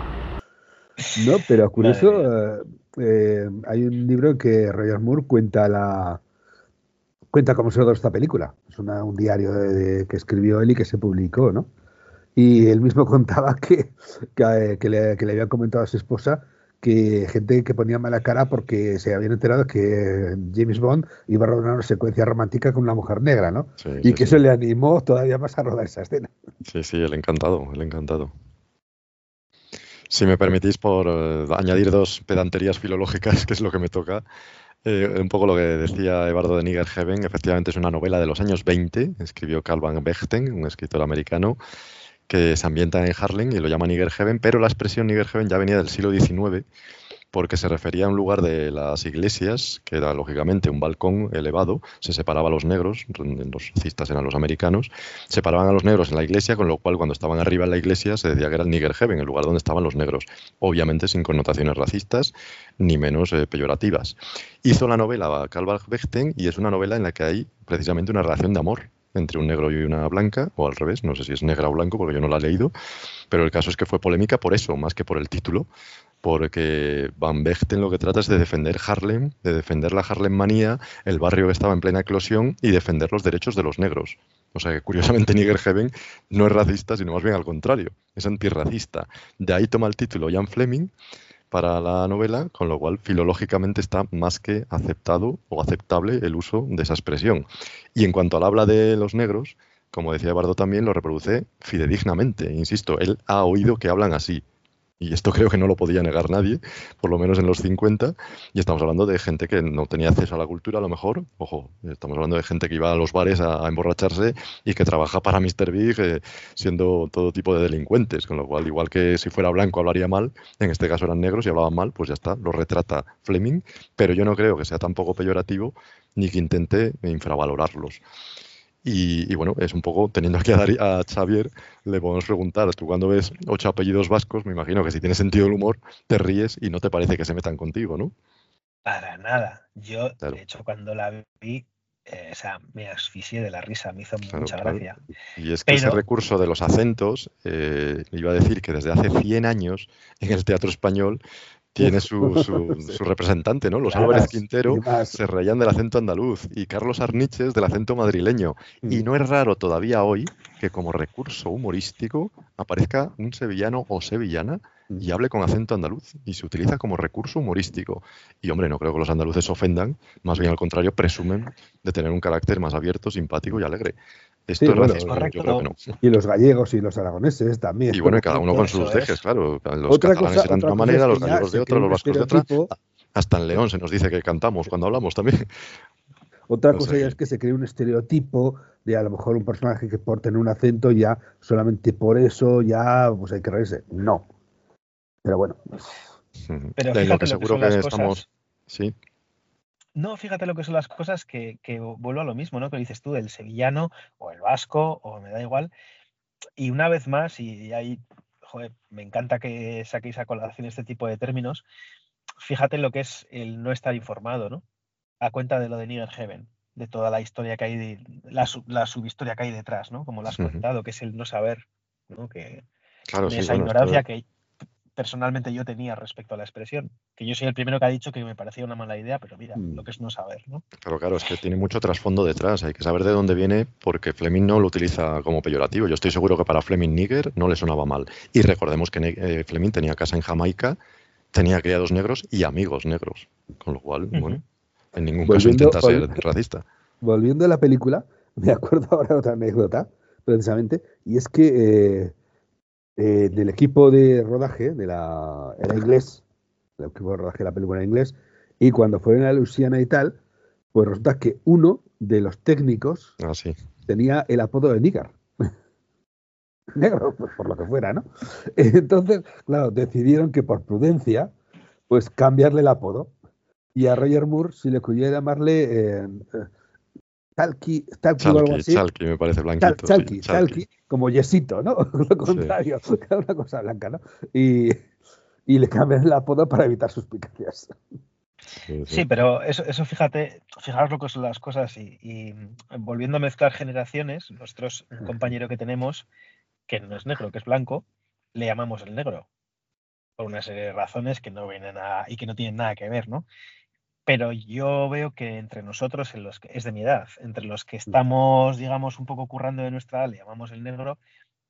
No, pero curioso, eh, eh, hay un libro en que Roger Moore cuenta la cuenta cómo se rodó esta película. Es una, un diario de, de, que escribió él y que se publicó, ¿no? Y él mismo <laughs> contaba que, que, que, le, que le había comentado a su esposa que gente que ponía mala cara porque se habían enterado que James Bond iba a rodar una secuencia romántica con una mujer negra, ¿no? Sí, y sí, que sí. eso le animó todavía más a rodar esa escena. Sí, sí, el encantado, el encantado. Si me permitís, por eh, añadir dos pedanterías filológicas, <laughs> que es lo que me toca, eh, un poco lo que decía Eduardo de Nigerheaven, efectivamente es una novela de los años 20, escribió Carl van Vechten, un escritor americano, que se ambienta en Harlem y lo llama Nigerheaven, pero la expresión Nigerheaven ya venía del siglo XIX porque se refería a un lugar de las iglesias, que era lógicamente un balcón elevado, se separaba a los negros, los cistas eran los americanos, separaban a los negros en la iglesia, con lo cual cuando estaban arriba en la iglesia se decía que era el Nigerheaven, el lugar donde estaban los negros, obviamente sin connotaciones racistas ni menos eh, peyorativas. Hizo la novela Karl Bechten y es una novela en la que hay precisamente una relación de amor entre un negro y una blanca, o al revés, no sé si es negra o blanco porque yo no la he leído, pero el caso es que fue polémica por eso, más que por el título, porque Van Vechten lo que trata es de defender Harlem, de defender la Harlem manía, el barrio que estaba en plena eclosión y defender los derechos de los negros. O sea que curiosamente <laughs> Nigerheaven no es racista, sino más bien al contrario, es antirracista. De ahí toma el título Jan Fleming para la novela, con lo cual filológicamente está más que aceptado o aceptable el uso de esa expresión. Y en cuanto al habla de los negros, como decía Eduardo también, lo reproduce fidedignamente. Insisto, él ha oído que hablan así. Y esto <laughs> creo que no lo podía negar nadie, por lo menos en los 50. Y estamos hablando de gente que no tenía acceso a la cultura, a lo mejor. Ojo, estamos hablando de gente que iba a los bares a, emborracharse y que trabaja para Mr. Big eh, siendo todo tipo de delincuentes. Con lo cual, igual que si fuera blanco hablaría mal, en este caso eran negros y hablaban mal, pues ya está, lo retrata Fleming. Pero yo no creo que sea tampoco peyorativo ni que intente infravalorarlos. Y, y, bueno, es un poco, teniendo aquí a, Dari, a, Xavier, le podemos preguntar, tú cuando ves ocho apellidos vascos, me imagino que si tienes sentido del humor, te ríes y no te parece que se metan contigo, ¿no? Para nada. Yo, claro. de hecho, cuando la vi, eh, o sea, me asfixié de la risa, me hizo mucha gracia. Y es que ese recurso de los acentos, eh, iba a decir que desde hace 100 años en el teatro español tiene su, su, representante, ¿no? Los Álvarez Quintero se reían del acento andaluz y Carlos Arniches del acento madrileño. Y no es raro todavía hoy que como recurso humorístico aparezca un sevillano o sevillana y hable con acento andaluz y se utiliza como recurso humorístico. Y hombre, no creo que los andaluces ofendan, más bien al contrario, presumen de tener un carácter más abierto, simpático y alegre. Esto es racismo, yo creo que no. Y los gallegos y los aragoneses también. Y bueno, cada uno con sus dejes, claro. Los catalanes eran de una manera, los gallegos de otra, los vascos de otra. Hasta en León se nos dice que cantamos cuando hablamos también. <laughs> Otra cosa ya es que se cree un estereotipo de a lo mejor un personaje que por tener un acento ya solamente por eso ya pues hay que reírse. No. Pero bueno. Pero lo que seguro que, estamos. Sí. No, fíjate lo que son las cosas que, que vuelvo a lo mismo, ¿no? Que dices tú, del sevillano o el vasco, o me da igual. Y una vez más, y ahí, joder, me encanta que saquéis a colación este tipo de términos, fíjate lo que es el no estar informado, ¿no? A cuenta de lo de Nigger Heaven, de toda la historia que hay, la, la subhistoria que hay detrás, ¿no? Como lo has contado, que es el no saber, ¿no? Que esa ignorancia que, personalmente yo tenía respecto a la expresión. Que yo soy el primero que ha dicho que me parecía una mala idea, pero mira, mm. lo que es no saber, ¿no? Pero claro, es que tiene mucho trasfondo detrás. Hay que saber de dónde viene porque Fleming no lo utiliza como peyorativo. Yo estoy seguro que para Fleming Nigger no le sonaba mal. Y recordemos que eh, Fleming tenía casa en Jamaica, tenía criados negros y amigos negros. Con lo cual, bueno, en ningún caso intenta ser racista. Volviendo a la película, me acuerdo ahora de otra anécdota, precisamente, y es que... Eh, eh, del equipo de rodaje, de la, era inglés, el equipo de rodaje de la película en inglés, y cuando fueron a Luisiana y tal, pues resulta que uno de los técnicos ah, tenía el apodo de Nigar. <laughs> Negro, pues por lo que fuera, ¿no? <laughs> Entonces, claro, decidieron que por prudencia, pues cambiarle el apodo. Y a Roger Moore, si le pudiera llamarle eh, O algo así. Chalky, me parece blanquito. Chalky, Chalky, como yesito, ¿no? <laughs> Lo contrario, <laughs> una cosa blanca, ¿no? Y, y le cambian el apodo para evitar suspicacias. Sí, sí. pero eso, eso, fíjate, fijaros lo que son las cosas y, y volviendo a mezclar generaciones, nosotros, un compañero que tenemos, que no es negro, que es blanco, le llamamos el negro, por una serie de razones que no vienen a, y que no tienen nada que ver, ¿no? Pero yo veo que entre nosotros, en los que es de mi edad, entre los que mm. estamos, digamos, un poco currando de nuestra edad, le llamamos el negro,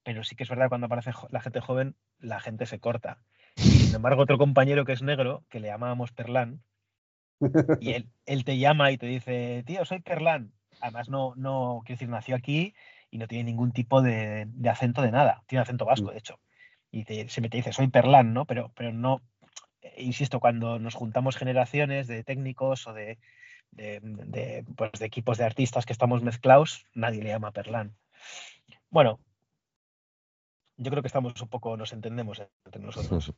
pero sí que es verdad que cuando aparece la gente joven, la gente se corta. Sin embargo, otro compañero que es negro, que le llamábamos Perlán, y él, <laughs> él te llama y te dice, tío, soy Perlán. Además, no, no, quiero decir, nació aquí y no tiene ningún tipo de, acento de nada. Tiene acento vasco, mm. de hecho. Y te, se me te dice, soy Perlán, ¿no? Pero, pero no, insisto, cuando nos juntamos generaciones de técnicos o de, pues, de, equipos de artistas que estamos mezclados, nadie le llama Perlán. Bueno, yo creo que estamos un poco, nos entendemos entre nosotros.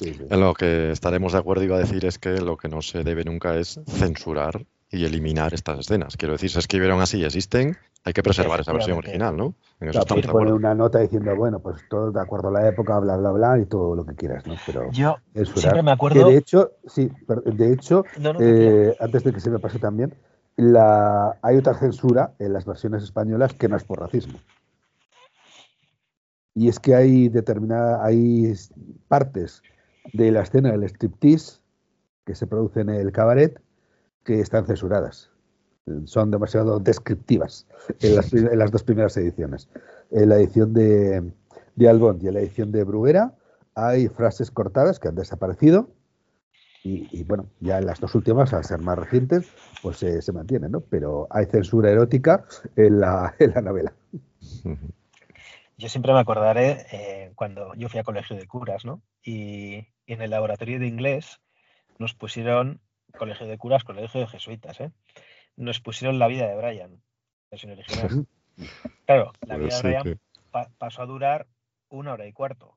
En lo que estaremos de acuerdo, iba a decir, es que lo que no se debe nunca es censurar y eliminar estas escenas. Quiero decir, se escribieron así, existen, hay que preservar esa versión original, ¿no? En eso claro, poner una nota diciendo, bueno, pues todo de acuerdo a la época, bla, bla, bla, y todo lo que quieras, ¿no? Pero yo siempre me acuerdo... de hecho, sí, de hecho, eh, antes de que se me pase también, la, hay otra censura en las versiones españolas que no es por racismo. Y es que hay determinadas, hay partes de la escena del striptease que se produce en el cabaret que están censuradas. Son demasiado descriptivas en las, dos primeras ediciones. En la edición de, de Albón y en la edición de Bruguera hay frases cortadas que han desaparecido y, bueno, ya en las dos últimas, al ser más recientes, pues se mantienen, ¿no? Pero hay censura erótica en la, en la novela. <laughs> Yo siempre me acordaré eh, cuando yo fui a colegio de curas, ¿no? Y, y en el laboratorio de inglés nos pusieron colegio de curas, colegio de jesuitas, ¿eh? Nos pusieron la vida de Brian, versión original. <laughs> Claro, la vida de Brian pasó a durar una hora y cuarto.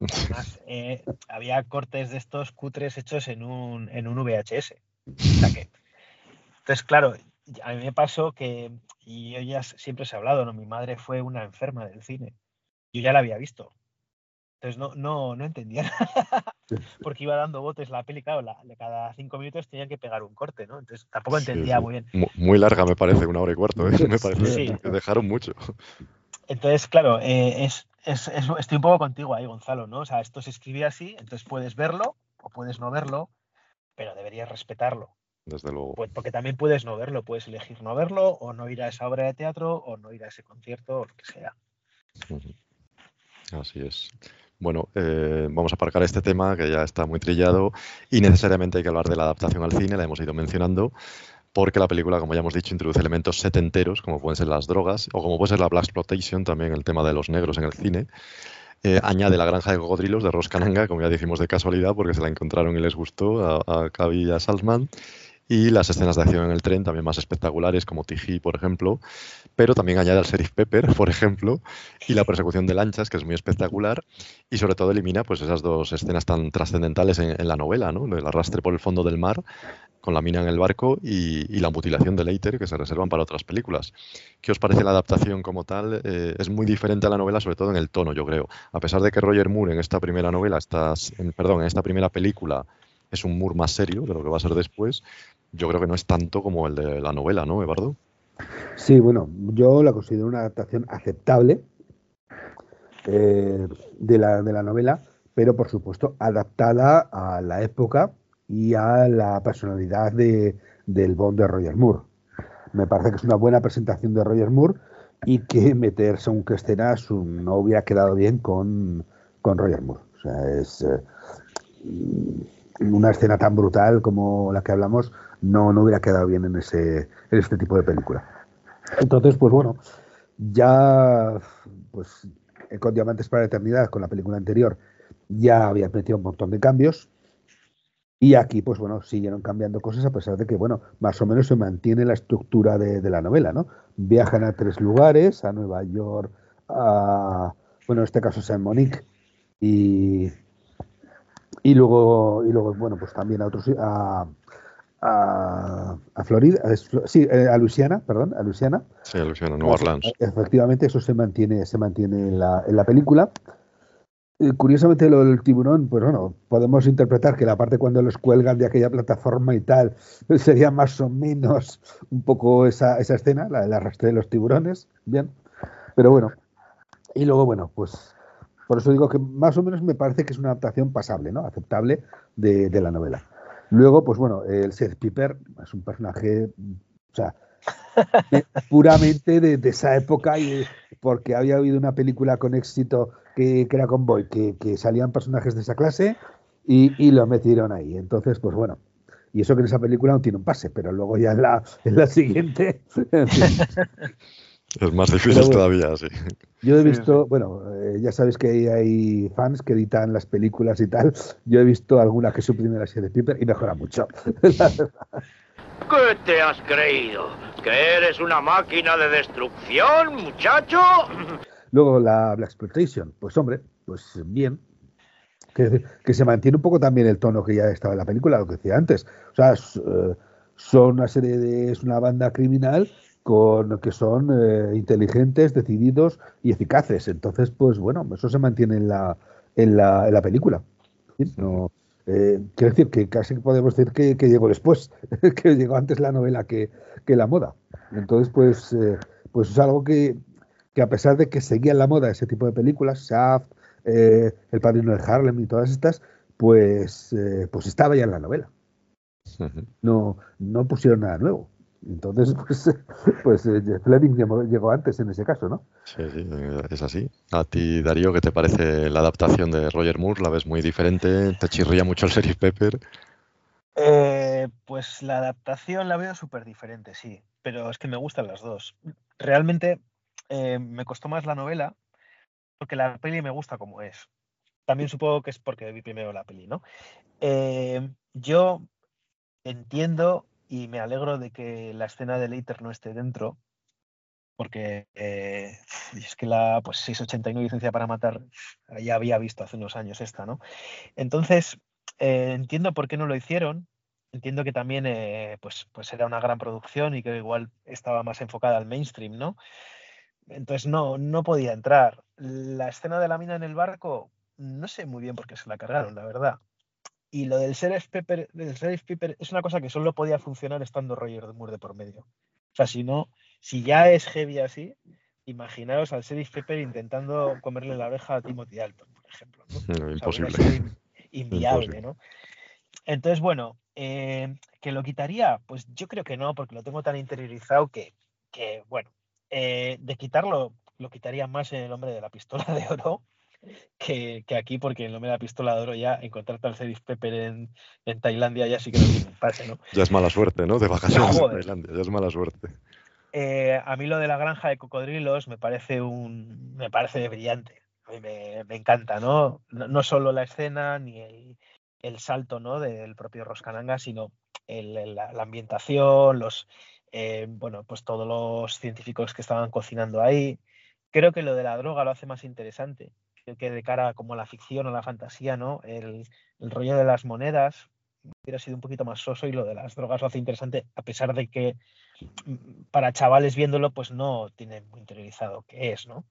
Además, <laughs> eh, había cortes de estos cutres hechos en un, en un VHS. entonces, claro, a mí me pasó que, y yo ya siempre se ha hablado, ¿no? Mi madre fue una enferma del cine. Yo ya la había visto. Entonces no, no, no entendía <laughs> porque iba dando botes la peli, claro, cada cinco minutos tenían que pegar un corte, ¿no? Entonces tampoco entendía muy bien. Muy larga me parece, una hora y cuarto, ¿eh? <laughs> me parece que dejaron mucho. Entonces, claro, eh, es, estoy un poco contigo ahí, Gonzalo, ¿no? O sea, esto se escribe así, entonces puedes verlo o puedes no verlo, pero deberías respetarlo. Desde luego. Pues porque también puedes no verlo, puedes elegir no verlo, o no ir a esa obra de teatro, o no ir a ese concierto, o lo que sea. Así es. Bueno, eh, vamos a aparcar este tema que ya está muy trillado y necesariamente hay que hablar de la adaptación al cine, la hemos ido mencionando, porque la película, como ya hemos dicho, introduce elementos setenteros, como pueden ser las drogas, o como puede ser la Black Exploitation, también el tema de los negros en el cine. Eh, añade la granja de cocodrilos de Ross Kananga, como ya dijimos de casualidad, porque se la encontraron y les gustó a, a y a Salzman y las escenas de acción en el tren también más espectaculares como Tiji, por ejemplo, pero también añade al Sheriff Pepper, por ejemplo, y la persecución de lanchas, que es muy espectacular, y sobre todo elimina pues esas dos escenas tan trascendentales en, la novela, ¿no? el arrastre por el fondo del mar con la mina en el barco y, la mutilación de Leiter que se reservan para otras películas. ¿Qué os parece la adaptación como tal? Eh, es muy diferente a la novela, sobre todo en el tono, yo creo. A pesar de que Roger Moore en esta primera novela, perdón, en esta primera película es un Moore más serio de lo que va a ser después, yo creo que no es tanto como el de la novela, ¿no, Eduardo? Sí, bueno, yo la considero una adaptación aceptable eh, de, la, de la novela, pero por supuesto adaptada a la época y a la personalidad de, del Bond de Roger Moore. Me parece que es una buena presentación de Roger Moore y que meterse según qué escenas no hubiera quedado bien con, con Roger Moore. O sea, es eh, una escena tan brutal como la que hablamos, no, no hubiera quedado bien en, ese, en este tipo de película. Entonces, pues bueno, ya pues con Diamantes para la Eternidad, con la película anterior, ya había metido un montón de cambios. Y aquí, pues bueno, siguieron cambiando cosas a pesar de que, bueno, más o menos se mantiene la estructura de, la novela, ¿no? Viajan a tres lugares, a Nueva York, a, bueno, en este caso San Monique y, y luego, y luego bueno, pues también a otros, a, Florida, sí, eh, a Luisiana, perdón, a Luisiana. Sí, a Luisiana, Nueva Orleans. Efectivamente, eso se mantiene, se mantiene en la, en la película. Eh, curiosamente lo del tiburón, pues bueno, podemos interpretar que la parte cuando los cuelgan de aquella plataforma y tal, <laughs> sería más o menos un poco esa, esa escena, la del arrastre de los tiburones, bien, pero bueno. Y luego, bueno, pues por eso digo que más o menos me parece que es una adaptación pasable, ¿no? Aceptable de, de la novela. Luego, pues bueno, el Seth Piper es un personaje, o sea, puramente de, esa época y porque había habido una película con éxito que, era con Boy, que, salían personajes de esa clase y, lo metieron ahí. Entonces, pues bueno, y eso que en esa película no tiene un pase, pero luego ya en la, en la siguiente. <laughs> Es más difícil todavía, sí. Yo he visto, bueno, eh, ya sabes que hay fans que editan las películas y tal. Yo he visto alguna que suprime la serie de Piper y mejora mucho. <laughs> ¿Qué te has creído? ¿Que eres una máquina de destrucción, muchacho? Luego la Black Exploitation, pues hombre, pues bien. Que, que, se mantiene un poco también el tono que ya estaba en la película, lo que decía antes. O sea, eh, son una serie de. es una banda criminal con que son eh, inteligentes, decididos y eficaces. Entonces, pues bueno, eso se mantiene en la, en la, en la película. No, eh, quiero decir que casi podemos decir que, llegó después, <laughs> que llegó antes la novela que, la moda. Entonces, pues, eh, pues es algo que, que, a pesar de que seguía la moda ese tipo de películas, Shaft, El Padrino de Harlem y todas estas, pues, pues estaba ya en la novela. No, no pusieron nada nuevo. Entonces, <laughs> pues, pues eh, Fleming llegó antes en ese caso, ¿no? Sí, sí, es así. A ti, Darío, ¿qué te parece la adaptación de Roger Moore? ¿La ves muy diferente? ¿Te chirría mucho el Sheriff Pepper? Eh, pues la adaptación la veo súper diferente, sí, pero es que me gustan las dos. Realmente eh, me costó más la novela porque la peli me gusta como es. También supongo que es porque vi primero la peli, ¿no? yo entiendo y me alegro de que la escena de Leiter no esté dentro, porque eh, es que la pues 689 licencia para matar ya había visto hace unos años esta, ¿no? Entonces, eh, entiendo por qué no lo hicieron, entiendo que también eh, pues, pues era una gran producción y que igual estaba más enfocada al mainstream, ¿no? Entonces no, no podía entrar. La escena de la mina en el barco, no sé muy bien por qué se la cargaron, la verdad. Y lo del Sheriff Pepper, del Sheriff Pepper es una cosa que solo podía funcionar estando Roger Moore de por medio. O sea, si no, si ya es heavy así, imaginaros al Sheriff Pepper intentando comerle la oreja a Timothy Dalton, por ejemplo. ¿no? <laughs> imposible. inviable, ¿no? Entonces, bueno, eh, ¿que lo quitaría? Pues yo creo que no, porque lo tengo tan interiorizado que, que bueno, eh, de quitarlo, lo quitaría más en el hombre de la pistola de oro que, aquí, porque en el hombre de la pistola de oro ya encontrar al Sheriff Pepper en, en, Tailandia ya sí que no tiene pase, ¿no? Ya es mala suerte, ¿no? De vacaciones en Tailandia, ya es mala suerte. Eh, a mí lo de la granja de cocodrilos me parece un me parece brillante. A mí me, encanta, ¿no? ¿no? solo la escena ni el, el salto ¿no? del propio Roscananga, sino el, la, ambientación, los eh, bueno, pues todos los científicos que estaban cocinando ahí. Creo que lo de la droga lo hace más interesante. Que de cara como la ficción o la fantasía, ¿no? El, rollo de las monedas hubiera sido un poquito más soso y lo de las drogas lo hace interesante, a pesar de que mm, para chavales viéndolo, pues no tienen muy interiorizado qué es, ¿no?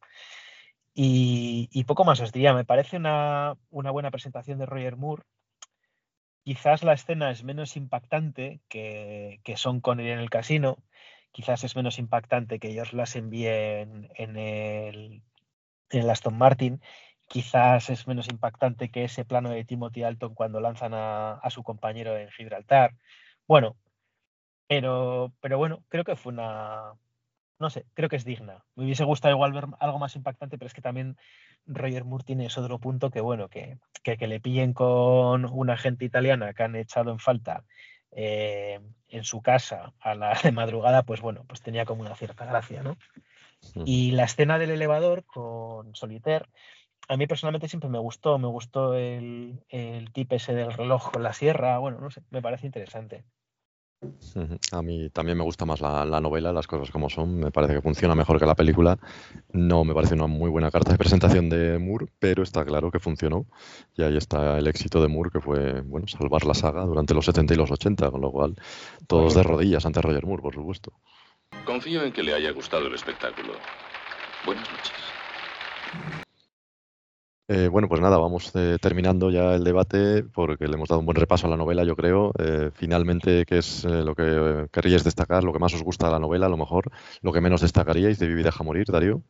Y, poco más os diría, me parece una, buena presentación de Roger Moore. Quizás la escena es menos impactante que, que Son Connery en el casino, quizás es menos impactante que ellos las envíen en el, en el Aston Martin quizás es menos impactante que ese plano de Timothy Dalton cuando lanzan a, su compañero en Gibraltar. Bueno, pero, pero bueno, creo que fue una, no sé, creo que es digna. Me hubiese gustado igual ver algo más impactante, pero es que también Roger Moore tiene ese otro punto que, bueno, que, que, le pillen con una gente italiana que han echado en falta eh, en su casa a la de madrugada, pues bueno, pues tenía como una cierta gracia, ¿no? Y la escena del elevador con Solitaire, a mí personalmente siempre me gustó, me gustó el, el tip ese del reloj con la sierra, bueno, no sé, me parece interesante. A mí también me gusta más la, novela, las cosas como son. Me parece que funciona mejor que la película. No me parece una muy buena carta de presentación de Moore, pero está claro que funcionó. Y ahí está el éxito de Moore, que fue bueno salvar la saga durante los 70 y los 80, con lo cual todos de rodillas ante Roger Moore, por supuesto. Confío en que le haya gustado el espectáculo. Buenas noches. Eh, bueno, pues nada, vamos eh, terminando ya el debate porque le hemos dado un buen repaso a la novela, yo creo. Eh, finalmente, ¿qué es lo que querríais destacar? ¿Lo que más os gusta de la novela, a lo mejor? ¿Lo que menos destacaríais de Vivi deja morir, Darío?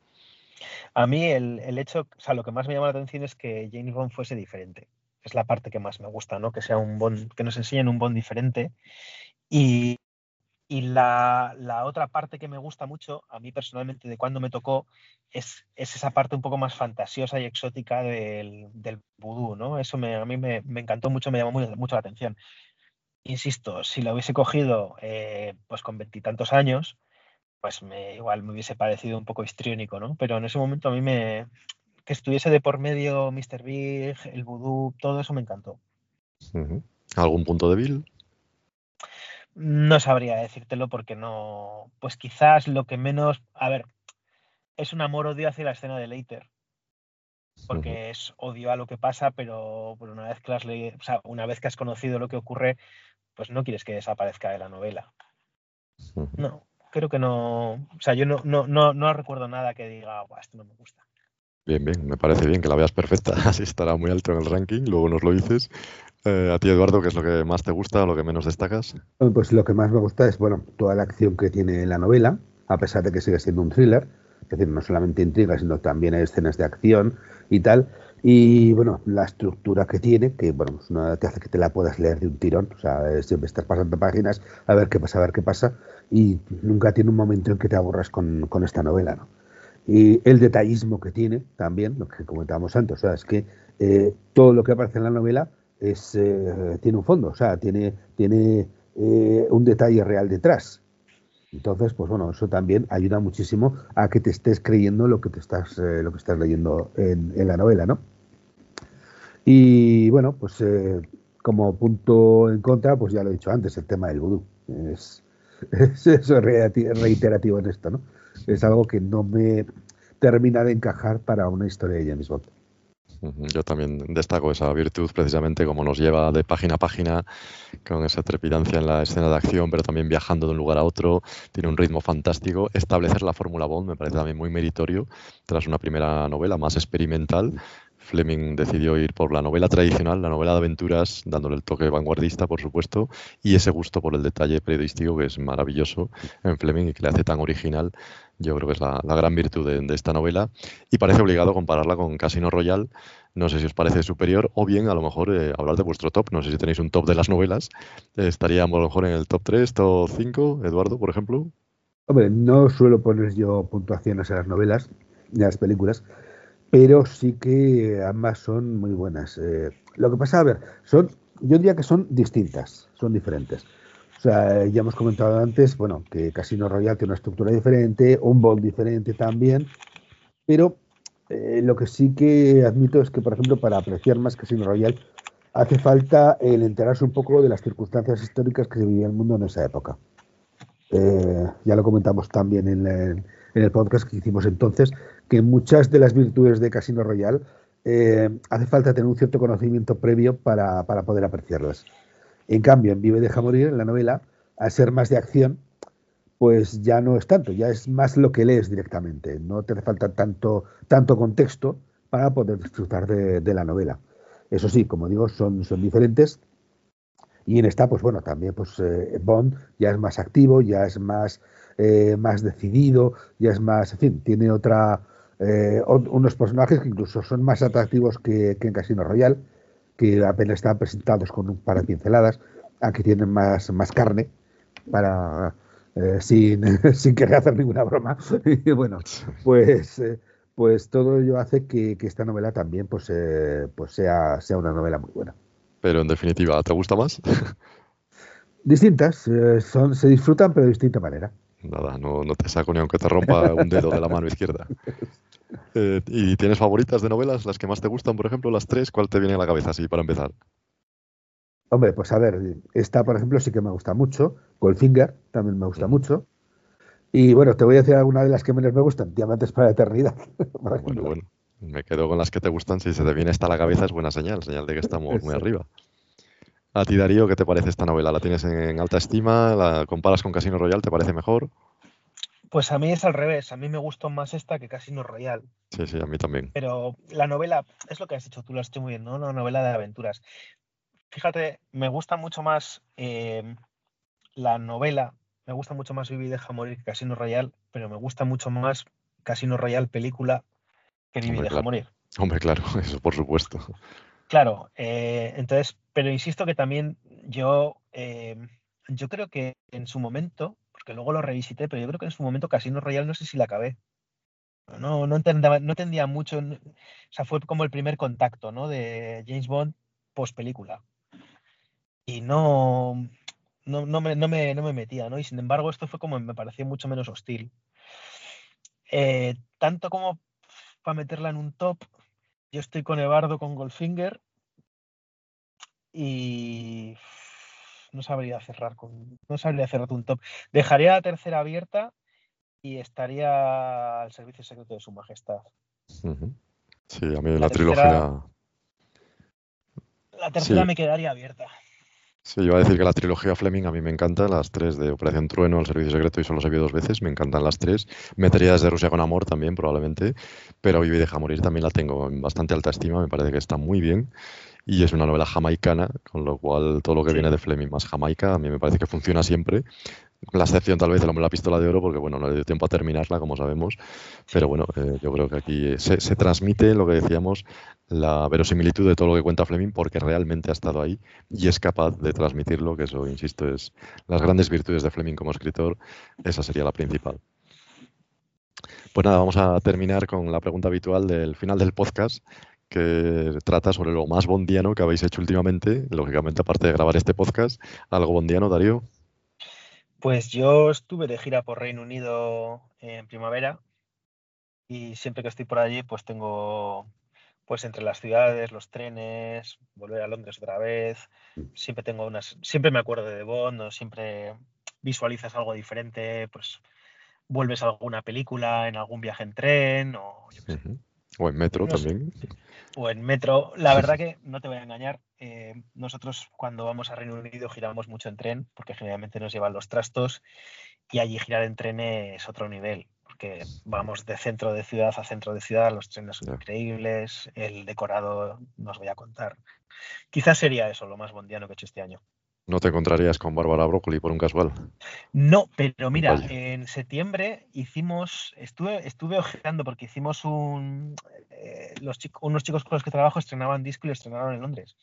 A mí el, el, hecho, o sea, lo que más me llama la atención es que James Bond fuese diferente. Es la parte que más me gusta, ¿no? Que sea un Bond, que nos enseñen un Bond diferente. Y, y la, otra parte que me gusta mucho, a mí personalmente, de cuando me tocó, es, esa parte un poco más fantasiosa y exótica del, del vudú, ¿no? Eso me, a mí me, encantó mucho, me llamó mucho la atención. Insisto, si lo hubiese cogido eh, pues con veintitantos años, pues me, igual me hubiese parecido un poco histriónico, ¿no? Pero en ese momento a mí me... que estuviese de por medio Mr. Big, el vudú, todo eso me encantó. ¿Algún punto débil? No sabría decírtelo porque no. Pues quizás lo que menos. A ver, es un amor-odio hacia la escena de Later. Porque es odio a lo que pasa, pero por una vez que has leído, o sea, una vez que has conocido lo que ocurre, pues no quieres que desaparezca de la novela. No, creo que no. O sea, yo no, no, no, no recuerdo nada que diga, esto no me gusta. Bien, bien, me parece bien que la veas perfecta, <laughs> así estará muy alto en el ranking, luego nos lo dices. Eh, a ti, Eduardo, ¿qué es lo que más te gusta o lo que menos destacas? Pues lo que más me gusta es, bueno, toda la acción que tiene la novela, a pesar de que sigue siendo un thriller, es decir, no solamente intriga, sino también hay escenas de acción y tal. Y bueno, la estructura que tiene, que bueno, no te hace que te la puedas leer de un tirón, o sea, siempre estás pasando páginas a ver qué pasa, a ver qué pasa, y nunca tiene un momento en que te aburras con, con esta novela, ¿no? Y el detallismo que tiene también, lo que comentábamos antes, o sea, es que eh, todo lo que aparece en la novela eh, tiene un fondo, o sea, tiene, tiene eh, un detalle real detrás. Entonces, pues bueno, eso también ayuda muchísimo a que te estés creyendo lo que te estás, eh, lo que estás leyendo en, la novela, ¿no? Y bueno, pues como punto en contra, pues ya lo he dicho antes, el tema del vudú. Es, <laughs> es reiterativo en esto, ¿no? Es algo que no me termina de encajar para una historia de James Bond. Yo también destaco esa virtud precisamente como nos lleva de página a página con esa trepidancia en la escena de acción, pero también viajando de un lugar a otro. Tiene un ritmo fantástico. Establecer la fórmula Bond me parece también muy meritorio tras una primera novela más experimental Fleming decidió ir por la novela tradicional, la novela de aventuras, dándole el toque vanguardista, por supuesto, y ese gusto por el detalle periodístico que es maravilloso en Fleming y que le hace tan original. Yo creo que es la, gran virtud de, esta novela y parece obligado compararla con Casino Royale. No sé si os parece superior o bien a lo mejor eh, hablar de vuestro top. No sé si tenéis un top de las novelas. estaríamos a lo mejor en el top 3, top 5, Eduardo, por ejemplo. Hombre, no suelo poner yo puntuaciones a las novelas ni a las películas, pero sí que ambas son muy buenas. Eh, lo que pasa, a ver, son, yo diría que son distintas, son diferentes. O sea, ya hemos comentado antes, bueno, que Casino Royale tiene una estructura diferente, un bol diferente también, pero eh, lo que sí que admito es que, por ejemplo, para apreciar más Casino Royale, hace falta el enterarse un poco de las circunstancias históricas que se vivía el mundo en esa época. Eh, ya lo comentamos también en, el podcast que hicimos entonces, que muchas de las virtudes de Casino Royale eh, hace falta tener un cierto conocimiento previo para, poder apreciarlas. En cambio, en Vive Deja Morir, en la novela, al ser más de acción, pues ya no es tanto, ya es más lo que lees directamente. No te hace falta tanto, tanto contexto para poder disfrutar de, la novela. Eso sí, como digo, son, son diferentes. Y en esta, pues bueno, también pues eh, Bond ya es más activo, ya es más, eh, más decidido, ya es más, en fin, tiene otra, eh, unos personajes que incluso son más atractivos que, en Casino Royale, que apenas están presentados con un par de pinceladas, aquí tienen más, más carne para eh, sin, <laughs> sin querer hacer ninguna broma. <laughs> y bueno, pues, eh, pues todo ello hace que, esta novela también pues, pues sea, sea una novela muy buena. Pero en definitiva, ¿te gusta más? <laughs> Distintas, son, se disfrutan pero de distinta manera. Nada, no, no te saco ni aunque te rompa un dedo de la mano izquierda. <laughs> Eh, ¿Y tienes favoritas de novelas? ¿Las que más te gustan, por ejemplo, las tres? ¿Cuál te viene a la cabeza así para empezar? Hombre, pues a ver, esta, por ejemplo, sí que me gusta mucho. Goldfinger también me gusta mucho. Y bueno, te voy a decir algunas de las que menos me gustan. Diamantes para la eternidad. <laughs> bueno, bueno. Me quedo con las que te gustan. Si se te viene esta a la cabeza es buena señal, señal de que estamos muy arriba. A ti, Darío, ¿qué te parece esta novela? ¿La tienes en alta estima? ¿La comparas con Casino Royale? ¿Te parece mejor? Pues a mí es al revés, a mí me gustó más esta que Casino Royal. Sí, sí, a mí también. Pero la novela, es lo que has dicho, tú lo has hecho muy bien, ¿no? Una novela de aventuras. Fíjate, me gusta mucho más eh, la novela, me gusta mucho más Vivi deja morir que Casino Royal, pero me gusta mucho más Casino Royal película que Vivi deja morir. Hombre, claro, <laughs> eso por supuesto. Claro, eh, entonces, pero insisto que también yo, eh, yo creo que en su momento que luego lo revisité, pero yo creo que en su momento Casino Royale no sé si la acabé. No, no, entendía, no entendía mucho, o sea, fue como el primer contacto, ¿no? De James Bond post película. Y no, no, no, me, no, me, no me metía, ¿no? Y sin embargo, esto fue como me pareció mucho menos hostil. Eh, tanto como para meterla en un top, yo estoy con Evardo con Goldfinger y no sabría cerrar con, no sabría cerrar un top. Dejaría la tercera abierta y estaría al servicio secreto de su majestad. Sí, a mí la, trilogía. La tercera me quedaría abierta. Sí, iba a decir que la trilogía Fleming a mí me encanta, las tres de Operación Trueno, El Servicio Secreto y solo se vio dos veces, me encantan las tres. Metería desde Rusia con Amor también, probablemente, pero Vive y Deja Morir también la tengo en bastante alta estima, me parece que está muy bien y es una novela jamaicana, con lo cual todo lo que viene de Fleming más Jamaica a mí me parece que funciona siempre. La excepción tal vez hombre la pistola de oro, porque bueno, no le dio tiempo a terminarla, como sabemos. Pero bueno, eh, yo creo que aquí se, transmite lo que decíamos, la verosimilitud de todo lo que cuenta Fleming, porque realmente ha estado ahí y es capaz de transmitirlo, que eso, insisto, es las grandes virtudes de Fleming como escritor, esa sería la principal. Pues nada, vamos a terminar con la pregunta habitual del final del podcast, que trata sobre lo más bondiano que habéis hecho últimamente, lógicamente aparte de grabar este podcast. ¿Algo bondiano, Darío? Pues yo estuve de gira por Reino Unido en primavera y siempre que estoy por allí pues tengo pues entre las ciudades, los trenes, volver a Londres otra vez, siempre tengo unas, siempre me acuerdo de Bond, o siempre visualizas algo diferente, pues vuelves a alguna película en algún viaje en tren o O en metro también o en metro. La verdad que no te voy a engañar. Eh, nosotros cuando vamos a Reino Unido giramos mucho en tren porque generalmente nos llevan los trastos y allí girar en tren es otro nivel. porque vamos de centro de ciudad a centro de ciudad, los trenes son increíbles, el decorado no os voy a contar. Quizás sería eso lo más bondiano que he hecho este año. ¿No te encontrarías con Bárbara Brócoli por un casual? No, pero mira, en septiembre hicimos, estuve, estuve ojeando porque hicimos un, eh, los chicos, unos chicos con los que trabajo estrenaban disco y lo estrenaron en Londres.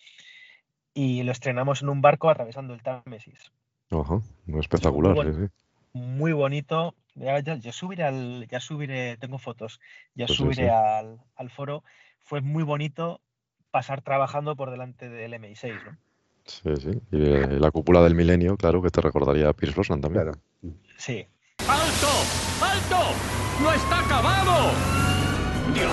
Y lo estrenamos en un barco atravesando el Támesis. Ajá, espectacular, muy, sí, sí. muy bonito. Ya, ya, ya, subiré al, ya subiré, tengo fotos, ya Pues sí, subiré sí. Al, al foro. Fue muy bonito pasar trabajando por delante del MI6, ¿no? Sí, sí. Y eh, la cúpula del milenio, claro, que te recordaría a Pierce Brosnan también. Claro. Sí. ¡Alto! ¡Alto! ¡No está acabado! Dios.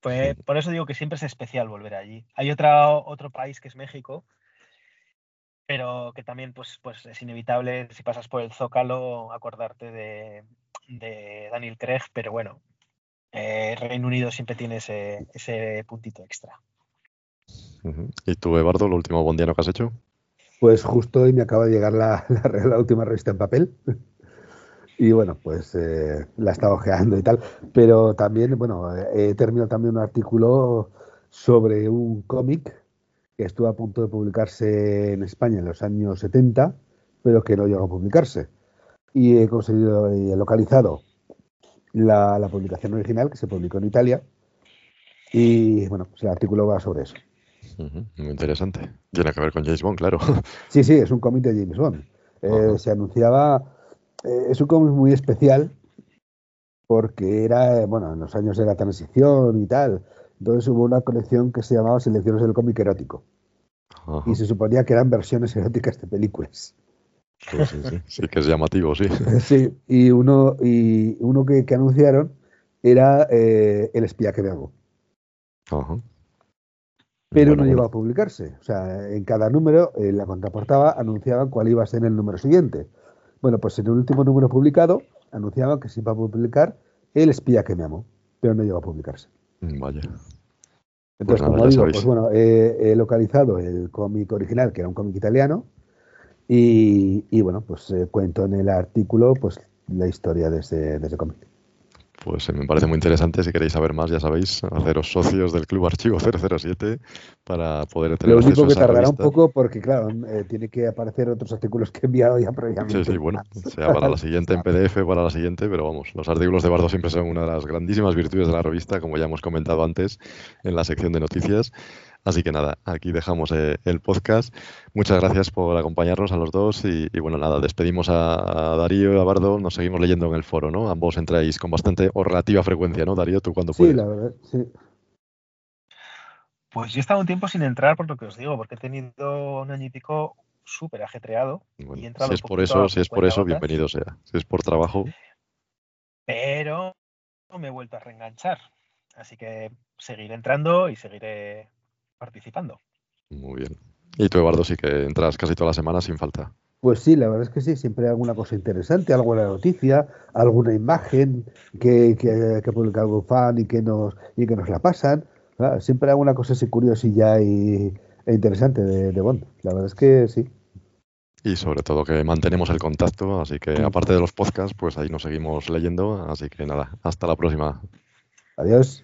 Pues por eso digo que siempre es especial volver allí. Hay otra, otro país que es México, pero que también pues, pues es inevitable si pasas por el Zócalo acordarte de, de Daniel Craig, pero bueno, eh, Reino Unido siempre tiene ese, ese puntito extra. ¿Y tú, Eduardo, lo último bondiano que has hecho? Pues justo hoy me acaba de llegar <laughs> la, última revista en papel. Y bueno, pues eh, la he estado ojeando y tal. Pero también, bueno, he terminado también un artículo sobre un cómic que estuvo a punto de publicarse en España en los años 70, pero que no llegó a publicarse. Y he conseguido, he localizado la, la publicación original que se publicó en Italia. Y bueno, pues el artículo va sobre eso. Muy interesante. Tiene que ver con James Bond, claro. <laughs> Sí, sí, es un cómic de James Bond. Eh, se anunciaba, eh, es un cómic muy especial porque era, eh, bueno, en los años de la transición y tal. Entonces hubo una colección que se llamaba Selecciones del cómic erótico. Y se suponía que eran versiones eróticas de películas. Sí, sí, sí. Sí que es llamativo, sí. <laughs> Sí, y uno, y uno que, que anunciaron era eh, El espía que me hago. Ajá. Pero Bueno, no llegó a publicarse. O sea, en cada número, en la contraportada, anunciaban cuál iba a ser el número siguiente. Bueno, pues en el último número publicado, anunciaban que se iba a publicar El espía que me amó, pero no llegó a publicarse. Mm, Vaya. Entonces, nada, como digo, sabéis. pues bueno, he, he localizado el cómic original, que era un cómic italiano, y, y bueno, pues eh, cuento en el artículo pues la historia de ese, de ese cómic. Pues eh, me parece muy interesante. Si queréis saber más, ya sabéis, haceros socios del Club Archivo 007 para poder tener Lo único que tardará un poco porque, claro, eh, tiene que aparecer otros artículos que he enviado ya previamente. Sí, sí, bueno, sea para la siguiente en PDF, para la siguiente, pero vamos, los artículos de Bardo siempre son una de las grandísimas virtudes de la revista, como ya hemos comentado antes en la sección de noticias. Así que nada, aquí dejamos eh, el podcast. Muchas gracias por acompañarnos a los dos y, y bueno, nada, despedimos a, a Darío y a Bardo, nos seguimos leyendo en el foro, ¿no? Ambos entráis con bastante o relativa frecuencia, ¿no, Darío? ¿Tú cuando Sí, puedes? la verdad, sí. Pues yo he estado un tiempo sin entrar por lo que os digo, porque he tenido un año y pico súper ajetreado y he entrado Si es por eso, si es por eso, bienvenido sea. Si es por trabajo, Pero me he vuelto a reenganchar. Así que seguiré entrando y seguiré participando. muy bien. Y tú, Eduardo, sí que entras casi toda la semana sin falta. Pues sí, la verdad es que sí, siempre hay alguna cosa interesante, alguna noticia, alguna imagen que, que, que publica algún fan y que nos, y que nos la pasan. Ah, Siempre hay alguna cosa así curiosilla y, e interesante de, de Bond. La verdad es que sí. Y sobre todo que mantenemos el contacto, así que aparte de los podcasts, pues ahí nos seguimos leyendo. Así que nada, hasta la próxima. Adiós.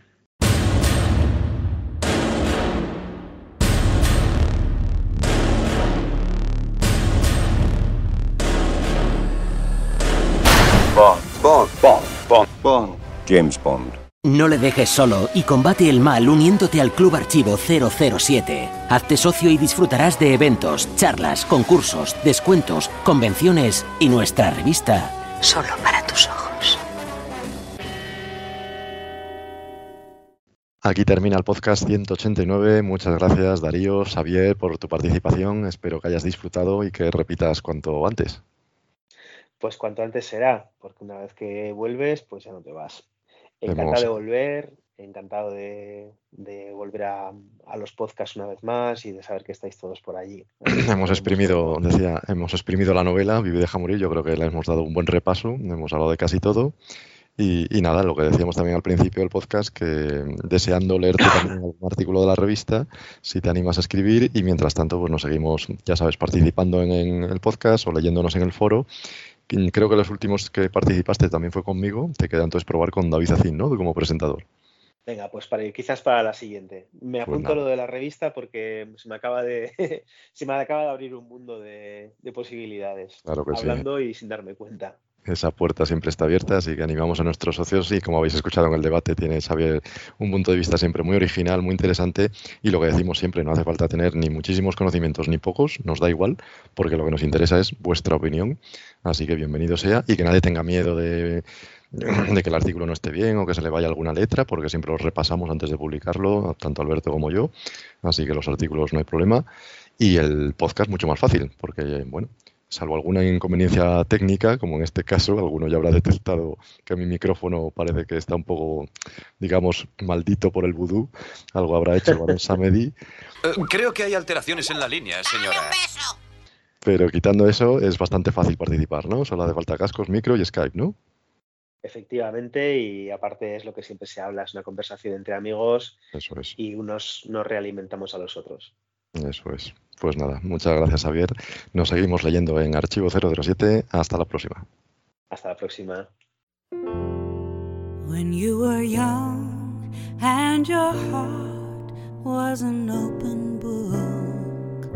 Bond. Bond. Bond. Bond. Bond. James Bond. No le dejes solo y combate el mal uniéndote al Club Archivo 007. Hazte socio y disfrutarás de eventos, charlas, concursos, descuentos, convenciones y nuestra revista. Solo para tus ojos. Aquí termina el podcast 189. Muchas gracias, Darío, Xavier, por tu participación. Espero que hayas disfrutado y que repitas cuanto antes. Pues cuanto antes será, porque una vez que vuelves, pues ya no te vas. Encantado de volver, encantado de, de volver a, a los podcasts una vez más y de saber que estáis todos por allí. <clears throat> Hemos exprimido, decía, hemos exprimido la novela Vive deja morir. Yo creo que le hemos dado un buen repaso. Hemos hablado de casi todo. Y, y nada, lo que decíamos también al principio del podcast, que deseando leerte <clears throat> también algún artículo de la revista, si te animas a escribir. Y mientras tanto, pues nos seguimos, ya sabes, participando en, en el podcast o leyéndonos en el foro. Creo que los últimos que participaste también fue conmigo. Te queda entonces probar con David Acín, ¿no? Como presentador. Venga, pues para, quizás para la siguiente. Me Pues apunto lo de la revista porque se me acaba de, <laughs> se me acaba de abrir un mundo de, de posibilidades. Claro que sí. hablando y sin darme cuenta. Esa puerta siempre está abierta, así que animamos a nuestros socios. Y como habéis escuchado en el debate, tiene un punto de vista siempre muy original, muy interesante. Y lo que decimos siempre, no hace falta tener ni muchísimos conocimientos ni pocos, nos da igual, porque lo que nos interesa es vuestra opinión, así que bienvenido sea y que nadie tenga miedo de, de que el artículo no esté bien o que se le vaya alguna letra, porque siempre los repasamos antes de publicarlo, tanto Alberto como yo, así que los artículos no hay problema. Y el podcast mucho más fácil, porque bueno, salvo alguna inconveniencia técnica, como en este caso, alguno ya habrá detectado que mi micrófono parece que está un poco, digamos, maldito por el vudú, algo habrá hecho el barón <laughs> Samedi, Eh, creo que hay alteraciones en la línea, señora. pero quitando eso es bastante fácil participar, ¿no? Solo hace falta cascos, micro y Skype, ¿no? Efectivamente, y aparte es lo que siempre se habla, es una conversación entre amigos Eso es, y unos nos realimentamos a los otros. Eso es. Pues nada, muchas gracias Javier. Nos seguimos leyendo en Archivo 007. Hasta la próxima. Hasta la próxima. When you were young and your heart was an open book,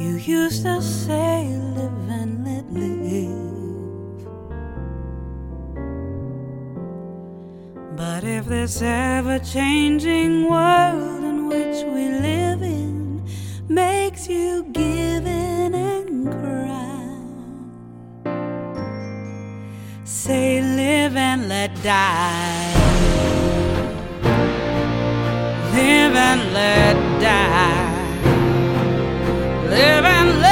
you used to say, Live and let live. But if this ever changing world in which we live makes you give in and cry, say live and let die. Live and let die. Live and let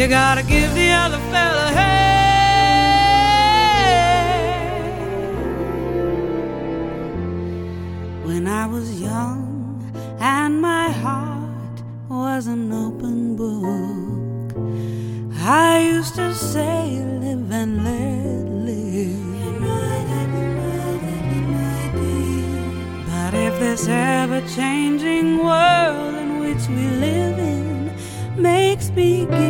You gotta give the other fella hell. When I was young and my heart was an open book, I used to say, Live and let live. But if this ever changing world in which we live in makes me give